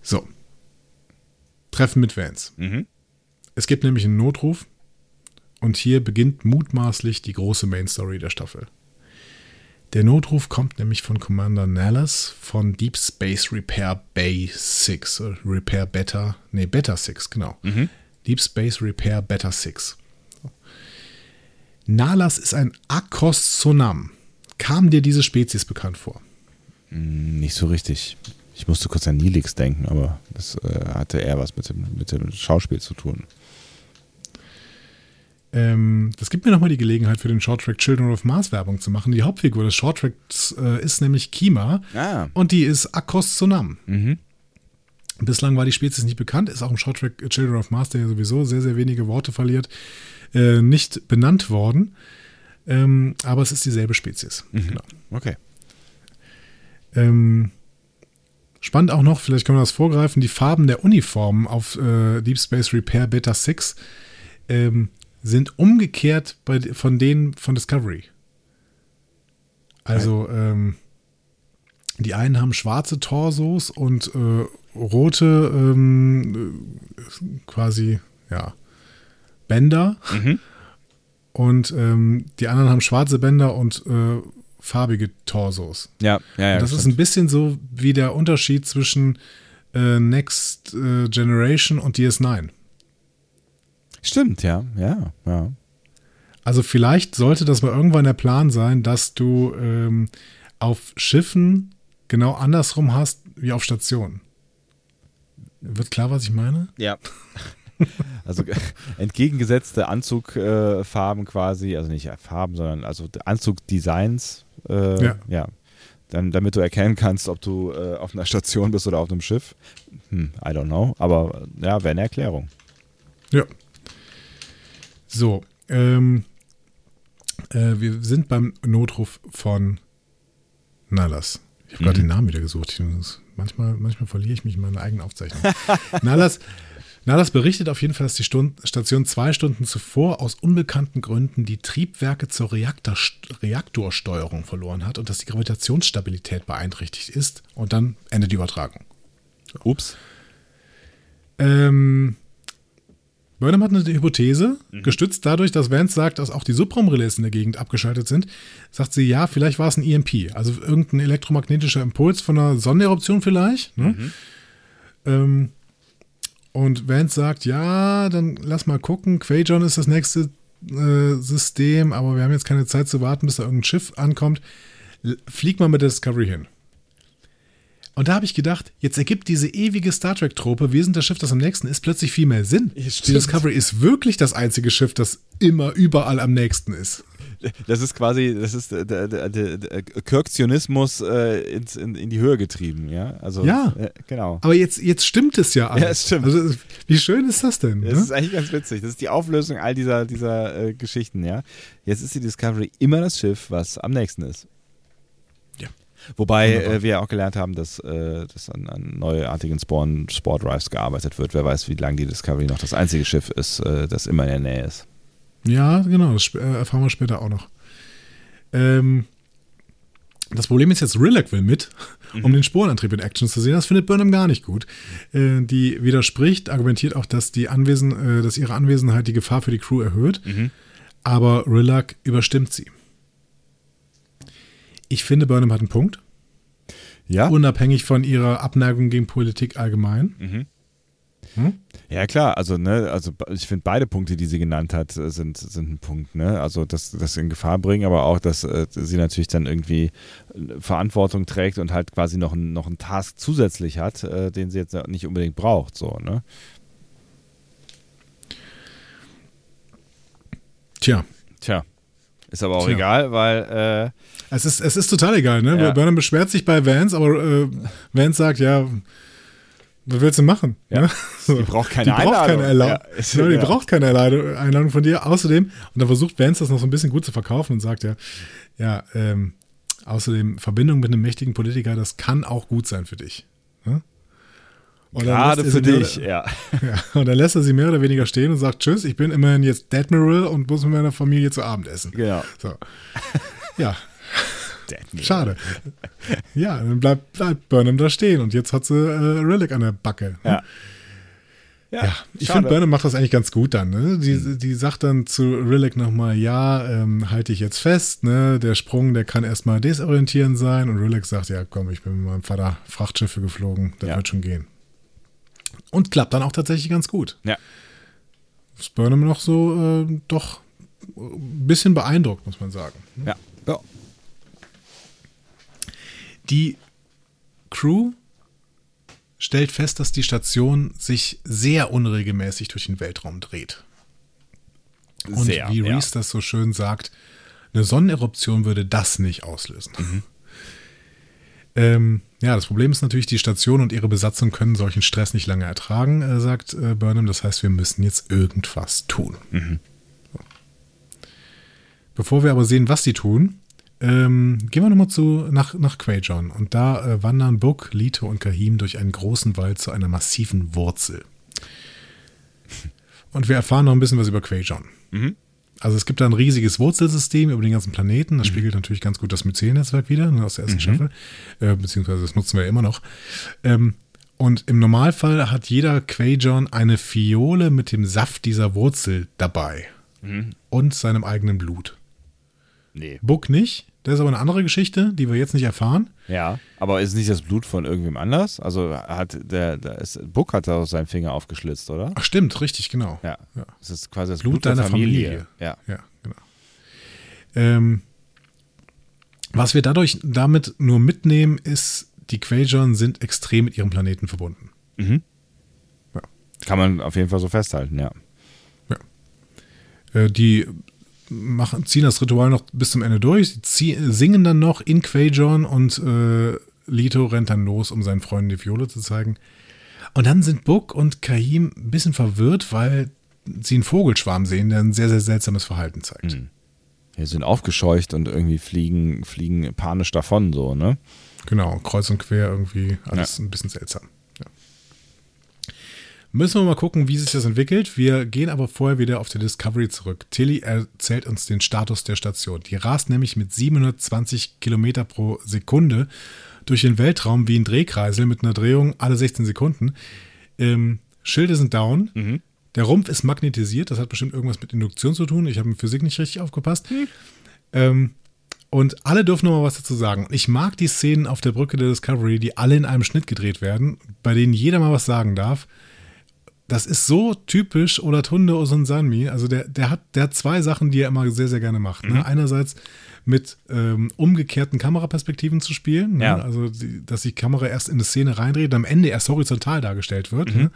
B: So. Treffen mit Vance.
A: Mhm.
B: Es gibt nämlich einen Notruf und hier beginnt mutmaßlich die große Main Story der Staffel. Der Notruf kommt nämlich von Commander Nallas von Deep Space Repair Bay 6, äh, Repair Beta, nee, Beta 6, genau.
A: Mhm.
B: Deep Space Repair Beta 6. Nalas ist ein Akos-Sonam. Kam dir diese Spezies bekannt vor?
A: Hm, nicht so richtig. Ich musste kurz an Nilix denken, aber das äh, hatte eher was mit dem, mit dem Schauspiel zu tun.
B: Ähm, das gibt mir nochmal die Gelegenheit für den Shorttrack Children of Mars Werbung zu machen. Die Hauptfigur des Shorttracks äh, ist nämlich Kima
A: ah.
B: und die ist Akos Sonam.
A: Mhm.
B: Bislang war die Spezies nicht bekannt, ist auch im Shorttrack Children of Mars, der ja sowieso sehr, sehr wenige Worte verliert, äh, nicht benannt worden. Ähm, aber es ist dieselbe Spezies.
A: Mhm. Genau. Okay.
B: Ähm, spannend auch noch, vielleicht können wir das vorgreifen, die Farben der Uniformen auf äh, Deep Space Repair Beta 6 ähm, sind umgekehrt bei, von denen von Discovery. Also ähm, die einen haben schwarze Torsos und äh, rote ähm, quasi ja Bänder
A: mhm.
B: und ähm, die anderen haben schwarze Bänder und äh, farbige Torsos.
A: Ja, ja, ja.
B: das stimmt. ist ein bisschen so wie der Unterschied zwischen äh, Next äh, Generation und DS9.
A: Stimmt, ja, ja, ja.
B: Also vielleicht sollte das mal irgendwann der Plan sein, dass du ähm, auf Schiffen genau andersrum hast wie auf Stationen. Wird klar, was ich meine?
A: Ja. Also entgegengesetzte Anzugfarben äh, quasi, also nicht Farben, sondern also Anzugdesigns. Äh,
B: ja.
A: ja. Dann, damit du erkennen kannst, ob du äh, auf einer Station bist oder auf einem Schiff. Hm, I don't know. Aber ja, wäre eine Erklärung.
B: Ja. So, ähm, äh, wir sind beim Notruf von Nalas. Ich habe gerade mhm. den Namen wieder gesucht. Manchmal, manchmal verliere ich mich in meiner eigenen Aufzeichnung. Nalas, Nalas berichtet auf jeden Fall, dass die Stund Station zwei Stunden zuvor aus unbekannten Gründen die Triebwerke zur Reaktor Reaktorsteuerung verloren hat und dass die Gravitationsstabilität beeinträchtigt ist. Und dann endet die Übertragung.
A: Ups.
B: Ähm, Burnham hat eine Hypothese, mhm. gestützt dadurch, dass Vance sagt, dass auch die Subraumrelais in der Gegend abgeschaltet sind. Sagt sie, ja, vielleicht war es ein EMP, also irgendein elektromagnetischer Impuls von einer Sonneneruption vielleicht. Ne? Mhm. Ähm, und Vance sagt, ja, dann lass mal gucken. Quajon ist das nächste äh, System, aber wir haben jetzt keine Zeit zu warten, bis da irgendein Schiff ankommt. Flieg mal mit der Discovery hin. Und da habe ich gedacht, jetzt ergibt diese ewige Star Trek-Trope, wir sind das Schiff, das am nächsten ist, plötzlich viel mehr Sinn. Die Discovery ist wirklich das einzige Schiff, das immer überall am nächsten ist.
A: das ist quasi, das ist der, der, der, der Kirkzionismus äh, ins, in, in, die Höhe getrieben, ja. Also,
B: ja,
A: äh, genau.
B: Aber jetzt, jetzt stimmt es ja alles. Ja, es stimmt. Also, wie schön ist das denn?
A: Das ne? ist eigentlich ganz witzig. Das ist die Auflösung all dieser, dieser äh, Geschichten, ja. Jetzt ist die Discovery immer das Schiff, was am nächsten ist.
B: Ja.
A: Wobei äh, wir auch gelernt haben, dass, äh, dass an, an neuartigen Spawn Sport Drives gearbeitet wird. Wer weiß, wie lange die Discovery noch das einzige Schiff ist, äh, das immer in der Nähe ist.
B: Ja, genau, das äh, erfahren wir später auch noch. Ähm, das Problem ist jetzt, Rillock will mit, um mhm. den Sporenantrieb in Action zu sehen. Das findet Burnham gar nicht gut. Äh, die widerspricht, argumentiert auch, dass, die Anwesen, äh, dass ihre Anwesenheit die Gefahr für die Crew erhöht. Mhm. Aber Rillock überstimmt sie. Ich finde, Burnham hat einen Punkt.
A: Ja.
B: Unabhängig von ihrer Abneigung gegen Politik allgemein. Mhm.
A: Hm? Ja, klar, also, ne, also ich finde beide Punkte, die sie genannt hat, sind, sind ein Punkt, ne? Also das, das in Gefahr bringen, aber auch, dass äh, sie natürlich dann irgendwie äh, Verantwortung trägt und halt quasi noch, ein, noch einen Task zusätzlich hat, äh, den sie jetzt nicht unbedingt braucht, so, ne?
B: Tja.
A: Tja. Ist aber auch Tja. egal, weil.
B: Äh es, ist, es ist total egal, ne? Ja. Burnham beschwert sich bei Vance, aber äh, Vance sagt, ja, was willst du machen?
A: Ja.
B: Ne?
A: So. Die braucht keine
B: die
A: Einladung.
B: Braucht keine Erla ja. no, die ja. braucht keine Einladung von dir. Außerdem, und dann versucht Vance das noch so ein bisschen gut zu verkaufen und sagt ja, ja, ähm, außerdem Verbindung mit einem mächtigen Politiker, das kann auch gut sein für dich. Ne?
A: Gerade für dich, oder, ja.
B: ja. Und dann lässt er sie mehr oder weniger stehen und sagt, tschüss, ich bin immerhin jetzt Admiral und muss mit meiner Familie zu Abend essen.
A: Genau.
B: So. Ja. Schade. ja, dann bleibt, bleibt Burnham da stehen und jetzt hat sie äh, Relic an der Backe.
A: Ja.
B: Ja, ja, ich finde, Burnham macht das eigentlich ganz gut dann. Ne? Die, mhm. die sagt dann zu Rillick nochmal, ja, ähm, halte ich jetzt fest, ne? der Sprung, der kann erstmal desorientierend sein. Und Rillick sagt, ja komm, ich bin mit meinem Vater Frachtschiffe geflogen, das ja. wird schon gehen. Und klappt dann auch tatsächlich ganz gut.
A: Ja.
B: Ist Burnham noch so äh, doch ein bisschen beeindruckt, muss man sagen.
A: Ja. ja.
B: Die Crew stellt fest, dass die Station sich sehr unregelmäßig durch den Weltraum dreht. Und sehr, wie Reese ja. das so schön sagt, eine Sonneneruption würde das nicht auslösen. Mhm. Ähm, ja, das Problem ist natürlich, die Station und ihre Besatzung können solchen Stress nicht lange ertragen, äh, sagt äh, Burnham. Das heißt, wir müssen jetzt irgendwas tun. Mhm. Bevor wir aber sehen, was sie tun, ähm, gehen wir nochmal zu, nach, nach Quajon. Und da äh, wandern Book, Lito und Kahim durch einen großen Wald zu einer massiven Wurzel. Und wir erfahren noch ein bisschen was über Quajon. Mhm. Also es gibt da ein riesiges Wurzelsystem über den ganzen Planeten. Das mhm. spiegelt natürlich ganz gut das Myzel-Netzwerk wieder ne, aus der ersten mhm. Staffel. Äh, beziehungsweise das nutzen wir ja immer noch. Ähm, und im Normalfall hat jeder Quajon eine Fiole mit dem Saft dieser Wurzel dabei. Mhm. Und seinem eigenen Blut.
A: Nee.
B: Book nicht. Das ist aber eine andere Geschichte, die wir jetzt nicht erfahren.
A: Ja, aber ist nicht das Blut von irgendwem anders? Also hat der, der ist, Book hat auch seinen Finger aufgeschlitzt, oder?
B: Ach stimmt, richtig, genau.
A: Ja. ja. Das ist quasi das Blut, Blut deiner Familie. Familie.
B: Ja. Ja, genau. Ähm, was wir dadurch damit nur mitnehmen, ist, die Quajon sind extrem mit ihrem Planeten verbunden.
A: Mhm. Ja. Kann man auf jeden Fall so festhalten, ja.
B: Ja. Äh, die machen, ziehen das Ritual noch bis zum Ende durch, sie singen dann noch in Quajon und äh, Lito rennt dann los, um seinen Freunden die Fiole zu zeigen. Und dann sind Book und Kahim ein bisschen verwirrt, weil sie einen Vogelschwarm sehen, der ein sehr, sehr seltsames Verhalten zeigt. Mhm.
A: Ja, sind aufgescheucht und irgendwie fliegen, fliegen panisch davon, so, ne?
B: Genau, kreuz und quer irgendwie, alles ja. ein bisschen seltsam. Müssen wir mal gucken, wie sich das entwickelt. Wir gehen aber vorher wieder auf die Discovery zurück. Tilly erzählt uns den Status der Station. Die rast nämlich mit 720 Kilometer pro Sekunde durch den Weltraum wie ein Drehkreisel mit einer Drehung alle 16 Sekunden. Ähm, Schilde sind down. Mhm. Der Rumpf ist magnetisiert. Das hat bestimmt irgendwas mit Induktion zu tun. Ich habe in Physik nicht richtig aufgepasst. Mhm. Ähm, und alle dürfen nochmal was dazu sagen. Ich mag die Szenen auf der Brücke der Discovery, die alle in einem Schnitt gedreht werden, bei denen jeder mal was sagen darf das ist so typisch oder Tunde Osunsanmi. Also der, der, hat, der hat zwei Sachen, die er immer sehr, sehr gerne macht. Ne? Mhm. Einerseits mit ähm, umgekehrten Kameraperspektiven zu spielen. Ne?
A: Ja.
B: Also, die, dass die Kamera erst in eine Szene reindreht und am Ende erst horizontal dargestellt wird. Mhm. Ne?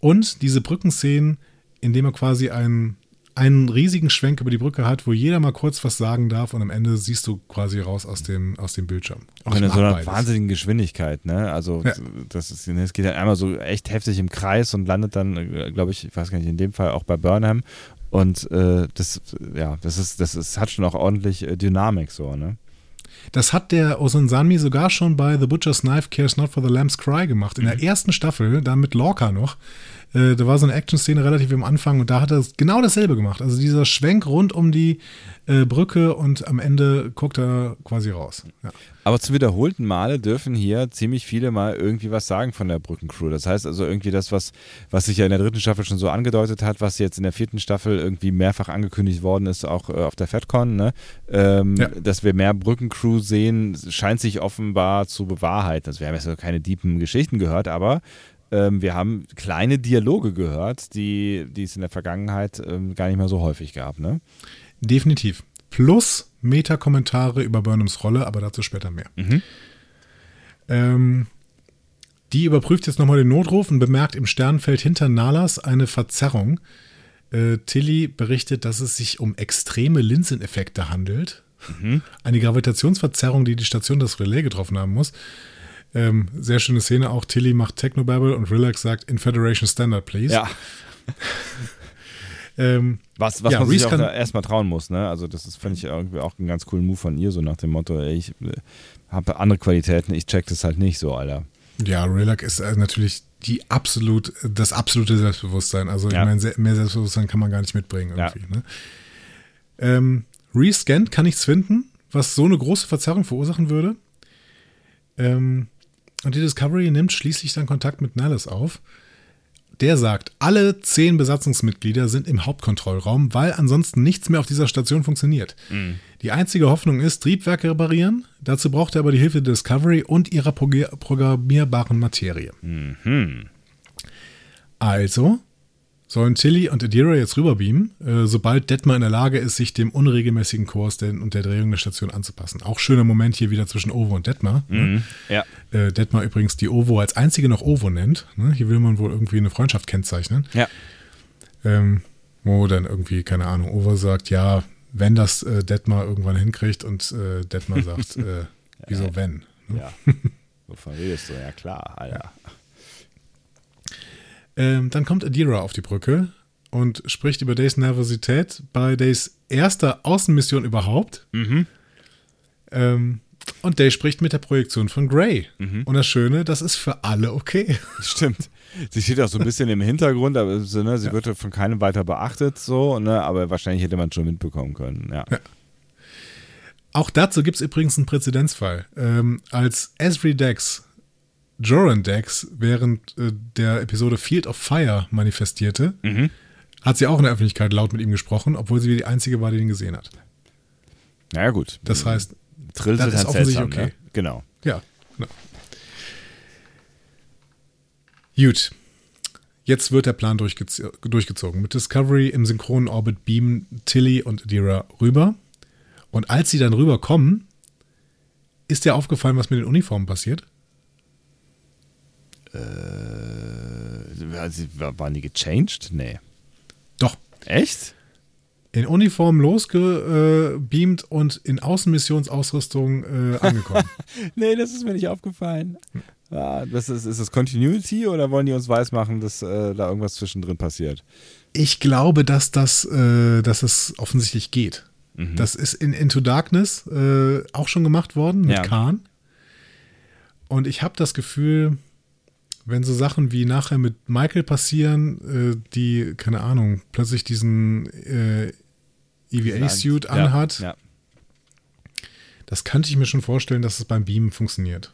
B: Und diese Brückenszenen, indem er quasi ein, einen riesigen Schwenk über die Brücke hat, wo jeder mal kurz was sagen darf und am Ende siehst du quasi raus aus dem, aus dem Bildschirm.
A: Auch in so einer beides. wahnsinnigen Geschwindigkeit, ne? Also ja. das ist, es geht dann einmal so echt heftig im Kreis und landet dann, äh, glaube ich, ich weiß gar nicht, in dem Fall auch bei Burnham. Und äh, das, ja, das ist, das ist, hat schon auch ordentlich äh, Dynamik so, ne?
B: Das hat der Osun Sanmi sogar schon bei The Butcher's Knife Cares Not for the Lamb's Cry gemacht. In mhm. der ersten Staffel, da mit Lorca noch. Äh, da war so eine Action-Szene relativ am Anfang und da hat er genau dasselbe gemacht. Also dieser Schwenk rund um die äh, Brücke und am Ende guckt er quasi raus. Ja.
A: Aber zu wiederholten Male dürfen hier ziemlich viele mal irgendwie was sagen von der Brückencrew. Das heißt also irgendwie das, was, was sich ja in der dritten Staffel schon so angedeutet hat, was jetzt in der vierten Staffel irgendwie mehrfach angekündigt worden ist, auch äh, auf der FedCon, ne? Ähm, ja. dass wir mehr Brückencrew sehen, scheint sich offenbar zu bewahrheiten. Also wir haben jetzt keine deepen Geschichten gehört, aber ähm, wir haben kleine Dialoge gehört, die, die es in der Vergangenheit ähm, gar nicht mehr so häufig gab. Ne?
B: Definitiv. Plus Meta-Kommentare über Burnhams Rolle, aber dazu später mehr. Mhm. Ähm, die überprüft jetzt nochmal den Notruf und bemerkt im Sternfeld hinter Nalas eine Verzerrung. Äh, Tilly berichtet, dass es sich um extreme Linseneffekte handelt. Mhm. Eine Gravitationsverzerrung, die die Station das Relais getroffen haben muss. Ähm, sehr schöne Szene auch. Tilly macht Technobabble und Relax sagt in Federation Standard, please.
A: Ja. ähm, was was ja, man sich auch erstmal trauen muss, ne? Also, das ist, finde ich, irgendwie auch einen ganz coolen Move von ihr, so nach dem Motto, ey, ich äh, habe andere Qualitäten, ich check das halt nicht so, Alter.
B: Ja, Relax ist äh, natürlich die absolut, das absolute Selbstbewusstsein. Also, ja. ich meine, mehr Selbstbewusstsein kann man gar nicht mitbringen irgendwie. Ja. Ne? Ähm, Rescanned kann nichts finden, was so eine große Verzerrung verursachen würde. Ähm, und die Discovery nimmt schließlich dann Kontakt mit Nellis auf. Der sagt, alle zehn Besatzungsmitglieder sind im Hauptkontrollraum, weil ansonsten nichts mehr auf dieser Station funktioniert. Mhm. Die einzige Hoffnung ist, Triebwerke reparieren. Dazu braucht er aber die Hilfe der Discovery und ihrer programmierbaren Materie. Mhm. Also sollen Tilly und Adira jetzt rüberbeamen, äh, sobald Detmar in der Lage ist, sich dem unregelmäßigen Kurs der, und der Drehung der Station anzupassen. Auch schöner Moment hier wieder zwischen Ovo und Detmar. Ne? Mhm, ja. Äh, Detmar übrigens die Ovo als einzige noch Ovo nennt. Ne? Hier will man wohl irgendwie eine Freundschaft kennzeichnen. Ja. Ähm, wo dann irgendwie, keine Ahnung, Ovo sagt, ja, wenn das äh, Detmar irgendwann hinkriegt und äh, Detmar sagt, äh, wieso wenn? Ne? Ja.
A: Wovon redest du? Ja klar, Alter. Ja.
B: Ähm, dann kommt Adira auf die Brücke und spricht über Days Nervosität bei Days erster Außenmission überhaupt. Mhm. Ähm, und Day spricht mit der Projektion von Grey. Mhm. Und das Schöne, das ist für alle okay.
A: Stimmt. Sie steht auch so ein bisschen im Hintergrund, aber so, ne, sie ja. wird von keinem weiter beachtet, so, ne, aber wahrscheinlich hätte man es schon mitbekommen können. Ja. ja.
B: Auch dazu gibt es übrigens einen Präzedenzfall. Ähm, als Esri Dex Joran Dex während äh, der Episode Field of Fire manifestierte, mhm. hat sie auch in der Öffentlichkeit laut mit ihm gesprochen, obwohl sie die einzige war, die ihn gesehen hat.
A: Naja, gut.
B: Das heißt,
A: Trill das ist halt offensichtlich seltsam, okay. Ne? Genau.
B: Ja. No. Gut. Jetzt wird der Plan durchgez durchgezogen. Mit Discovery im synchronen Orbit beamen Tilly und Adira rüber. Und als sie dann rüberkommen, ist dir aufgefallen, was mit den Uniformen passiert?
A: Äh, waren die gechanged? Nee.
B: Doch.
A: Echt?
B: In Uniform losgebeamt und in Außenmissionsausrüstung äh, angekommen.
A: nee, das ist mir nicht aufgefallen. Ja, das ist, ist das Continuity oder wollen die uns weismachen, dass äh, da irgendwas zwischendrin passiert?
B: Ich glaube, dass das, äh, dass es offensichtlich geht. Mhm. Das ist in Into Darkness äh, auch schon gemacht worden mit ja. Khan. Und ich habe das Gefühl, wenn so Sachen wie nachher mit Michael passieren, äh, die, keine Ahnung, plötzlich diesen äh, EVA-Suit anhat, ja, ja. das könnte ich mir schon vorstellen, dass es beim Beamen funktioniert.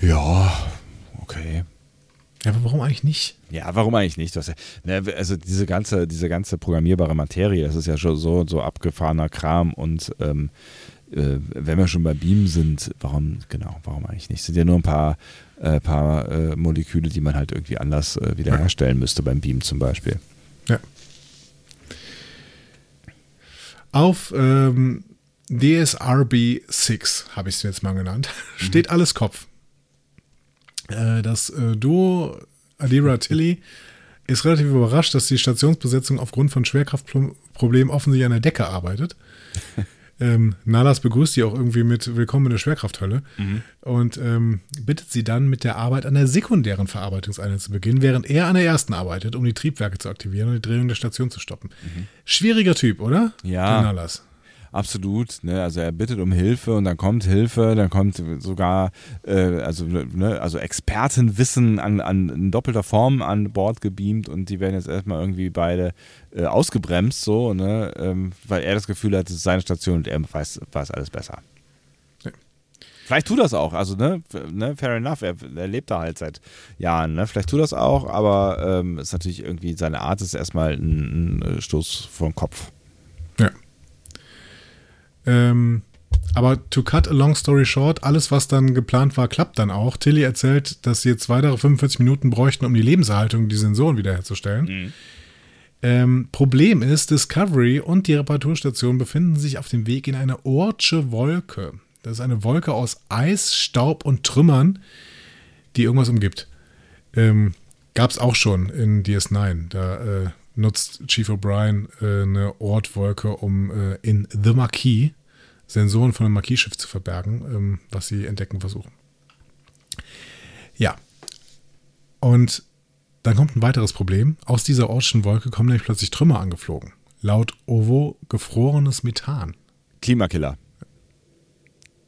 A: Ja, ja okay.
B: Ja, aber warum eigentlich nicht?
A: Ja, warum eigentlich nicht? Das, ne, also diese ganze, diese ganze programmierbare Materie, das ist ja schon so, so abgefahrener Kram und ähm, äh, wenn wir schon bei Beam sind, warum, genau, warum eigentlich nicht? Es sind ja nur ein paar, äh, paar äh, Moleküle, die man halt irgendwie anders äh, wiederherstellen müsste beim Beam zum Beispiel. Ja.
B: Auf ähm, DSRB 6, habe ich es jetzt mal genannt, mhm. steht alles Kopf. Äh, das äh, Duo Adira Tilly ist relativ überrascht, dass die Stationsbesetzung aufgrund von Schwerkraftproblemen offensichtlich an der Decke arbeitet. ähm, Nalas begrüßt sie auch irgendwie mit Willkommen in der Schwerkrafthölle mhm. und ähm, bittet sie dann mit der Arbeit an der sekundären Verarbeitungseinheit zu beginnen, während er an der ersten arbeitet, um die Triebwerke zu aktivieren und die Drehung der Station zu stoppen. Mhm. Schwieriger Typ, oder?
A: Ja. Der Nalas. Absolut, ne? also er bittet um Hilfe und dann kommt Hilfe, dann kommt sogar äh, also, ne? also Expertenwissen an, an in doppelter Form an Bord gebeamt und die werden jetzt erstmal irgendwie beide äh, ausgebremst, so, ne? Ähm, weil er das Gefühl hat, es ist seine Station und er weiß, weiß alles besser. Vielleicht tut das auch, also ne, ne fair enough, er, er, lebt da halt seit Jahren, ne? Vielleicht tut das auch, aber ähm, ist natürlich irgendwie seine Art ist erstmal ein, ein Stoß vor den Kopf.
B: Ähm, aber to cut a long story short, alles, was dann geplant war, klappt dann auch. Tilly erzählt, dass sie jetzt weitere 45 Minuten bräuchten, um die Lebenserhaltung die Sensoren wiederherzustellen. Mhm. Ähm, Problem ist, Discovery und die Reparaturstation befinden sich auf dem Weg in eine Ortsche Wolke. Das ist eine Wolke aus Eis, Staub und Trümmern, die irgendwas umgibt. Ähm, Gab es auch schon in DS9. Da äh, nutzt Chief O'Brien äh, eine Ortwolke, um äh, in The Marquis Sensoren von einem Marquis-Schiff zu verbergen, ähm, was sie entdecken versuchen. Ja. Und dann kommt ein weiteres Problem. Aus dieser Ortschen Wolke kommen nämlich plötzlich Trümmer angeflogen. Laut OVO gefrorenes Methan.
A: Klimakiller.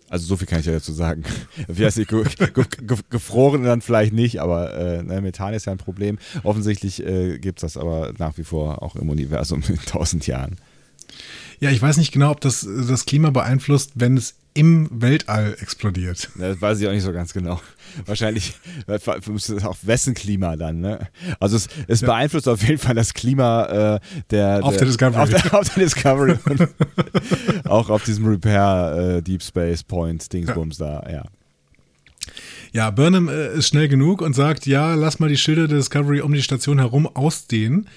A: Also so viel kann ich ja dazu sagen. Ich, ge ge ge gefroren dann vielleicht nicht, aber äh, ne, Methan ist ja ein Problem. Offensichtlich äh, gibt es das aber nach wie vor auch im Universum in tausend Jahren.
B: Ja, ich weiß nicht genau, ob das das Klima beeinflusst, wenn es im Weltall explodiert.
A: Das weiß ich auch nicht so ganz genau. Wahrscheinlich auch wessen Klima dann. Ne? Also es, es ja. beeinflusst auf jeden Fall das Klima äh, der,
B: auf der Discovery.
A: Auf der, auf der Discovery. auch auf diesem Repair äh, Deep Space Point Dingsbums ja. da, ja.
B: Ja, Burnham äh, ist schnell genug und sagt, ja, lass mal die Schilder der Discovery um die Station herum ausdehnen.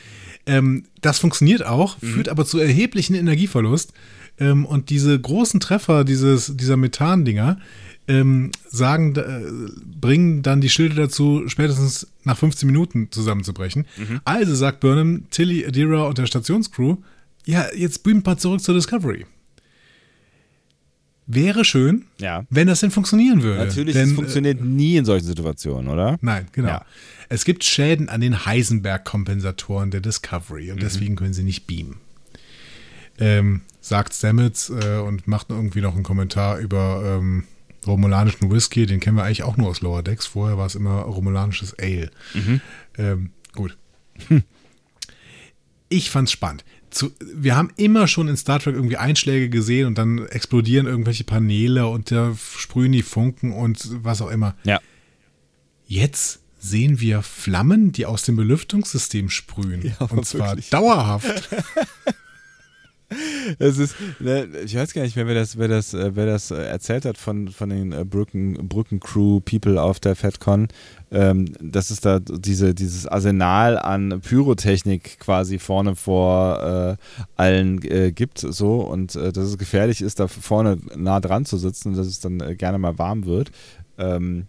B: Ähm, das funktioniert auch, mhm. führt aber zu erheblichen Energieverlust. Ähm, und diese großen Treffer dieses, dieser Methan-Dinger ähm, sagen, äh, bringen dann die Schilde dazu, spätestens nach 15 Minuten zusammenzubrechen. Mhm. Also sagt Burnham, Tilly, Adira und der Stationscrew, ja, jetzt beamt mal zurück zur Discovery. Wäre schön,
A: ja.
B: wenn das denn funktionieren würde.
A: Natürlich,
B: denn,
A: es funktioniert äh, nie in solchen Situationen, oder?
B: Nein, genau. Ja. Es gibt Schäden an den Heisenberg-Kompensatoren der Discovery und mhm. deswegen können sie nicht beamen. Ähm, sagt Stamets äh, und macht irgendwie noch einen Kommentar über ähm, romulanischen Whisky. Den kennen wir eigentlich auch nur aus Lower Decks. Vorher war es immer romulanisches Ale. Mhm. Ähm, gut. Hm. Ich fand's spannend. Zu, wir haben immer schon in Star Trek irgendwie Einschläge gesehen und dann explodieren irgendwelche Paneele und da sprühen die Funken und was auch immer.
A: Ja.
B: Jetzt sehen wir Flammen, die aus dem Belüftungssystem sprühen. Ja, und zwar wirklich. dauerhaft.
A: Es ist, ne, ich weiß gar nicht mehr, wer das, wer das, äh, wer das äh, erzählt hat von, von den äh, Brücken, Brückencrew-People auf der FedCon, ähm, dass es da diese, dieses Arsenal an Pyrotechnik quasi vorne vor allen gibt, so und dass es gefährlich ist, da vorne nah dran zu sitzen und dass es dann gerne mal warm wird. Ähm,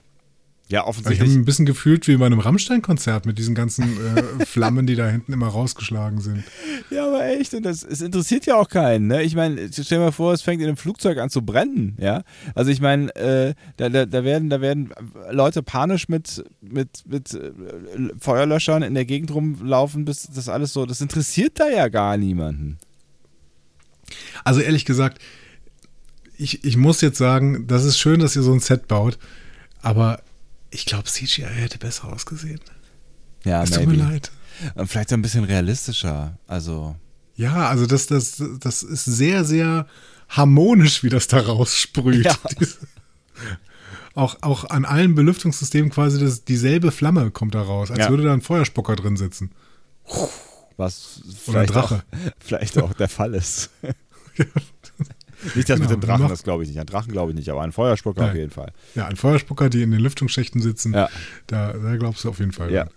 A: ja, offensichtlich.
B: Ich habe mich ein bisschen gefühlt wie bei einem Rammstein-Konzert mit diesen ganzen äh, Flammen, die da hinten immer rausgeschlagen sind.
A: Ja, aber echt, und das, es interessiert ja auch keinen. Ne? Ich meine, stell dir mal vor, es fängt in einem Flugzeug an zu brennen. Ja, also ich meine, äh, da, da, da, werden, da werden Leute panisch mit, mit, mit äh, Feuerlöschern in der Gegend rumlaufen, bis das alles so. Das interessiert da ja gar niemanden.
B: Also ehrlich gesagt, ich, ich muss jetzt sagen, das ist schön, dass ihr so ein Set baut, aber ich glaube, CGI hätte besser ausgesehen.
A: Ja, es tut mir leid. Vielleicht so ein bisschen realistischer. Also.
B: Ja, also das, das, das ist sehr, sehr harmonisch, wie das da raussprüht. Ja. auch, auch an allen Belüftungssystemen quasi das, dieselbe Flamme kommt da raus, als ja. würde da ein Feuerspocker drin sitzen.
A: Was vielleicht, Auch, vielleicht auch der Fall ist. Nicht das genau, mit dem Drachen, das glaube ich nicht. Ein Drachen glaube ich nicht, aber ein Feuerspucker Nein. auf jeden Fall.
B: Ja, ein Feuerspucker, die in den Lüftungsschächten sitzen, ja. da, da glaubst du auf jeden Fall.
A: Ja.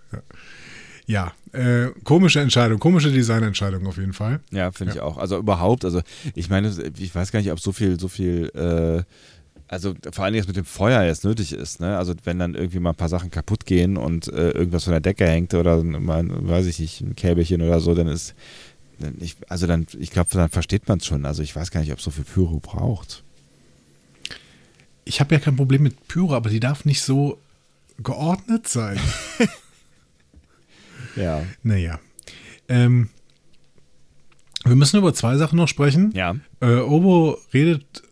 B: Ja, ja äh, komische Entscheidung, komische Designentscheidung auf jeden Fall.
A: Ja, finde ich auch. Also überhaupt, also ich meine, ich weiß gar nicht, ob so viel, so viel äh, Also vor allem jetzt mit dem Feuer jetzt nötig ist, ne? Also wenn dann irgendwie mal ein paar Sachen kaputt gehen und äh, irgendwas von der Decke hängt oder mal, weiß ich nicht, ein Käbelchen oder so, dann ist, ich, also dann, ich glaube, dann versteht man es schon. Also ich weiß gar nicht, ob es so viel Pyro braucht.
B: Ich habe ja kein Problem mit Pyro, aber die darf nicht so geordnet sein.
A: ja.
B: Naja. Ähm, wir müssen über zwei Sachen noch sprechen.
A: Ja.
B: Äh, Obo redet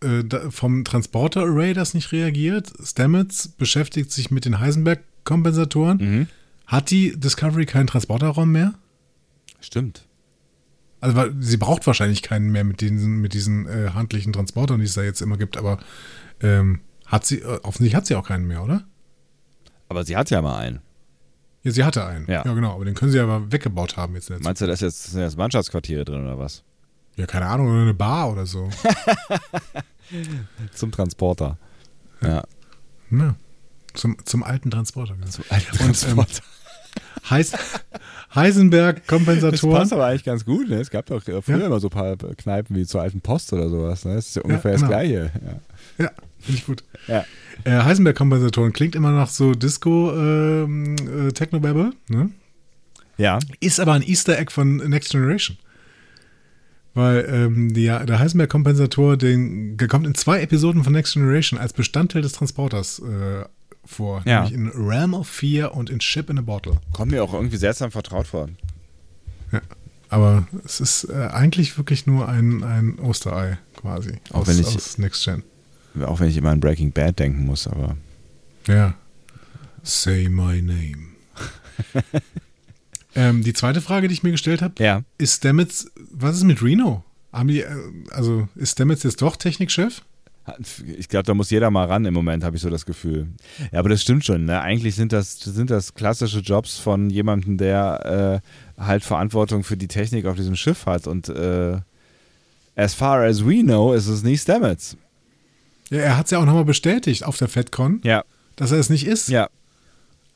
B: äh, vom Transporter-Array, das nicht reagiert. Stamets beschäftigt sich mit den Heisenberg-Kompensatoren.
A: Mhm.
B: Hat die Discovery keinen Transporterraum mehr?
A: Stimmt.
B: Also sie braucht wahrscheinlich keinen mehr mit diesen, mit diesen äh, handlichen Transportern, die es da jetzt immer gibt, aber ähm, hat sie, äh, offensichtlich hat sie auch keinen mehr, oder?
A: Aber sie hat ja mal einen.
B: Ja, sie hatte einen.
A: Ja.
B: ja, genau. Aber den können sie aber weggebaut haben jetzt.
A: Meinst du, da ist jetzt, sind jetzt Mannschaftsquartiere drin oder was?
B: Ja, keine Ahnung, oder eine Bar oder so.
A: Zum Transporter. Ja.
B: ja. Zum, zum alten Transporter. genau.
A: Zum alten Transporter.
B: Heiß, Heisenberg,
A: Das passt aber eigentlich ganz gut. Ne? Es gab doch früher
B: Ja.
A: immer so ein paar Kneipen wie zur alten Post oder sowas. Ne? Das ist ja ungefähr
B: genau.
A: das Gleiche. Ja.
B: Ja, finde ich gut.
A: Ja.
B: Äh, Heisenberg-Kompensatoren klingt immer nach so Disco ähm, äh, Technobabble, ne?
A: ja.
B: Ist aber ein Easter Egg von Next Generation. Weil ähm, die, der Heisenberg-Kompensator, den der kommt in zwei Episoden von Next Generation als Bestandteil des Transporters äh, vor.
A: Ja.
B: Nämlich in Realm of Fear und in Ship in a Bottle.
A: Kommt mir auch irgendwie seltsam vertraut vor.
B: Aber es ist äh, eigentlich wirklich nur ein, ein Osterei quasi
A: Auch
B: aus,
A: wenn ich-
B: aus Next Gen.
A: Auch wenn ich immer an Breaking Bad denken muss, aber.
B: Ja. Say my name. ähm, die zweite Frage, die ich mir gestellt habe,
A: Ja.
B: ist Stamets, was ist mit Reno? Haben die, äh, also ist Stamets jetzt doch Technikchef?
A: Ich glaube, da muss jeder mal ran im Moment, habe ich so das Gefühl. Ja, aber das stimmt schon. Ne? Eigentlich sind das, sind das klassische Jobs von jemandem, der äh, halt Verantwortung für die Technik auf diesem Schiff hat. Und äh, as far as we know, ist es nicht Stamets.
B: Ja, er hat es ja auch nochmal bestätigt auf der FedCon,
A: Ja.
B: dass er es nicht ist.
A: Ja.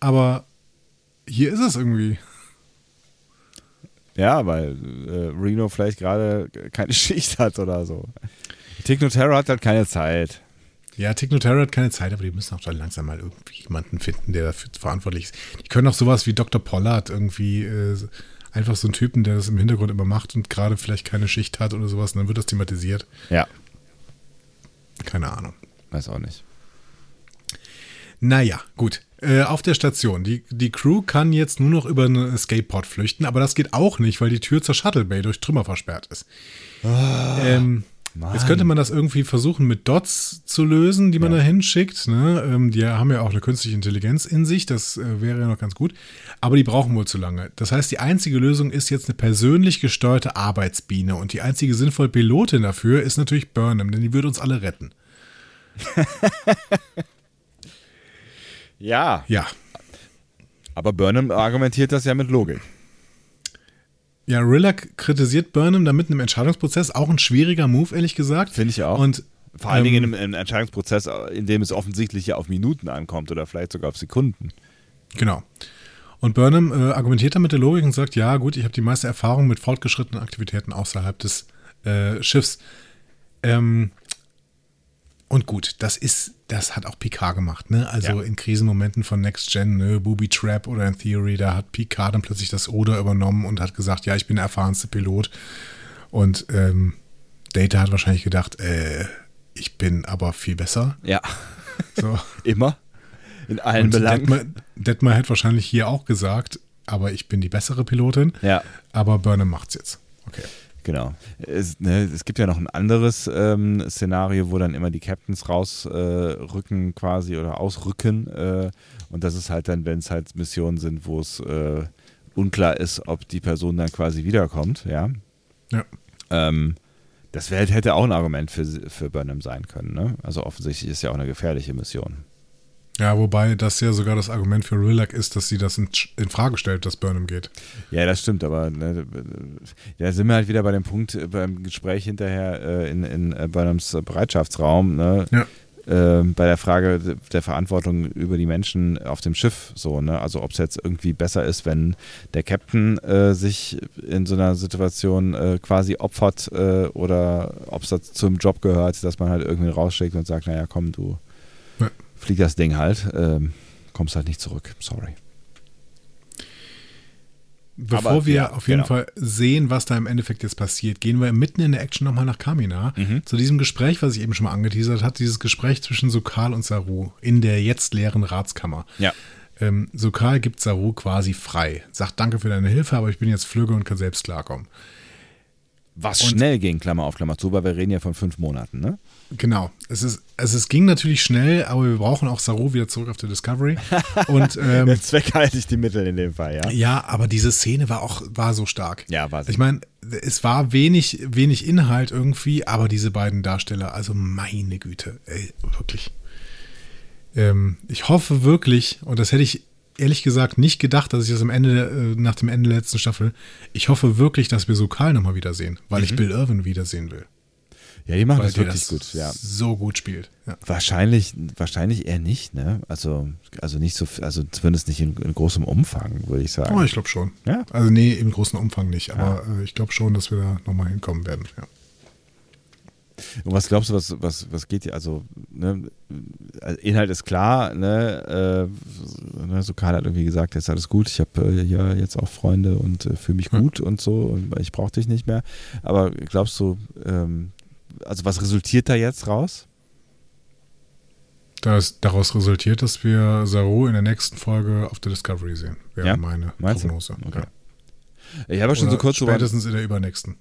B: Aber hier ist es irgendwie.
A: Ja, weil äh, Reno vielleicht gerade keine Schicht hat oder so. Technoterror hat halt keine Zeit.
B: Ja, Technoterror hat keine Zeit, aber die müssen auch dann langsam mal irgendwie jemanden finden, der dafür verantwortlich ist. Die können auch sowas wie Dr. Pollard irgendwie, äh, einfach so einen Typen, der das im Hintergrund immer macht und gerade vielleicht keine Schicht hat oder sowas, und dann wird das thematisiert.
A: Ja.
B: Keine Ahnung.
A: Weiß auch nicht.
B: Naja, gut. Äh, auf der Station. Die, die Crew kann jetzt nur noch über einen Escape-Pod flüchten, aber das geht auch nicht, weil die Tür zur Shuttle Bay durch Trümmer versperrt ist. ähm, jetzt könnte man das irgendwie versuchen mit Dots zu lösen, die man da hinschickt. Ne? Ähm, die haben ja auch eine künstliche Intelligenz in sich, das äh, wäre ja noch ganz gut. Aber die brauchen wohl zu lange. Das heißt, die einzige Lösung ist jetzt eine persönlich gesteuerte Arbeitsbiene und die einzige sinnvolle Pilotin dafür ist natürlich Burnham, denn die würde uns alle retten.
A: Ja.
B: Ja,
A: Aber Burnham argumentiert das ja mit Logik.
B: Ja, Rillac kritisiert Burnham damit im Entscheidungsprozess. Auch ein schwieriger Move, ehrlich gesagt.
A: Finde ich auch.
B: Und
A: Vor allen
B: ähm,
A: Dingen in einem, einem Entscheidungsprozess, in dem es offensichtlich ja auf Minuten ankommt oder vielleicht sogar auf Sekunden.
B: Genau. Und Burnham äh, argumentiert dann mit der Logik und sagt, ja gut, ich habe die meiste Erfahrung mit fortgeschrittenen Aktivitäten außerhalb des äh, Schiffs. Ähm, und gut, das ist, das hat auch Picard gemacht, ne? Also
A: Ja.
B: in Krisenmomenten von Next Gen, ne, Booby Trap oder in Theory, da hat Picard dann plötzlich das Ruder übernommen und hat gesagt, ja, ich bin der erfahrenste Pilot. Und ähm, Data hat wahrscheinlich gedacht, äh, ich bin aber viel besser.
A: Ja.
B: So.
A: Immer. In allen
B: Und
A: Belangen.
B: Detmar, Detmar hätte wahrscheinlich hier auch gesagt, aber ich bin die bessere Pilotin.
A: Ja.
B: Aber Burnham macht's jetzt. Okay.
A: Genau. Es, ne, es gibt ja noch ein anderes ähm, Szenario, wo dann immer die Captains rausrücken äh, quasi oder ausrücken. Äh, und das ist halt dann, wenn es halt Missionen sind, wo es äh, unklar ist, ob die Person dann quasi wiederkommt. Ja.
B: Ja.
A: Ähm, das wär, hätte auch ein Argument für, für Burnham sein können. Ne? Also offensichtlich ist ja auch eine gefährliche Mission.
B: Ja, wobei das ja sogar das Argument für Rillac ist, dass sie das in, in Frage stellt, dass Burnham geht.
A: Ja, das stimmt, aber ne, da sind wir halt wieder bei dem Punkt äh, beim Gespräch hinterher äh, in, in äh, Burnhams Bereitschaftsraum. Ne?
B: Ja.
A: äh, bei der Frage der Verantwortung über die Menschen auf dem Schiff so, ne? Also ob es jetzt irgendwie besser ist, wenn der Captain äh, sich in so einer Situation äh, quasi opfert äh, oder ob es zum Job gehört, dass man halt irgendwie rausschickt und sagt, naja, komm, du ja. Flieg das Ding halt, ähm, kommst halt nicht zurück. Sorry.
B: Bevor Aber, wir ja, auf jeden genau. Fall sehen, was da im Endeffekt jetzt passiert, gehen wir mitten in der Action nochmal nach Kamina. Mhm. Zu diesem Gespräch, was ich eben schon mal angeteasert habe, dieses Gespräch zwischen Sokal und Saru in der jetzt leeren Ratskammer.
A: Ja.
B: Ähm, Sokal gibt Saru quasi frei. Sagt Danke für deine Hilfe, aber ich bin jetzt Flügge und kann selbst klarkommen.
A: Was und, schnell ging, Klammer auf Klammer zu, weil wir reden ja von fünf Monaten, ne?
B: Genau. Es, ist, also es ging natürlich schnell, aber wir brauchen auch Saru wieder zurück auf der Discovery. Und, ähm,
A: Zweckhaltig die Mittel in dem Fall, ja.
B: Ja, aber diese Szene war auch war so stark.
A: Ja, war
B: sie. Ich meine, es war wenig, wenig Inhalt irgendwie, aber diese beiden Darsteller, also meine Güte, ey, wirklich. Ähm, ich hoffe wirklich, und das hätte ich ehrlich gesagt nicht gedacht, dass ich das am Ende, äh, nach dem Ende der letzten Staffel, ich hoffe wirklich, dass wir Sokal nochmal wiedersehen, weil mhm. ich Bill Irwin wiedersehen will.
A: Ja, die machen weil das wirklich das gut, ja.
B: So gut spielt. Ja.
A: Wahrscheinlich, wahrscheinlich eher nicht, ne? Also, also nicht so, also zumindest nicht in, in großem Umfang, würde ich sagen.
B: Oh, ich glaube schon. Ja. Also nee, im großen Umfang nicht, aber ja. äh, ich glaube schon, dass wir da nochmal hinkommen werden, ja.
A: Und was glaubst du, was, was, was geht hier? Also, ne, Inhalt ist klar, ne, äh, ne, so Karl hat irgendwie gesagt, jetzt ist alles gut, ich habe äh, ja jetzt auch Freunde und äh, fühle mich gut und so und ich brauche dich nicht mehr. Aber glaubst du, ähm, also was resultiert da jetzt raus?
B: Das, daraus resultiert, dass wir Saru in der nächsten Folge auf der Discovery sehen. Wäre
A: ja?
B: meine
A: Meinst
B: Prognose.
A: Okay. Ja. Ich habe ja schon so kurz
B: spätestens in der übernächsten.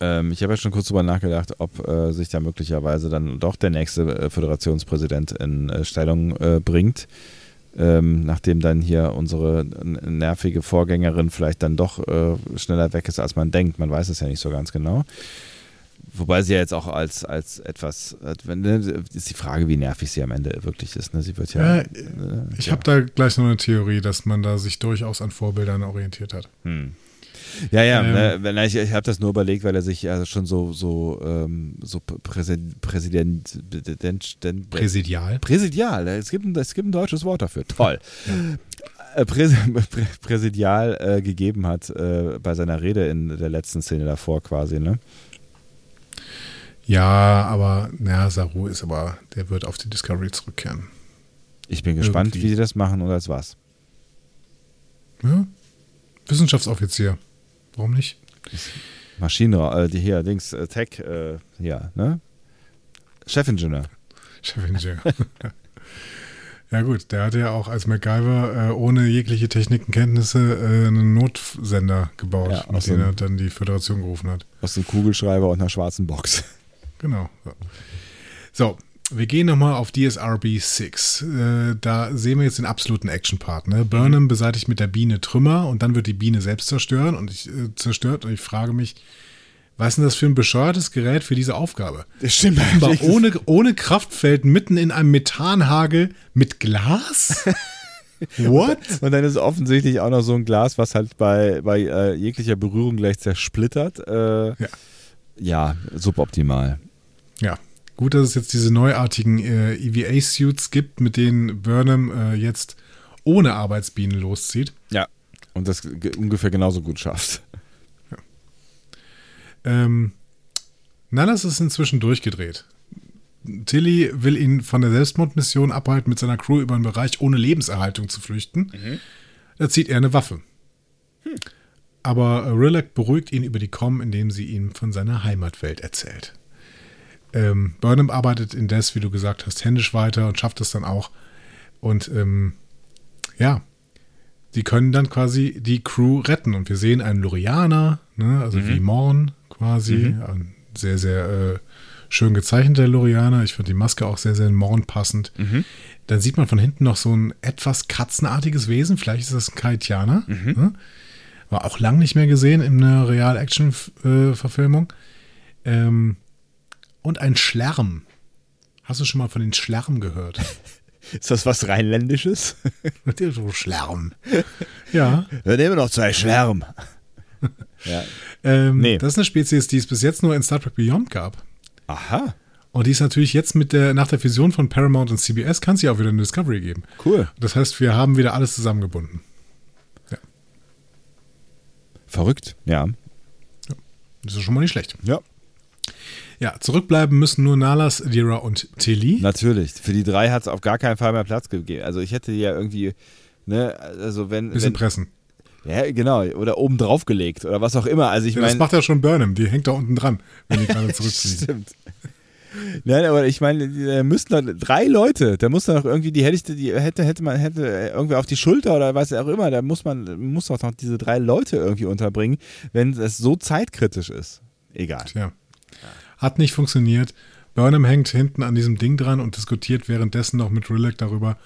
A: Ähm, ich habe ja schon kurz drüber nachgedacht, ob äh, sich da möglicherweise dann doch der nächste äh, Föderationspräsident in äh, Stellung äh, bringt. Ähm, nachdem dann hier unsere nervige Vorgängerin vielleicht dann doch äh, schneller weg ist, als man denkt. Man weiß es ja nicht so ganz genau. Wobei sie ja jetzt auch als, als etwas, ne, ist die Frage, wie nervig sie am Ende wirklich ist. Ne? Sie wird ja. ja
B: ich ja. habe da gleich noch eine Theorie, dass man da sich durchaus an Vorbildern orientiert hat.
A: Hm. Ja, ja, ähm, ne, ich, ich habe das nur überlegt, weil er sich ja schon so, so, ähm, so Präsident, Präsident,
B: Präsidial.
A: Präsidial, es gibt, ein, es gibt ein deutsches Wort dafür. Toll. Ja. Äh, Präs, Präsidial äh, gegeben hat äh, bei seiner Rede in der letzten Szene davor quasi, ne?
B: Ja, aber naja, Saru ist aber, der wird auf die Discovery zurückkehren.
A: Ich bin gespannt, Irgendwie. wie sie das machen oder als was.
B: Ja, Wissenschaftsoffizier. Warum nicht?
A: Maschine, äh, die hier, Dings, äh, Tech, äh, ja, ne? Chefingenieur.
B: Chefingenieur. ja, gut, der hatte ja auch als MacGyver äh, ohne jegliche Technikenkenntnisse äh, einen Notsender gebaut, ja, mit dem er dann die Föderation gerufen hat.
A: Aus einem Kugelschreiber und einer schwarzen Box.
B: Genau. So wir gehen nochmal auf DSRB 6. Äh, da sehen wir jetzt den absoluten Action-Part. Ne? Burnham beseitigt mit der Biene Trümmer und dann wird die Biene selbst zerstören und ich, äh, zerstört. Und ich frage mich, was ist denn das für ein bescheuertes Gerät für diese Aufgabe?
A: Das stimmt
B: eigentlich. Ohne, ohne Kraftfeld mitten in einem Methanhagel mit Glas?
A: What? Und dann ist offensichtlich auch noch so ein Glas, was halt bei, bei äh, jeglicher Berührung gleich zersplittert. Äh, ja. ja, suboptimal.
B: Ja, Gut, dass es jetzt diese neuartigen äh, EVA-Suits gibt, mit denen Burnham äh, jetzt ohne Arbeitsbienen loszieht.
A: Ja, und das ungefähr genauso gut schafft. Ja.
B: Ähm, Nallas ist inzwischen durchgedreht. Tilly will ihn von der Selbstmordmission abhalten, mit seiner Crew über einen Bereich ohne Lebenserhaltung zu flüchten. Mhm. Da zieht er eine Waffe. Hm. Aber Rilek beruhigt ihn über die Com, indem sie ihm von seiner Heimatwelt erzählt. Ähm, Burnham arbeitet indes, wie du gesagt hast, händisch weiter und schafft es dann auch. Und ähm, ja, die können dann quasi die Crew retten. Und wir sehen einen Lorianer, ne, also mhm. wie Morn quasi. Mhm. Ein sehr, sehr äh, schön gezeichneter Lorianer. Ich finde die Maske auch sehr, sehr Morn passend. Mhm. Dann sieht man von hinten noch so ein etwas katzenartiges Wesen. Vielleicht ist das ein Kaitianer. Mhm. Ne? War auch lang nicht mehr gesehen in einer Real-Action-Verfilmung. Äh, ähm, und ein Schlärm. Hast du schon mal von den Schlärm gehört?
A: Ist das was Rheinländisches?
B: so Schlärm. Ja.
A: Wir nehmen noch zwei Schlärm.
B: ja. ähm, nee. Das ist eine Spezies, die es bis jetzt nur in Star Trek Beyond gab.
A: Aha.
B: Und die ist natürlich jetzt mit der, nach der Fusion von Paramount und CBS, kann sie auch wieder eine Discovery geben.
A: Cool.
B: Das heißt, wir haben wieder alles zusammengebunden. Ja.
A: Verrückt, ja.
B: Das ist schon mal nicht schlecht.
A: Ja.
B: Ja, zurückbleiben müssen nur Nalas, Dira und Tilly.
A: Natürlich. Für die drei hat es auf gar keinen Fall mehr Platz gegeben. Also ich hätte die ja irgendwie, ne, also wenn.
B: Bisschen
A: wenn,
B: pressen.
A: Ja, genau. Oder oben drauf gelegt oder was auch immer. Also ich
B: Ja,
A: meine.
B: das macht ja schon Burnham, die hängt da unten dran, wenn die gerade zurückfliegt.
A: Stimmt. Nein, aber ich meine, da müssten doch drei Leute, da muss doch noch irgendwie, die hätte ich, die hätte, hätte man, hätte irgendwie auf die Schulter oder was auch immer, da muss man, muss doch noch diese drei Leute irgendwie unterbringen, wenn es so zeitkritisch ist. Egal.
B: Tja. Hat nicht funktioniert. Burnham hängt hinten an diesem Ding dran und diskutiert währenddessen noch mit Rillick darüber,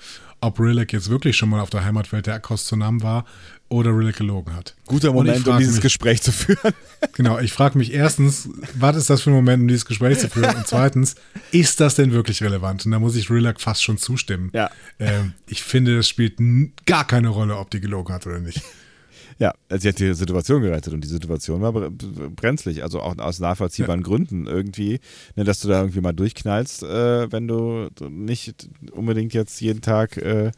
B: ob Rillick jetzt wirklich schon mal auf der Heimatwelt der Akostonam war oder Rillick gelogen hat.
A: Guter Moment, um dieses
B: mich-
A: Gespräch zu führen.
B: Genau, ich frage mich erstens, was ist das für ein Moment, um dieses Gespräch zu führen? Und zweitens, ist das denn wirklich relevant? Und da muss ich Rillick fast schon zustimmen.
A: Ja.
B: Ähm, ich finde, das spielt gar keine Rolle, ob die gelogen hat oder nicht.
A: Ja, also sie hat die Situation gerettet und die Situation war bre- brenzlig, also auch aus nachvollziehbaren Gründen irgendwie, ne, dass du da irgendwie mal durchknallst, äh, wenn du nicht unbedingt jetzt jeden Tag äh,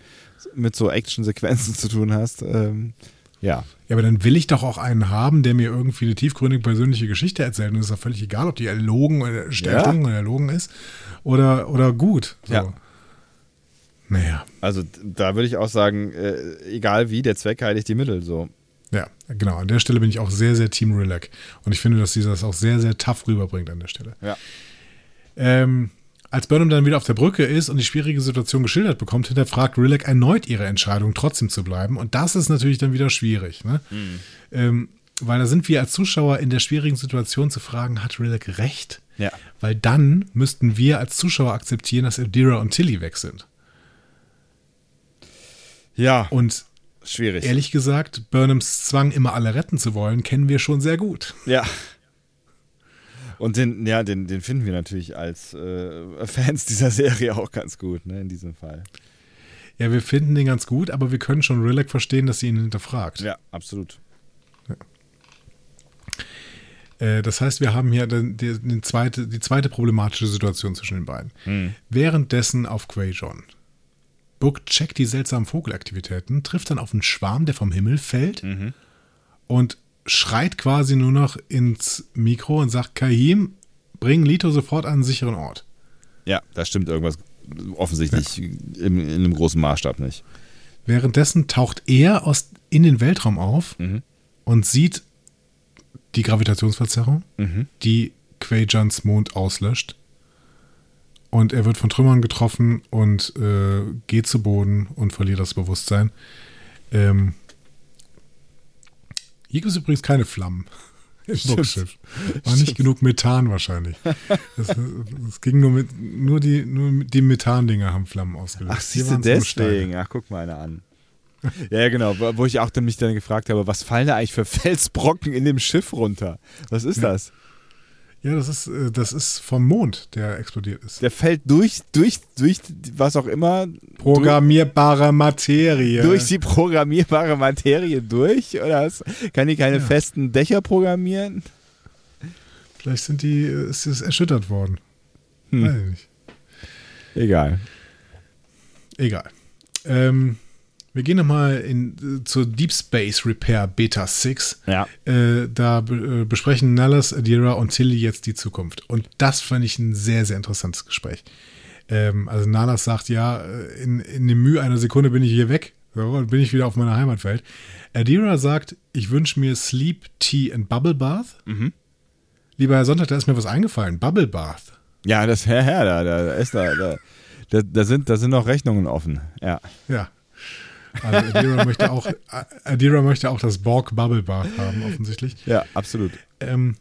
A: mit so Actionsequenzen zu tun hast. Ähm, ja,
B: Ja, aber dann will ich doch auch einen haben, der mir irgendwie eine tiefgründige persönliche Geschichte erzählt. Und es ist doch völlig egal, ob die erlogen oder erstellung oder erlogen ist oder, oder gut. So.
A: Ja.
B: Naja,
A: also da würde ich auch sagen, äh, egal wie, der Zweck heiligt die Mittel, so.
B: Ja, genau. An der Stelle bin ich auch sehr, sehr Team Rillac. Und ich finde, dass sie das auch sehr, sehr tough rüberbringt an der Stelle.
A: Ja.
B: Ähm, als Burnham dann wieder auf der Brücke ist und die schwierige Situation geschildert bekommt, hinterfragt Rillick erneut ihre Entscheidung, trotzdem zu bleiben. Und das ist natürlich dann wieder schwierig. Ne? Ähm, weil da sind wir als Zuschauer in der schwierigen Situation zu fragen, hat Rillick recht?
A: Ja.
B: Weil dann müssten wir als Zuschauer akzeptieren, dass Adira und Tilly weg sind.
A: Ja,
B: Und
A: schwierig.
B: ehrlich gesagt, Burnhams Zwang, immer alle retten zu wollen, kennen wir schon sehr gut.
A: Ja. Und den, ja, den, den finden wir natürlich als äh, Fans dieser Serie auch ganz gut, ne, in diesem Fall.
B: Ja, wir finden den ganz gut, aber wir können schon Rillick verstehen, dass sie ihn hinterfragt.
A: Ja, absolut.
B: Äh, das heißt, wir haben hier den, die, den zweite, die zweite problematische Situation zwischen den beiden. Währenddessen auf Quajon. Book checkt die seltsamen Vogelaktivitäten, trifft dann auf einen Schwarm, der vom Himmel fällt und schreit quasi nur noch ins Mikro und sagt, Kahim, bring Lito sofort an einen sicheren Ort.
A: Ja, da stimmt irgendwas offensichtlich im, in einem großen Maßstab nicht.
B: Währenddessen taucht er aus, in den Weltraum auf und sieht die Gravitationsverzerrung, die Quajans Mond auslöscht. Und er wird von Trümmern getroffen und äh, geht zu Boden und verliert das Bewusstsein. Ähm, hier gibt es übrigens keine Flammen im
A: Stimmt.
B: Bugschiff. War nicht genug Methan wahrscheinlich. Das ging nur mit, nur die, nur die Methan-Dinger haben Flammen ausgelöst.
A: Ach,
B: Hier
A: siehst du deswegen. Ach, guck mal einer an. Ja, ja, genau. Wo wo ich auch dann mich dann gefragt habe, was fallen da eigentlich für Felsbrocken in dem Schiff runter? Was ist
B: Ja.
A: das?
B: Ja, das ist, äh, das ist vom Mond, der explodiert ist.
A: Der fällt durch, durch, durch was auch immer,
B: Programmierbare Materie.
A: durch die programmierbare Materie durch? Oder kann die keine
B: Ja.
A: festen Dächer programmieren?
B: Vielleicht sind die, äh, ist es erschüttert worden.
A: Hm.
B: Weiß ich nicht.
A: Egal.
B: Egal. Ähm, wir gehen nochmal in, äh, zur Deep Space Repair Beta 6.
A: Ja.
B: Äh, da äh, besprechen Nellis, Adira und Tilly jetzt die Zukunft. Und das fand ich ein sehr, sehr interessantes Gespräch. Ähm, also Nalas sagt, ja, äh, in, in dem Mühe einer Sekunde bin ich hier weg. So, und bin ich wieder auf meiner Heimatwelt. Adira sagt, ich wünsche mir Sleep, Tea and Bubble Bath. Lieber Herr Sonntag, da ist mir was eingefallen. Bubble Bath.
A: Ja, das Herr, Herr, da, da, da ist da, da, da, da, sind, da sind noch Rechnungen offen. Ja.
B: Ja. Also Adira möchte auch, Adira möchte auch das Borg Bubble Bath haben, offensichtlich.
A: Ja, absolut.
B: Ähm,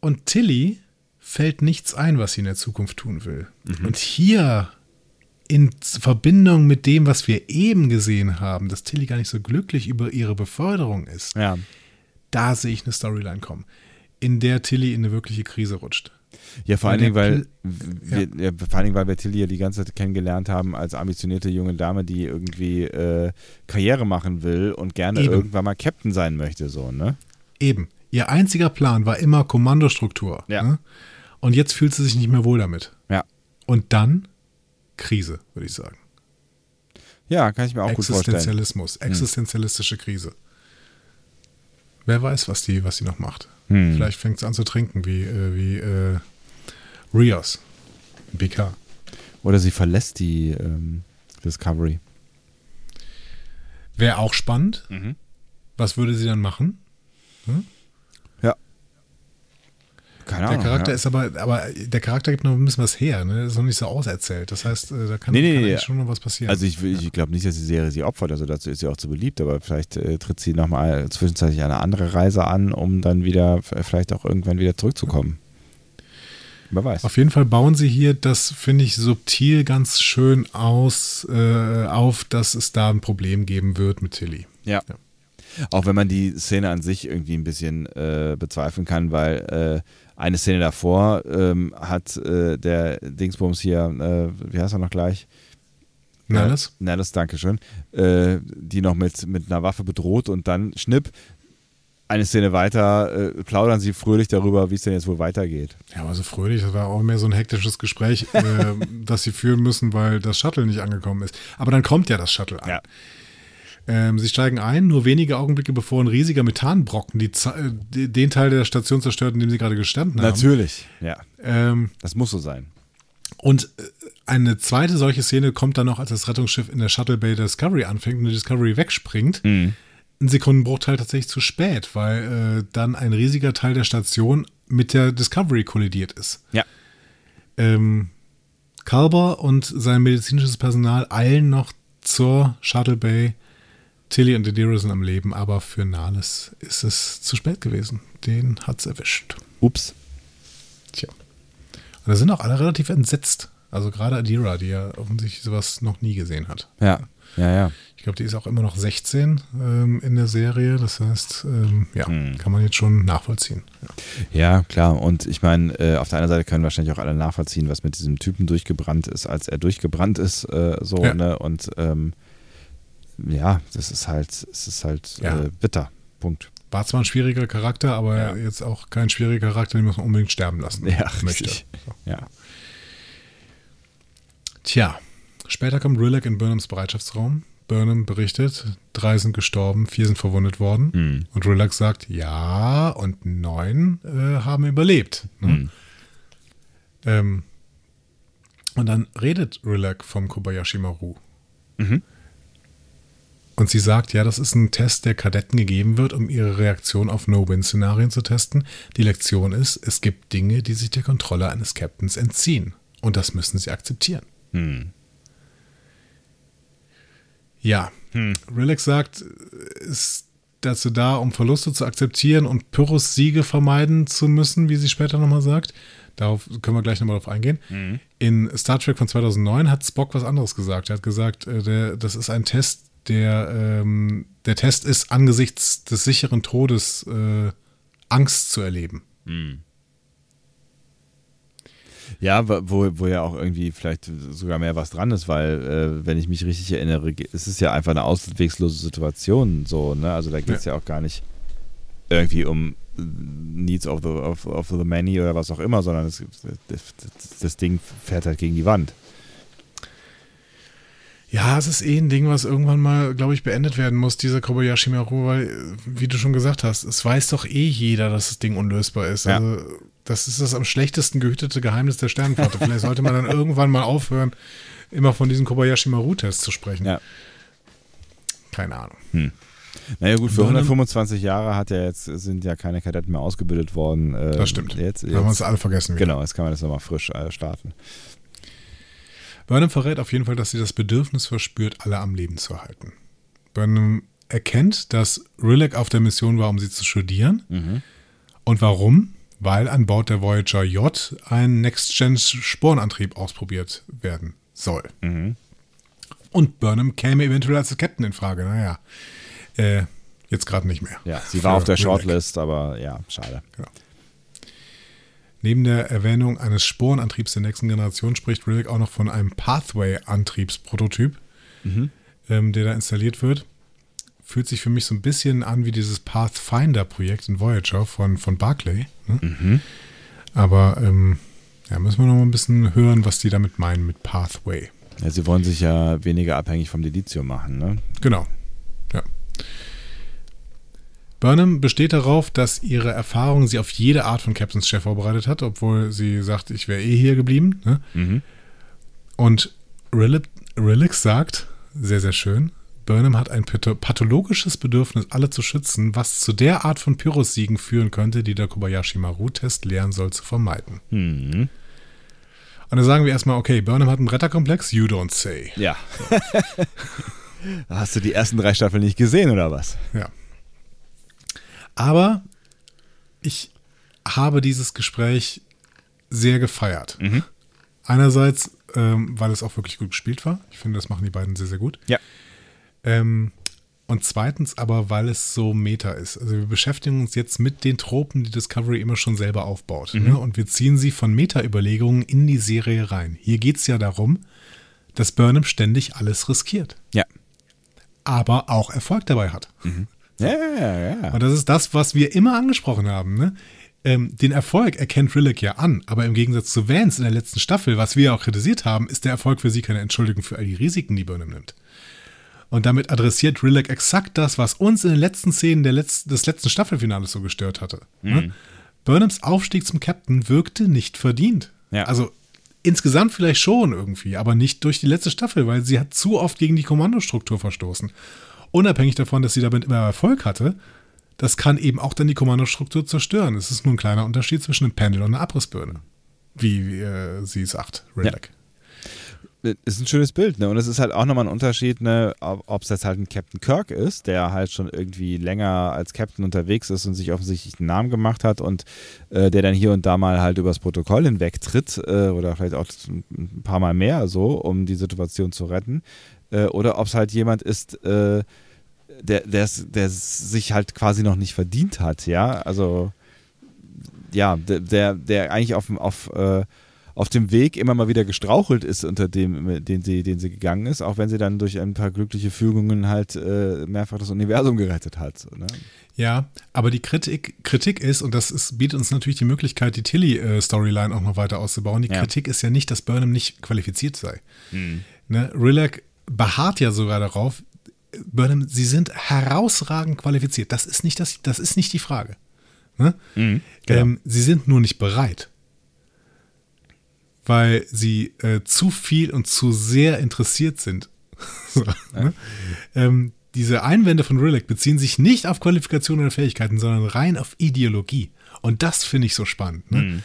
B: und Tilly fällt nichts ein, was sie in der Zukunft tun will. Und hier in Verbindung mit dem, was wir eben gesehen haben, dass Tilly gar nicht so glücklich über ihre Beförderung ist,
A: Ja.
B: da sehe ich eine Storyline kommen, in der Tilly in eine wirkliche Krise rutscht.
A: Ja, vor allen Dingen, weil wir, ja, vor allen Dingen, weil wir Tilly ja die ganze Zeit kennengelernt haben als ambitionierte junge Dame, die irgendwie äh, Karriere machen will und gerne
B: Eben.
A: irgendwann mal Captain sein möchte, so, ne?
B: Eben. Ihr einziger Plan war immer Kommandostruktur.
A: Ja.
B: Ne? Und jetzt fühlt sie sich nicht mehr wohl damit.
A: Ja.
B: Und dann Krise, würde ich sagen.
A: Ja, kann ich mir auch gut vorstellen.
B: Existenzialismus, existenzialistische Krise. Wer weiß, was die, was die noch macht.
A: Hm.
B: Vielleicht fängt sie an zu trinken, wie, äh, wie äh, Rios. BK.
A: Oder sie verlässt die ähm, Discovery.
B: Wäre auch spannend.
A: Mhm.
B: Was würde sie dann machen?
A: Keine
B: Der
A: Ahnung.
B: Charakter
A: ja.
B: ist aber, aber der Charakter gibt noch ein bisschen was her, ne? Ist noch nicht so auserzählt. Das heißt, äh, da kann,
A: Nee, nee,
B: kann
A: nee.
B: schon noch was passieren.
A: Also ich, ich glaube nicht, dass die Serie sie opfert, also dazu ist sie auch zu beliebt, aber vielleicht äh, tritt sie nochmal zwischenzeitlich eine andere Reise an, um dann wieder, vielleicht auch irgendwann wieder zurückzukommen. Wer weiß.
B: Auf jeden Fall bauen sie hier das, finde ich, subtil ganz schön aus, äh, auf, dass es da ein Problem geben wird mit Tilly.
A: Ja.
B: Ja.
A: Auch wenn man die Szene an sich irgendwie ein bisschen äh, bezweifeln kann, weil äh, eine Szene davor ähm, hat äh, der Dingsbums hier, äh, wie heißt er noch gleich?
B: Nellis?
A: Nellis, danke schön. Äh, die noch mit, mit einer Waffe bedroht und dann schnipp. Eine Szene weiter äh, plaudern sie fröhlich darüber, wie es denn jetzt wohl weitergeht.
B: Ja, aber so fröhlich, das war auch mehr so ein hektisches Gespräch, äh, das sie führen müssen, weil das Shuttle nicht angekommen ist. Aber dann kommt ja das Shuttle an.
A: Ja.
B: Ähm, sie steigen ein, nur wenige Augenblicke bevor ein riesiger Methanbrocken die, äh, den Teil der Station zerstört, in dem sie gerade gestanden haben.
A: Natürlich, ja.
B: Ähm,
A: Das muss so sein.
B: und äh, eine zweite solche Szene kommt dann noch, als das Rettungsschiff in der Shuttle Bay der Discovery anfängt und die Discovery wegspringt.
A: Mhm.
B: Ein Sekundenbruchteil tatsächlich zu spät, weil äh, dann ein riesiger Teil der Station mit der Discovery kollidiert ist.
A: Ja.
B: Ähm, Kalber und sein medizinisches Personal eilen noch zur Shuttle Bay. Tilly und Adira sind am Leben, aber für Nahles ist es zu spät gewesen. Den hat's erwischt.
A: Ups.
B: Tja. Und da sind auch alle relativ entsetzt. Also gerade Adira, die ja offensichtlich sowas noch nie gesehen hat.
A: Ja, ja, ja.
B: Ich glaube, die ist auch immer noch 16 ähm, in der Serie. Das heißt, ähm, ja,
A: Hm.
B: kann man jetzt schon nachvollziehen. Ja.
A: Ja, klar. Und ich meine, äh, auf der einen Seite können wahrscheinlich auch alle nachvollziehen, was mit diesem Typen durchgebrannt ist, als er durchgebrannt ist, äh, so,
B: Ja.
A: ne? Und ähm, ja, das ist halt, es ist halt
B: Ja.
A: äh, bitter. Punkt.
B: War zwar ein schwieriger Charakter, aber
A: Ja.
B: jetzt auch kein schwieriger Charakter, den muss man unbedingt sterben lassen
A: Ja,
B: möchte.
A: richtig.
B: So.
A: Ja.
B: Tja, später kommt Rilek in Burnhams Bereitschaftsraum. Burnham berichtet, drei sind gestorben, vier sind verwundet worden.
A: Hm.
B: Und Rilek sagt, ja, und neun äh, haben überlebt. Ne?
A: Hm.
B: Ähm, und dann redet Rilek vom Kobayashi Maru.
A: Mhm.
B: Und sie sagt, ja, das ist ein Test, der Kadetten gegeben wird, um ihre Reaktion auf No-Win-Szenarien zu testen. Die Lektion ist, es gibt Dinge, die sich der Kontrolle eines Captains entziehen. Und das müssen sie akzeptieren.
A: Hm.
B: Ja, Relax sagt, ist dazu da, um Verluste zu akzeptieren und Pyrrhus Siege vermeiden zu müssen, wie sie später nochmal sagt. Darauf können wir gleich nochmal drauf eingehen. In Star Trek von 2009 hat Spock was anderes gesagt. Er hat gesagt, äh, der, das ist ein Test, der, ähm, der Test ist angesichts des sicheren Todes äh, Angst zu erleben.
A: Ja, wo, wo ja auch irgendwie vielleicht sogar mehr was dran ist, weil, äh, wenn ich mich richtig erinnere, ge- es ist ja einfach eine auswegslose Situation, so, ne? Also da geht es ja. auch gar nicht irgendwie um Needs of the, of, of the Many oder was auch immer, sondern es, das, das Ding fährt halt gegen die Wand.
B: Ja, es ist eh ein Ding, was irgendwann mal, glaube ich, beendet werden muss, dieser Kobayashi Maru, weil, wie du schon gesagt hast, es weiß doch eh jeder, dass das Ding unlösbar ist.
A: Ja.
B: Also, das ist das am schlechtesten gehütete Geheimnis der Sternenflotte. Vielleicht sollte man dann irgendwann mal aufhören, immer von diesem Kobayashi Maru-Test zu sprechen.
A: Ja.
B: Keine Ahnung.
A: Naja gut, für
B: Burnham-
A: 125 Jahre hat ja jetzt, sind ja keine Kadetten mehr ausgebildet worden. äh,
B: Das stimmt.
A: Jetzt,
B: Haben wir uns
A: jetzt,
B: alle vergessen. wieder.
A: genau, jetzt kann man das nochmal frisch äh, starten.
B: Burnham verrät auf jeden Fall, dass sie das Bedürfnis verspürt, alle am Leben zu halten. Burnham erkennt, dass Rilek auf der Mission war, um sie zu studieren.
A: Mhm.
B: Und warum? Weil an Bord der Voyager J ein Next-Gen-Sporenantrieb ausprobiert werden soll.
A: Mhm.
B: Und Burnham käme eventuell als Captain in Frage. Naja, äh, jetzt gerade nicht mehr.
A: Ja, sie
B: Für
A: war auf der
B: Rilek.
A: Shortlist, aber ja, schade.
B: Neben der Erwähnung eines Sporenantriebs der nächsten Generation spricht Rilek auch noch von einem Pathway-Antriebsprototyp, ähm, der da installiert wird. Fühlt sich für mich so ein bisschen an wie dieses Pathfinder-Projekt in Voyager von, von Barclay. Ne? Aber ähm, Ja, müssen wir noch mal ein bisschen hören, was die damit meinen mit Pathway.
A: Ja, sie wollen sich ja weniger abhängig vom Delizium machen, ne?
B: Genau. Ja. Burnham besteht darauf, dass ihre Erfahrung sie auf jede Art von Captain's Chef vorbereitet hat, obwohl sie sagt, ich wäre eh hier geblieben. Ne?
A: Mhm.
B: Und Relix sagt, sehr, sehr schön, Burnham hat ein pathologisches Bedürfnis, alle zu schützen, was zu der Art von Pyrrhus-Siegen führen könnte, die der Kobayashi-Maru-Test lernen soll zu vermeiden.
A: Mhm.
B: Und dann sagen wir erstmal, okay, Burnham hat einen Retterkomplex, you don't say.
A: Ja. Hast du die ersten drei Staffeln nicht gesehen oder was?
B: Ja. Aber ich habe dieses Gespräch sehr gefeiert.
A: Mhm.
B: Einerseits, ähm, weil es auch wirklich gut gespielt war. Ich finde, das machen die beiden sehr, sehr gut.
A: Ja.
B: Ähm, und zweitens aber, weil es so Meta ist. Also wir beschäftigen uns jetzt mit den Tropen, die Discovery immer schon selber aufbaut.
A: Mhm.
B: Ne? Und wir ziehen sie von Meta-Überlegungen in die Serie rein. Hier geht es ja darum, dass Burnham ständig alles riskiert.
A: Ja.
B: Aber auch Erfolg dabei hat.
A: Mhm. Ja, ja, ja.
B: Und das ist das, was wir immer angesprochen haben. Ne? Ähm, den Erfolg erkennt Rillick ja an, aber im Gegensatz zu Vance in der letzten Staffel, was wir ja auch kritisiert haben, ist der Erfolg für sie keine Entschuldigung für all die Risiken, die Burnham nimmt. Und damit adressiert Rillick exakt das, was uns in den letzten Szenen Letz des letzten Staffelfinales so gestört hatte.
A: Mhm.
B: Burnhams Aufstieg zum Captain wirkte nicht verdient.
A: Ja.
B: Also insgesamt vielleicht schon irgendwie, aber nicht durch die letzte Staffel, weil sie hat zu oft gegen die Kommandostruktur verstoßen. Unabhängig davon, dass sie damit immer Erfolg hatte, das kann eben auch dann die Kommandostruktur zerstören. Es ist nur ein kleiner Unterschied zwischen einem Pendel und einer Abrissbirne. Wie, äh, sie sagt, Rillick.
A: ist ein schönes Bild, ne? Und es ist halt auch nochmal ein Unterschied, ne, ob es jetzt halt ein Captain Kirk ist, der halt schon irgendwie länger als Captain unterwegs ist und sich offensichtlich einen Namen gemacht hat und äh, der dann hier und da mal halt übers Protokoll hinweg tritt äh, oder vielleicht auch ein paar Mal mehr so, um die Situation zu retten. Äh, oder ob es halt jemand ist, äh, der, der, der sich halt quasi noch nicht verdient hat, ja. Also ja, der, der eigentlich auf, auf äh, auf dem Weg immer mal wieder gestrauchelt ist, unter dem, den sie, den sie gegangen ist, auch wenn sie dann durch ein paar glückliche Fügungen halt äh, mehrfach das Universum gerettet hat. Ne?
B: Ja, aber die Kritik, Kritik ist, und das ist, bietet uns natürlich die Möglichkeit, die Tilly-Storyline auch noch weiter auszubauen. Die
A: Ja.
B: Kritik ist ja nicht, dass Burnham nicht qualifiziert sei.
A: Hm.
B: Ne? Rillick beharrt ja sogar darauf, Burnham, sie sind herausragend qualifiziert. Das ist nicht, das, das ist nicht die Frage. Ne?
A: Mhm, genau.
B: ähm, sie sind nur nicht bereit. Weil sie äh, zu viel und zu sehr interessiert sind. so, ne? ähm, diese Einwände von Rillick beziehen sich nicht auf Qualifikationen oder Fähigkeiten, sondern rein auf Ideologie. Und das finde ich so spannend. Ne?
A: Mhm.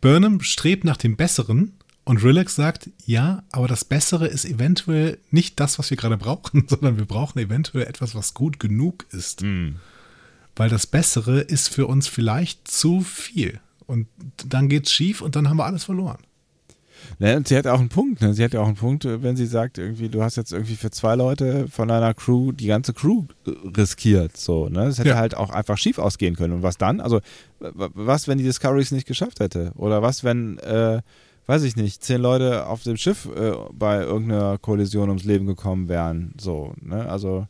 B: Burnham strebt nach dem Besseren und Rillick sagt, ja, aber das Bessere ist eventuell nicht das, was wir gerade brauchen, sondern wir brauchen eventuell etwas, was gut genug ist.
A: Mhm.
B: Weil das Bessere ist für uns vielleicht zu viel. Und dann geht's schief und dann haben wir alles verloren.
A: Ne, und sie hat auch einen Punkt, ne? Sie hat ja auch einen Punkt, äh, wenn sie sagt, irgendwie, du hast jetzt irgendwie für zwei Leute von deiner Crew die ganze Crew riskiert. So, ne? Das hätte
B: Ja.
A: halt auch einfach schief ausgehen können. Und was dann? Also, was, wenn die Discovery es nicht geschafft hätte? Oder was, wenn, äh, weiß ich nicht, zehn Leute auf dem Schiff äh, bei irgendeiner Kollision ums Leben gekommen wären? So, ne? Also,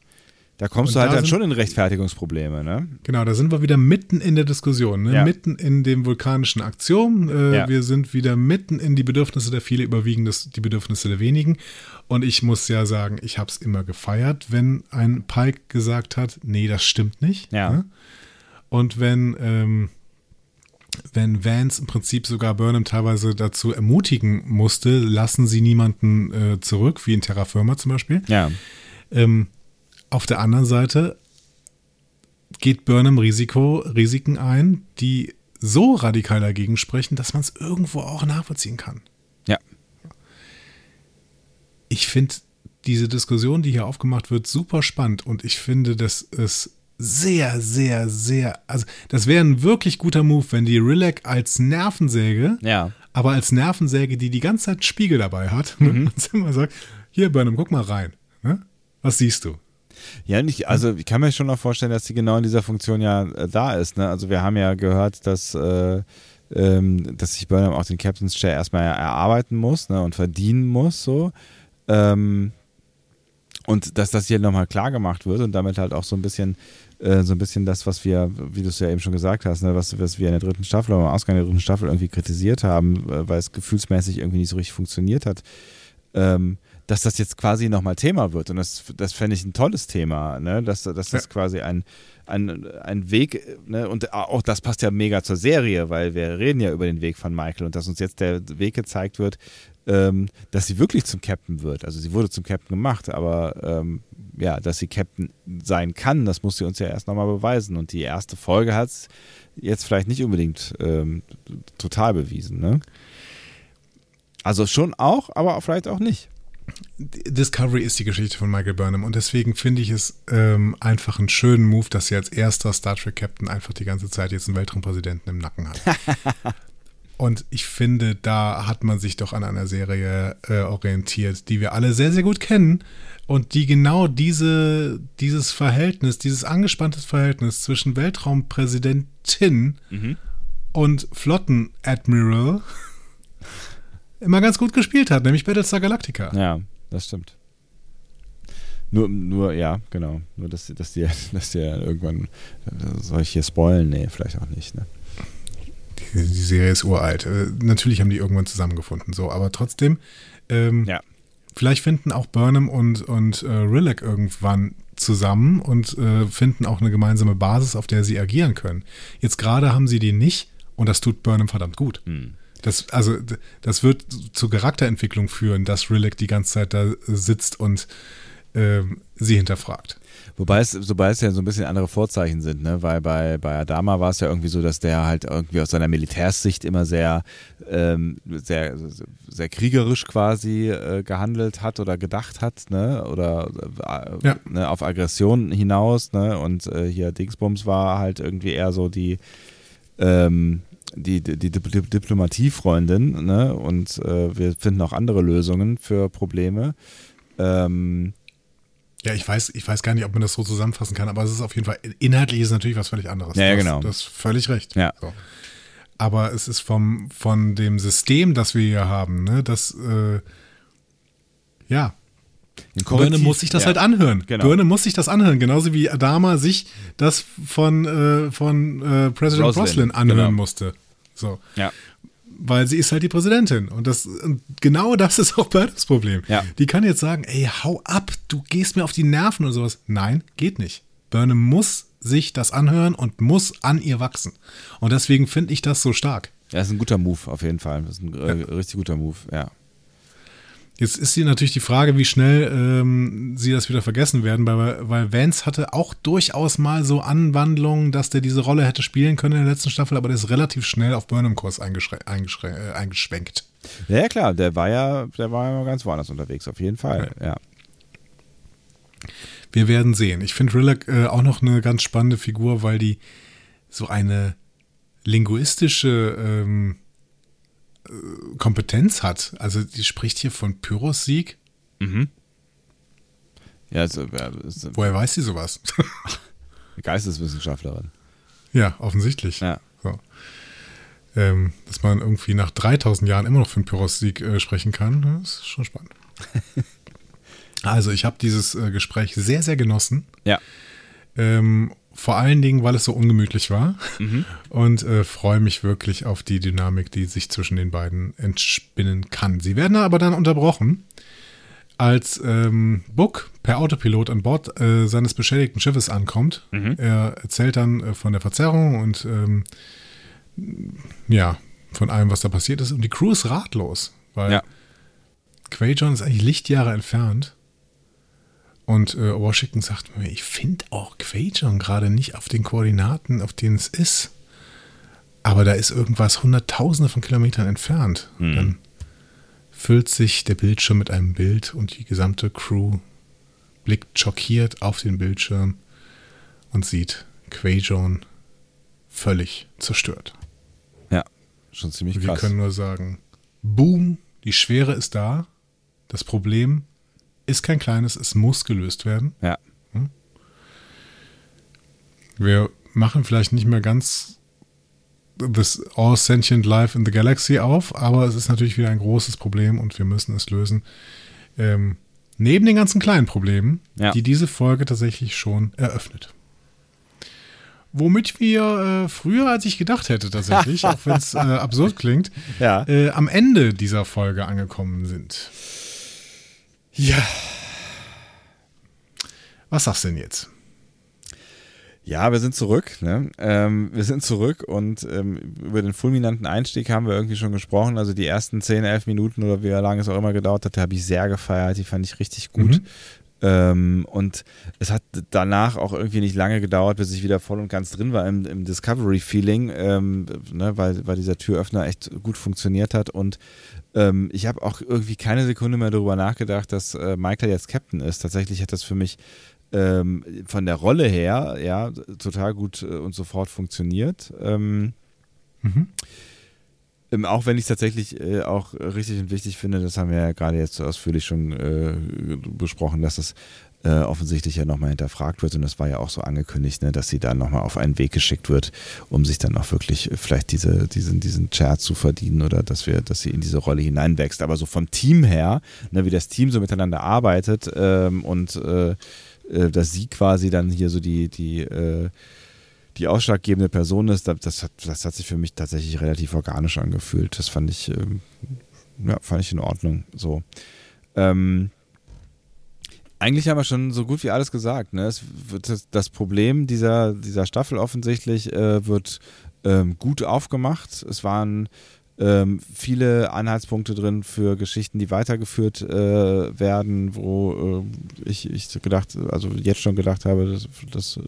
A: da kommst
B: Und
A: du halt
B: da
A: dann schon in Rechtfertigungsprobleme, ne?
B: Genau, da sind wir wieder mitten in der Diskussion, ne?
A: Ja.
B: mitten in dem vulkanischen Aktion. Äh,
A: Ja.
B: Wir sind wieder mitten in die Bedürfnisse der vielen überwiegen das, die Bedürfnisse der wenigen. Und ich muss ja sagen, ich habe es immer gefeiert, wenn ein Pike gesagt hat, nee, das stimmt nicht.
A: Ja.
B: Ne? Und wenn, ähm, wenn Vance im Prinzip sogar Burnham teilweise dazu ermutigen musste, lassen Sie niemanden äh, zurück, wie in Terra Firma zum Beispiel.
A: Ja.
B: Ähm, auf der anderen Seite geht Burnham Risiko, Risiken ein, die so radikal dagegen sprechen, dass man es irgendwo auch nachvollziehen kann.
A: Ja.
B: Ich finde diese Diskussion, die hier aufgemacht wird, super spannend und ich finde, dass es sehr, sehr, sehr, also das wäre ein wirklich guter Move, wenn die Rilek als Nervensäge,
A: Ja.
B: aber als Nervensäge, die die ganze Zeit Spiegel dabei hat, ne, und immer sagt, hier Burnham, guck mal rein, ne? was siehst du?
A: Ja, nicht, also ich kann mir schon noch vorstellen, dass sie genau in dieser Funktion ja äh, da ist. Ne? Also wir haben ja gehört, dass, äh, ähm, dass sich Burnham auch den Captain's Chair erstmal erarbeiten muss ne? und verdienen muss. So. Ähm, und dass das hier nochmal klar gemacht wird und damit halt auch so ein bisschen äh, so ein bisschen das, was wir, wie du es ja eben schon gesagt hast, ne, was, was wir in der dritten Staffel oder am Ausgang der dritten Staffel irgendwie kritisiert haben, äh, weil es gefühlsmäßig irgendwie nicht so richtig funktioniert hat, ähm, dass das jetzt quasi nochmal Thema wird. Und das, das fände ich ein tolles Thema, ne? dass, dass das ja. quasi ein, ein, ein Weg, ne? und auch das passt ja mega zur Serie, weil wir reden ja über den Weg von Michael und dass uns jetzt der Weg gezeigt wird, ähm, dass sie wirklich zum Captain wird. Also sie wurde zum Captain gemacht, aber ähm, ja, dass sie Captain sein kann, das muss sie uns ja erst nochmal beweisen. Und die erste Folge hat es jetzt vielleicht nicht unbedingt ähm, total bewiesen. Ne? Also schon auch, aber vielleicht auch nicht.
B: Discovery ist die Geschichte von Michael Burnham und deswegen finde ich es ähm, einfach einen schönen Move, dass sie als erster Star Trek Captain einfach die ganze Zeit jetzt einen Weltraumpräsidenten im Nacken hat. und ich finde, da hat man sich doch an einer Serie äh, orientiert, die wir alle sehr, sehr gut kennen und die genau diese, dieses Verhältnis, dieses angespannte Verhältnis zwischen Weltraumpräsidentin mhm. und Flottenadmiral immer ganz gut gespielt hat, nämlich Battlestar Galactica.
A: Ja, das stimmt. Nur, nur, ja, genau. Nur, dass, dass, die, dass die irgendwann. Soll ich hier spoilen? Nee, vielleicht auch nicht, ne?
B: Die, die Serie ist uralt. Äh, natürlich haben die irgendwann zusammengefunden, so, aber trotzdem. Ähm, ja. Vielleicht finden auch Burnham und, und äh, Rillick irgendwann zusammen und äh, finden auch eine gemeinsame Basis, auf der sie agieren können. Jetzt gerade haben sie die nicht und das tut Burnham verdammt gut. Hm. Das, also, das wird zur Charakterentwicklung führen, dass Rillick die ganze Zeit da sitzt und ähm, sie hinterfragt.
A: Wobei es, wobei es ja so ein bisschen andere Vorzeichen sind, ne? Weil bei, bei Adama war es ja irgendwie so, dass der halt irgendwie aus seiner Militärssicht immer sehr, ähm, sehr, sehr kriegerisch quasi äh, gehandelt hat oder gedacht hat, ne? Oder äh, ja. ne? auf Aggression hinaus, ne? Und äh, hier Dingsbums war halt irgendwie eher so die ähm, die, die, die Diplomatiefreundin ne? und äh, wir finden auch andere Lösungen für Probleme. Ähm,
B: ja, ich weiß, ich weiß gar nicht, ob man das so zusammenfassen kann, aber es ist auf jeden Fall, inhaltlich ist natürlich was völlig anderes.
A: Ja,
B: ja
A: genau.
B: Du hast völlig recht.
A: Ja.
B: So. Aber es ist vom, von dem System, das wir hier haben, ne, das, äh, ja, Birne muss sich das ja. halt anhören. Genau. Birne muss sich das anhören, genauso wie Adama sich das von, äh, von äh, President Roslin, Roslin anhören genau. musste. So.
A: Ja.
B: Weil sie ist halt die Präsidentin. Und das und genau das ist auch Birnes Problem.
A: Ja.
B: Die kann jetzt sagen, ey, hau ab, du gehst mir auf die Nerven oder sowas. Nein, geht nicht. Burnham muss sich das anhören und muss an ihr wachsen. Und deswegen finde ich das so stark.
A: Ja, ist ein guter Move auf jeden Fall. Das ist ein äh, ja. richtig guter Move, ja.
B: Jetzt ist sie natürlich die Frage, wie schnell ähm, sie das wieder vergessen werden, weil, weil Vance hatte auch durchaus mal so Anwandlungen, dass der diese Rolle hätte spielen können in der letzten Staffel, aber der ist relativ schnell auf Burnham-Kurs äh, eingeschwenkt.
A: Ja, klar, der war ja, der war ja ganz woanders unterwegs, auf jeden Fall, ja. ja.
B: Wir werden sehen. Ich finde Rillock äh, auch noch eine ganz spannende Figur, weil die so eine linguistische ähm, äh, Kompetenz hat. Also die spricht hier von Pyrrhus-Sieg.
A: Mhm. Ja, also,
B: ja, Woher weiß sie sowas?
A: Geisteswissenschaftlerin.
B: Ja, offensichtlich.
A: Ja.
B: So. Ähm, dass man irgendwie nach 3000 Jahren immer noch von Pyrrhus-Sieg äh, sprechen kann, ist schon spannend. also, ich habe dieses äh, Gespräch sehr, sehr genossen.
A: Ja.
B: Ähm, vor allen Dingen, weil es so ungemütlich war. Mhm. Und äh, freue mich wirklich auf die Dynamik, die sich zwischen den beiden entspinnen kann. Sie werden aber dann unterbrochen, als ähm, Book per Autopilot an Bord äh, seines beschädigten Schiffes ankommt. Mhm. Er erzählt dann äh, von der Verzerrung und ähm, ja, von allem, was da passiert ist. Und die Crew ist ratlos, weil ja. Quajon ist eigentlich Lichtjahre entfernt. Und äh, Washington sagt mir, ich finde auch Quajon gerade nicht auf den Koordinaten, auf denen es ist. Aber da ist irgendwas hunderttausende von Kilometern entfernt. Mhm. Dann füllt sich der Bildschirm mit einem Bild und die gesamte Crew blickt schockiert auf den Bildschirm und sieht Quajon völlig zerstört.
A: Ja, schon ziemlich krass.
B: Wir können nur sagen, boom, die Schwere ist da. Das Problem ist kein kleines, es muss gelöst werden.
A: Ja. Hm?
B: Wir machen vielleicht nicht mehr ganz this all sentient life in the galaxy auf, aber es ist natürlich wieder ein großes Problem und wir müssen es lösen. Ähm, Neben den ganzen kleinen Problemen,
A: Ja.
B: die diese Folge tatsächlich schon eröffnet. Womit wir äh, früher, als ich gedacht hätte, tatsächlich, auch wenn es äh, absurd klingt,
A: Ja.
B: äh, am Ende dieser Folge angekommen sind.
A: Ja.
B: Was sagst du denn jetzt?
A: Ja, wir sind zurück. Ne? Ähm, wir sind zurück und ähm, über den fulminanten Einstieg haben wir irgendwie schon gesprochen. Also die ersten 10, 11 Minuten oder wie lange es auch immer gedauert hat, habe ich sehr gefeiert. Die fand ich richtig gut.
B: Mhm.
A: Ähm, und es hat danach auch irgendwie nicht lange gedauert, bis ich wieder voll und ganz drin war im, im Discovery-Feeling, ähm, ne, weil, weil dieser Türöffner echt gut funktioniert hat. Und ähm, ich habe auch irgendwie keine Sekunde mehr darüber nachgedacht, dass äh, Michael jetzt Captain ist. Tatsächlich hat das für mich ähm, von der Rolle her ja total gut äh, und sofort funktioniert. Ähm,
B: Mhm.
A: Ähm, auch wenn ich es tatsächlich äh, auch richtig und wichtig finde, das haben wir ja gerade jetzt ausführlich schon äh, besprochen, dass es äh, offensichtlich ja nochmal hinterfragt wird und das war ja auch so angekündigt, ne, dass sie dann nochmal auf einen Weg geschickt wird, um sich dann auch wirklich äh, vielleicht diese, diesen, diesen Chair zu verdienen oder dass wir, dass sie in diese Rolle hineinwächst. Aber so vom Team her, ne, wie das Team so miteinander arbeitet ähm, und äh, äh, dass sie quasi dann hier so die, die äh, die ausschlaggebende Person ist, das, das, hat, das hat sich für mich tatsächlich relativ organisch angefühlt. Das fand ich, ähm, ja, fand ich in Ordnung. So. Ähm, eigentlich haben wir schon so gut wie alles gesagt. Ne? Wird das, das Problem dieser, dieser Staffel offensichtlich äh, wird ähm, gut aufgemacht. Es waren ähm, viele Anhaltspunkte drin für Geschichten, die weitergeführt äh, werden, wo äh, ich, ich gedacht, also jetzt schon gedacht habe, dass, dass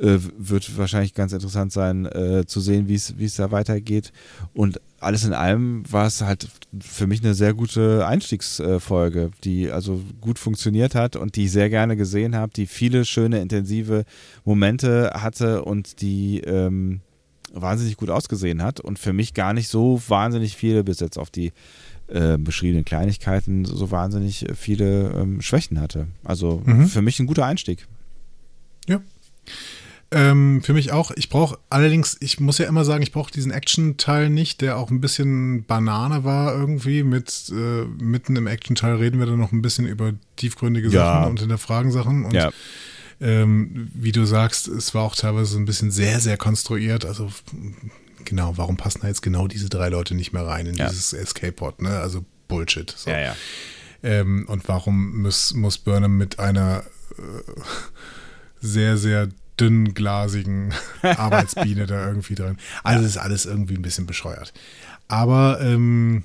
A: äh, wird wahrscheinlich ganz interessant sein, äh, zu sehen, wie es da weitergeht. Und alles in allem war es halt für mich eine sehr gute Einstiegsfolge, die also gut funktioniert hat und die ich sehr gerne gesehen habe, die viele schöne, intensive Momente hatte und die ähm, wahnsinnig gut ausgesehen hat und für mich gar nicht so wahnsinnig viele, bis jetzt auf die äh, beschriebenen Kleinigkeiten, so wahnsinnig viele ähm, Schwächen hatte. Also
B: Mhm.
A: für mich ein guter Einstieg.
B: Ja. Ähm, für mich auch. Ich brauche allerdings, ich muss ja immer sagen, ich brauche diesen Action-Teil nicht, der auch ein bisschen Banane war irgendwie. Mit äh, mitten im Action-Teil reden wir dann noch ein bisschen über tiefgründige
A: Ja.
B: Sachen und hinterfragen Sachen. Und
A: Ja.
B: ähm, wie du sagst, es war auch teilweise ein bisschen sehr, sehr konstruiert. Also genau, warum passen da jetzt genau diese drei Leute nicht mehr rein in
A: Ja.
B: dieses Escape-Pod? Ne? Also Bullshit. So.
A: Ja, ja.
B: Ähm, und warum muss, muss Burnham mit einer äh, sehr, sehr dünnglasigen Arbeitsbiene da irgendwie drin? Also es ist alles irgendwie ein bisschen bescheuert. Aber ähm,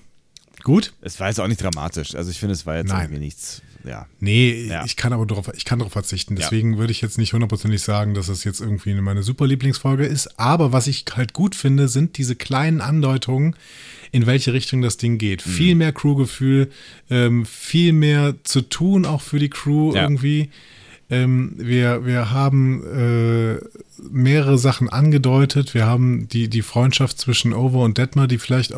B: gut.
A: Es war jetzt auch nicht dramatisch. Also ich finde, es war jetzt
B: Nein.
A: irgendwie nichts. Ja.
B: Nee,
A: Ja.
B: ich kann aber drauf, ich kann darauf verzichten.
A: Ja.
B: Deswegen würde ich jetzt nicht hundertprozentig sagen, dass es jetzt irgendwie meine super Lieblingsfolge ist. Aber was ich halt gut finde, sind diese kleinen Andeutungen, in welche Richtung das Ding geht.
A: Mhm.
B: Viel mehr Crewgefühl, ähm, viel mehr zu tun auch für die Crew
A: Ja.
B: irgendwie. Ähm, wir, wir haben äh, mehrere Sachen angedeutet. Wir haben die, die Freundschaft zwischen Over und Detmar, die vielleicht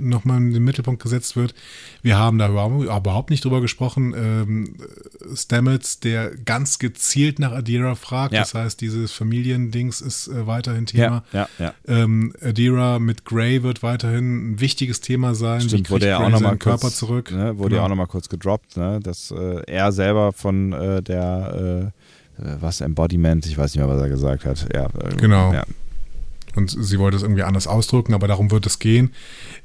B: nochmal in den Mittelpunkt gesetzt wird. Wir haben da überhaupt nicht drüber gesprochen. Ähm, Stamets, der ganz gezielt nach Adira fragt.
A: Ja.
B: Das heißt, dieses Familiendings ist äh, weiterhin Thema.
A: Ja, ja, ja.
B: Ähm, Adira mit Grey wird weiterhin ein wichtiges Thema sein.
A: Stimmt, wurde ja
B: Grey
A: auch nochmal
B: Körper
A: kurz,
B: zurück?
A: Ne, wurde ja
B: Genau.
A: auch nochmal kurz gedroppt, ne, dass äh, er selber von äh, der äh, was Embodiment, ich weiß nicht mehr, was er gesagt hat. Ja, äh,
B: Genau.
A: Ja.
B: Und sie wollte es irgendwie anders ausdrücken, aber darum wird es gehen.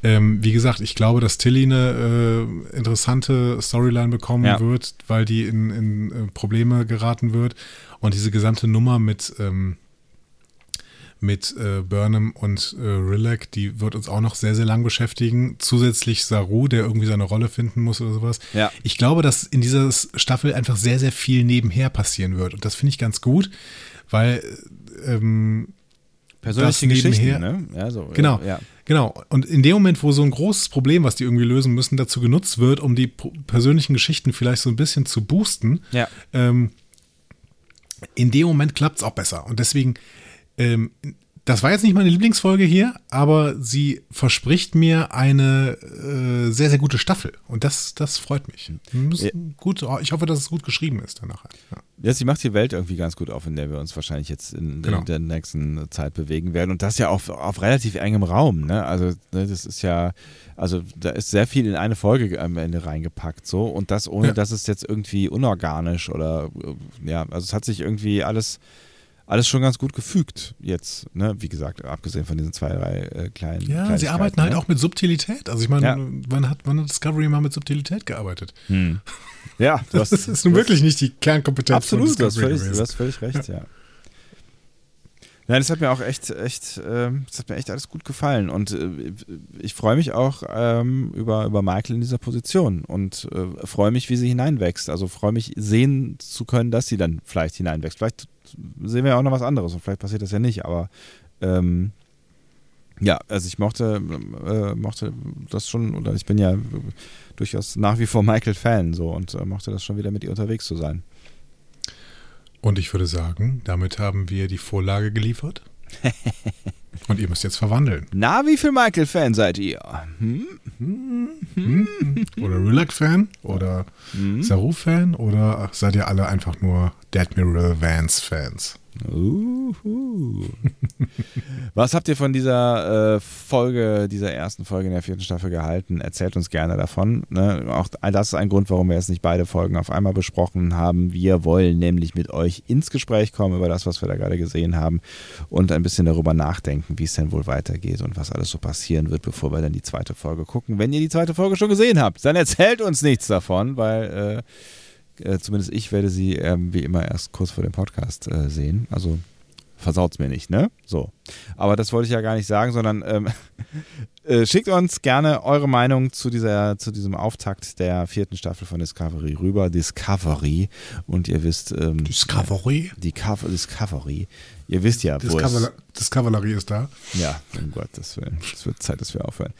B: Ähm, wie gesagt, ich glaube, dass Tilly eine äh, interessante Storyline bekommen
A: Ja.
B: wird, weil die in, in äh, Probleme geraten wird. Und diese gesamte Nummer mit, ähm, mit äh, Burnham und äh, Rilek, die wird uns auch noch sehr, sehr lang beschäftigen. Zusätzlich Saru, der irgendwie seine Rolle finden muss oder sowas.
A: Ja.
B: Ich glaube, dass in dieser Staffel einfach sehr, sehr viel nebenher passieren wird. Und das finde ich ganz gut, weil ähm,
A: Persönliche Geschichten, ne? Ja, so,
B: Genau.
A: Ja.
B: Genau. Und in dem Moment, wo so ein großes Problem, was die irgendwie lösen müssen, dazu genutzt wird, um die persönlichen Geschichten vielleicht so ein bisschen zu boosten,
A: Ja.
B: ähm, in dem Moment klappt es auch besser. Und deswegen, ähm, Das war jetzt nicht meine Lieblingsfolge hier, aber sie verspricht mir eine äh, sehr, sehr gute Staffel. Und das, das freut mich. Ja. Gut, ich hoffe, dass es gut geschrieben ist danach.
A: Ja. ja, sie macht die Welt irgendwie ganz gut auf, in der wir uns wahrscheinlich jetzt in, genau. in der nächsten Zeit bewegen werden. Und das ja auf, auf relativ engem Raum. Ne? Also, ne, das ist ja, also da ist sehr viel in eine Folge am Ende reingepackt. so Und das ohne, ja. dass es jetzt irgendwie unorganisch oder, ja, also es hat sich irgendwie alles alles schon ganz gut gefügt jetzt, ne? Wie gesagt, abgesehen von diesen zwei, drei äh, kleinen.
B: Ja, sie arbeiten halt ne? auch mit Subtilität. Also ich meine, ja. wann, hat, wann hat Discovery mal mit Subtilität gearbeitet? Hm.
A: Ja,
B: das hast, ist nun wirklich nicht die Kernkompetenz
A: absolut, von Discovery. Absolut, du hast völlig recht, ja. ja. Nein, das hat mir auch echt, echt, äh, das hat mir echt alles gut gefallen. Und äh, ich freue mich auch ähm, über, über Michael in dieser Position und äh, freue mich, wie sie hineinwächst. Also freue mich, sehen zu können, dass sie dann vielleicht hineinwächst. Vielleicht sehen wir ja auch noch was anderes und vielleicht passiert das ja nicht, aber ähm, ja, also ich mochte, äh, mochte das schon, oder ich bin ja durchaus nach wie vor Michael-Fan so und äh, mochte das schon wieder mit ihr unterwegs zu sein.
B: Und ich würde sagen, damit haben wir die Vorlage geliefert. Und ihr müsst jetzt verwandeln.
A: Na, wie viel Michael-Fan seid ihr? Hm?
B: Hm? Hm? Oder Relax-Fan? Oder hm? Saru-Fan? Oder seid ihr alle einfach nur Admiral Vance-Fans?
A: Uhu. Was habt ihr von dieser äh, Folge, dieser ersten Folge in der vierten Staffel gehalten? Erzählt uns gerne davon. Ne? Auch das ist ein Grund, warum wir jetzt nicht beide Folgen auf einmal besprochen haben. Wir wollen nämlich mit euch ins Gespräch kommen über das, was wir da gerade gesehen haben und ein bisschen darüber nachdenken, wie es denn wohl weitergeht und was alles so passieren wird, bevor wir dann die zweite Folge gucken. Wenn ihr die zweite Folge schon gesehen habt, dann erzählt uns nichts davon, weil äh, äh, zumindest ich werde sie ähm, wie immer erst kurz vor dem Podcast äh, sehen. Also versaut's mir nicht, ne? So. Aber das wollte ich ja gar nicht sagen, sondern ähm, äh, schickt uns gerne eure Meinung zu, dieser, zu diesem Auftakt der vierten Staffel von Discovery rüber. Discovery. Und ihr wisst. Ähm,
B: Discovery?
A: Die Discovery. Ihr wisst ja,
B: wo Discover Discovery ist da.
A: Ja, um Gottes Willen. Es wird Zeit, dass wir aufhören.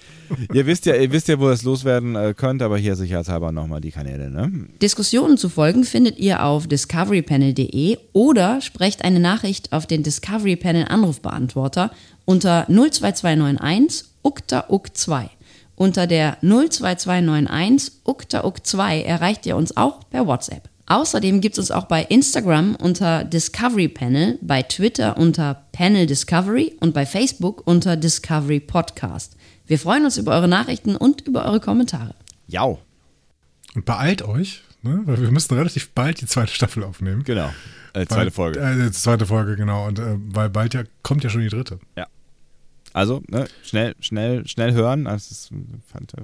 A: ihr wisst ja, ihr wisst ja, wo ihr es loswerden äh, könnt, aber hier sicherheitshalber nochmal die Kanäle, ne?
C: Diskussionen zu folgen findet ihr auf discoverypanel.de oder sprecht eine Nachricht auf den Discovery Panel Anrufbeantworter unter 02291 ukta uk 2 Unter der 02291 ukta uk 2 erreicht ihr uns auch per WhatsApp. Außerdem gibt es uns auch bei Instagram unter Discovery Panel, bei Twitter unter Panel Discovery und bei Facebook unter Discovery Podcast. Wir freuen uns über eure Nachrichten und über eure Kommentare.
A: Ja.
B: Und beeilt euch, ne? weil wir müssen relativ bald die zweite Staffel aufnehmen.
A: Genau. Äh, zweite
B: weil,
A: Folge.
B: Äh, zweite Folge, genau. Und äh, weil bald ja kommt ja schon die dritte.
A: Ja. Also, ne, schnell, schnell, schnell hören. Das ist ein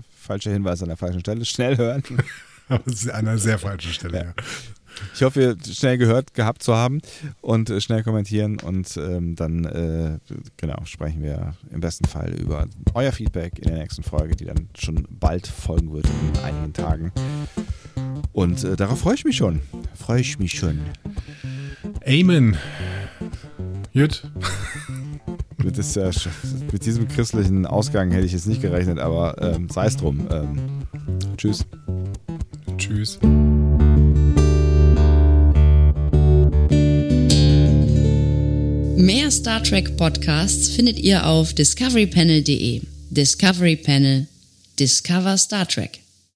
A: falscher Hinweis an der falschen Stelle. Schnell hören.
B: Aber es ist an einer sehr falschen Stelle, ja.
A: Ich hoffe, schnell gehört gehabt zu haben und äh, schnell kommentieren und ähm, dann äh, genau sprechen wir im besten Fall über euer Feedback in der nächsten Folge, die dann schon bald folgen wird in einigen Tagen. Und äh, darauf freue ich mich schon. Freue ich mich schon.
B: Amen. Jut.
A: Mit, ist ja, mit diesem christlichen Ausgang hätte ich jetzt nicht gerechnet, aber ähm, sei es drum. Ähm, tschüss.
B: Tschüss.
C: Mehr Star Trek Podcasts findet ihr auf discoverypanel.de. Discovery Panel. Discover Star Trek.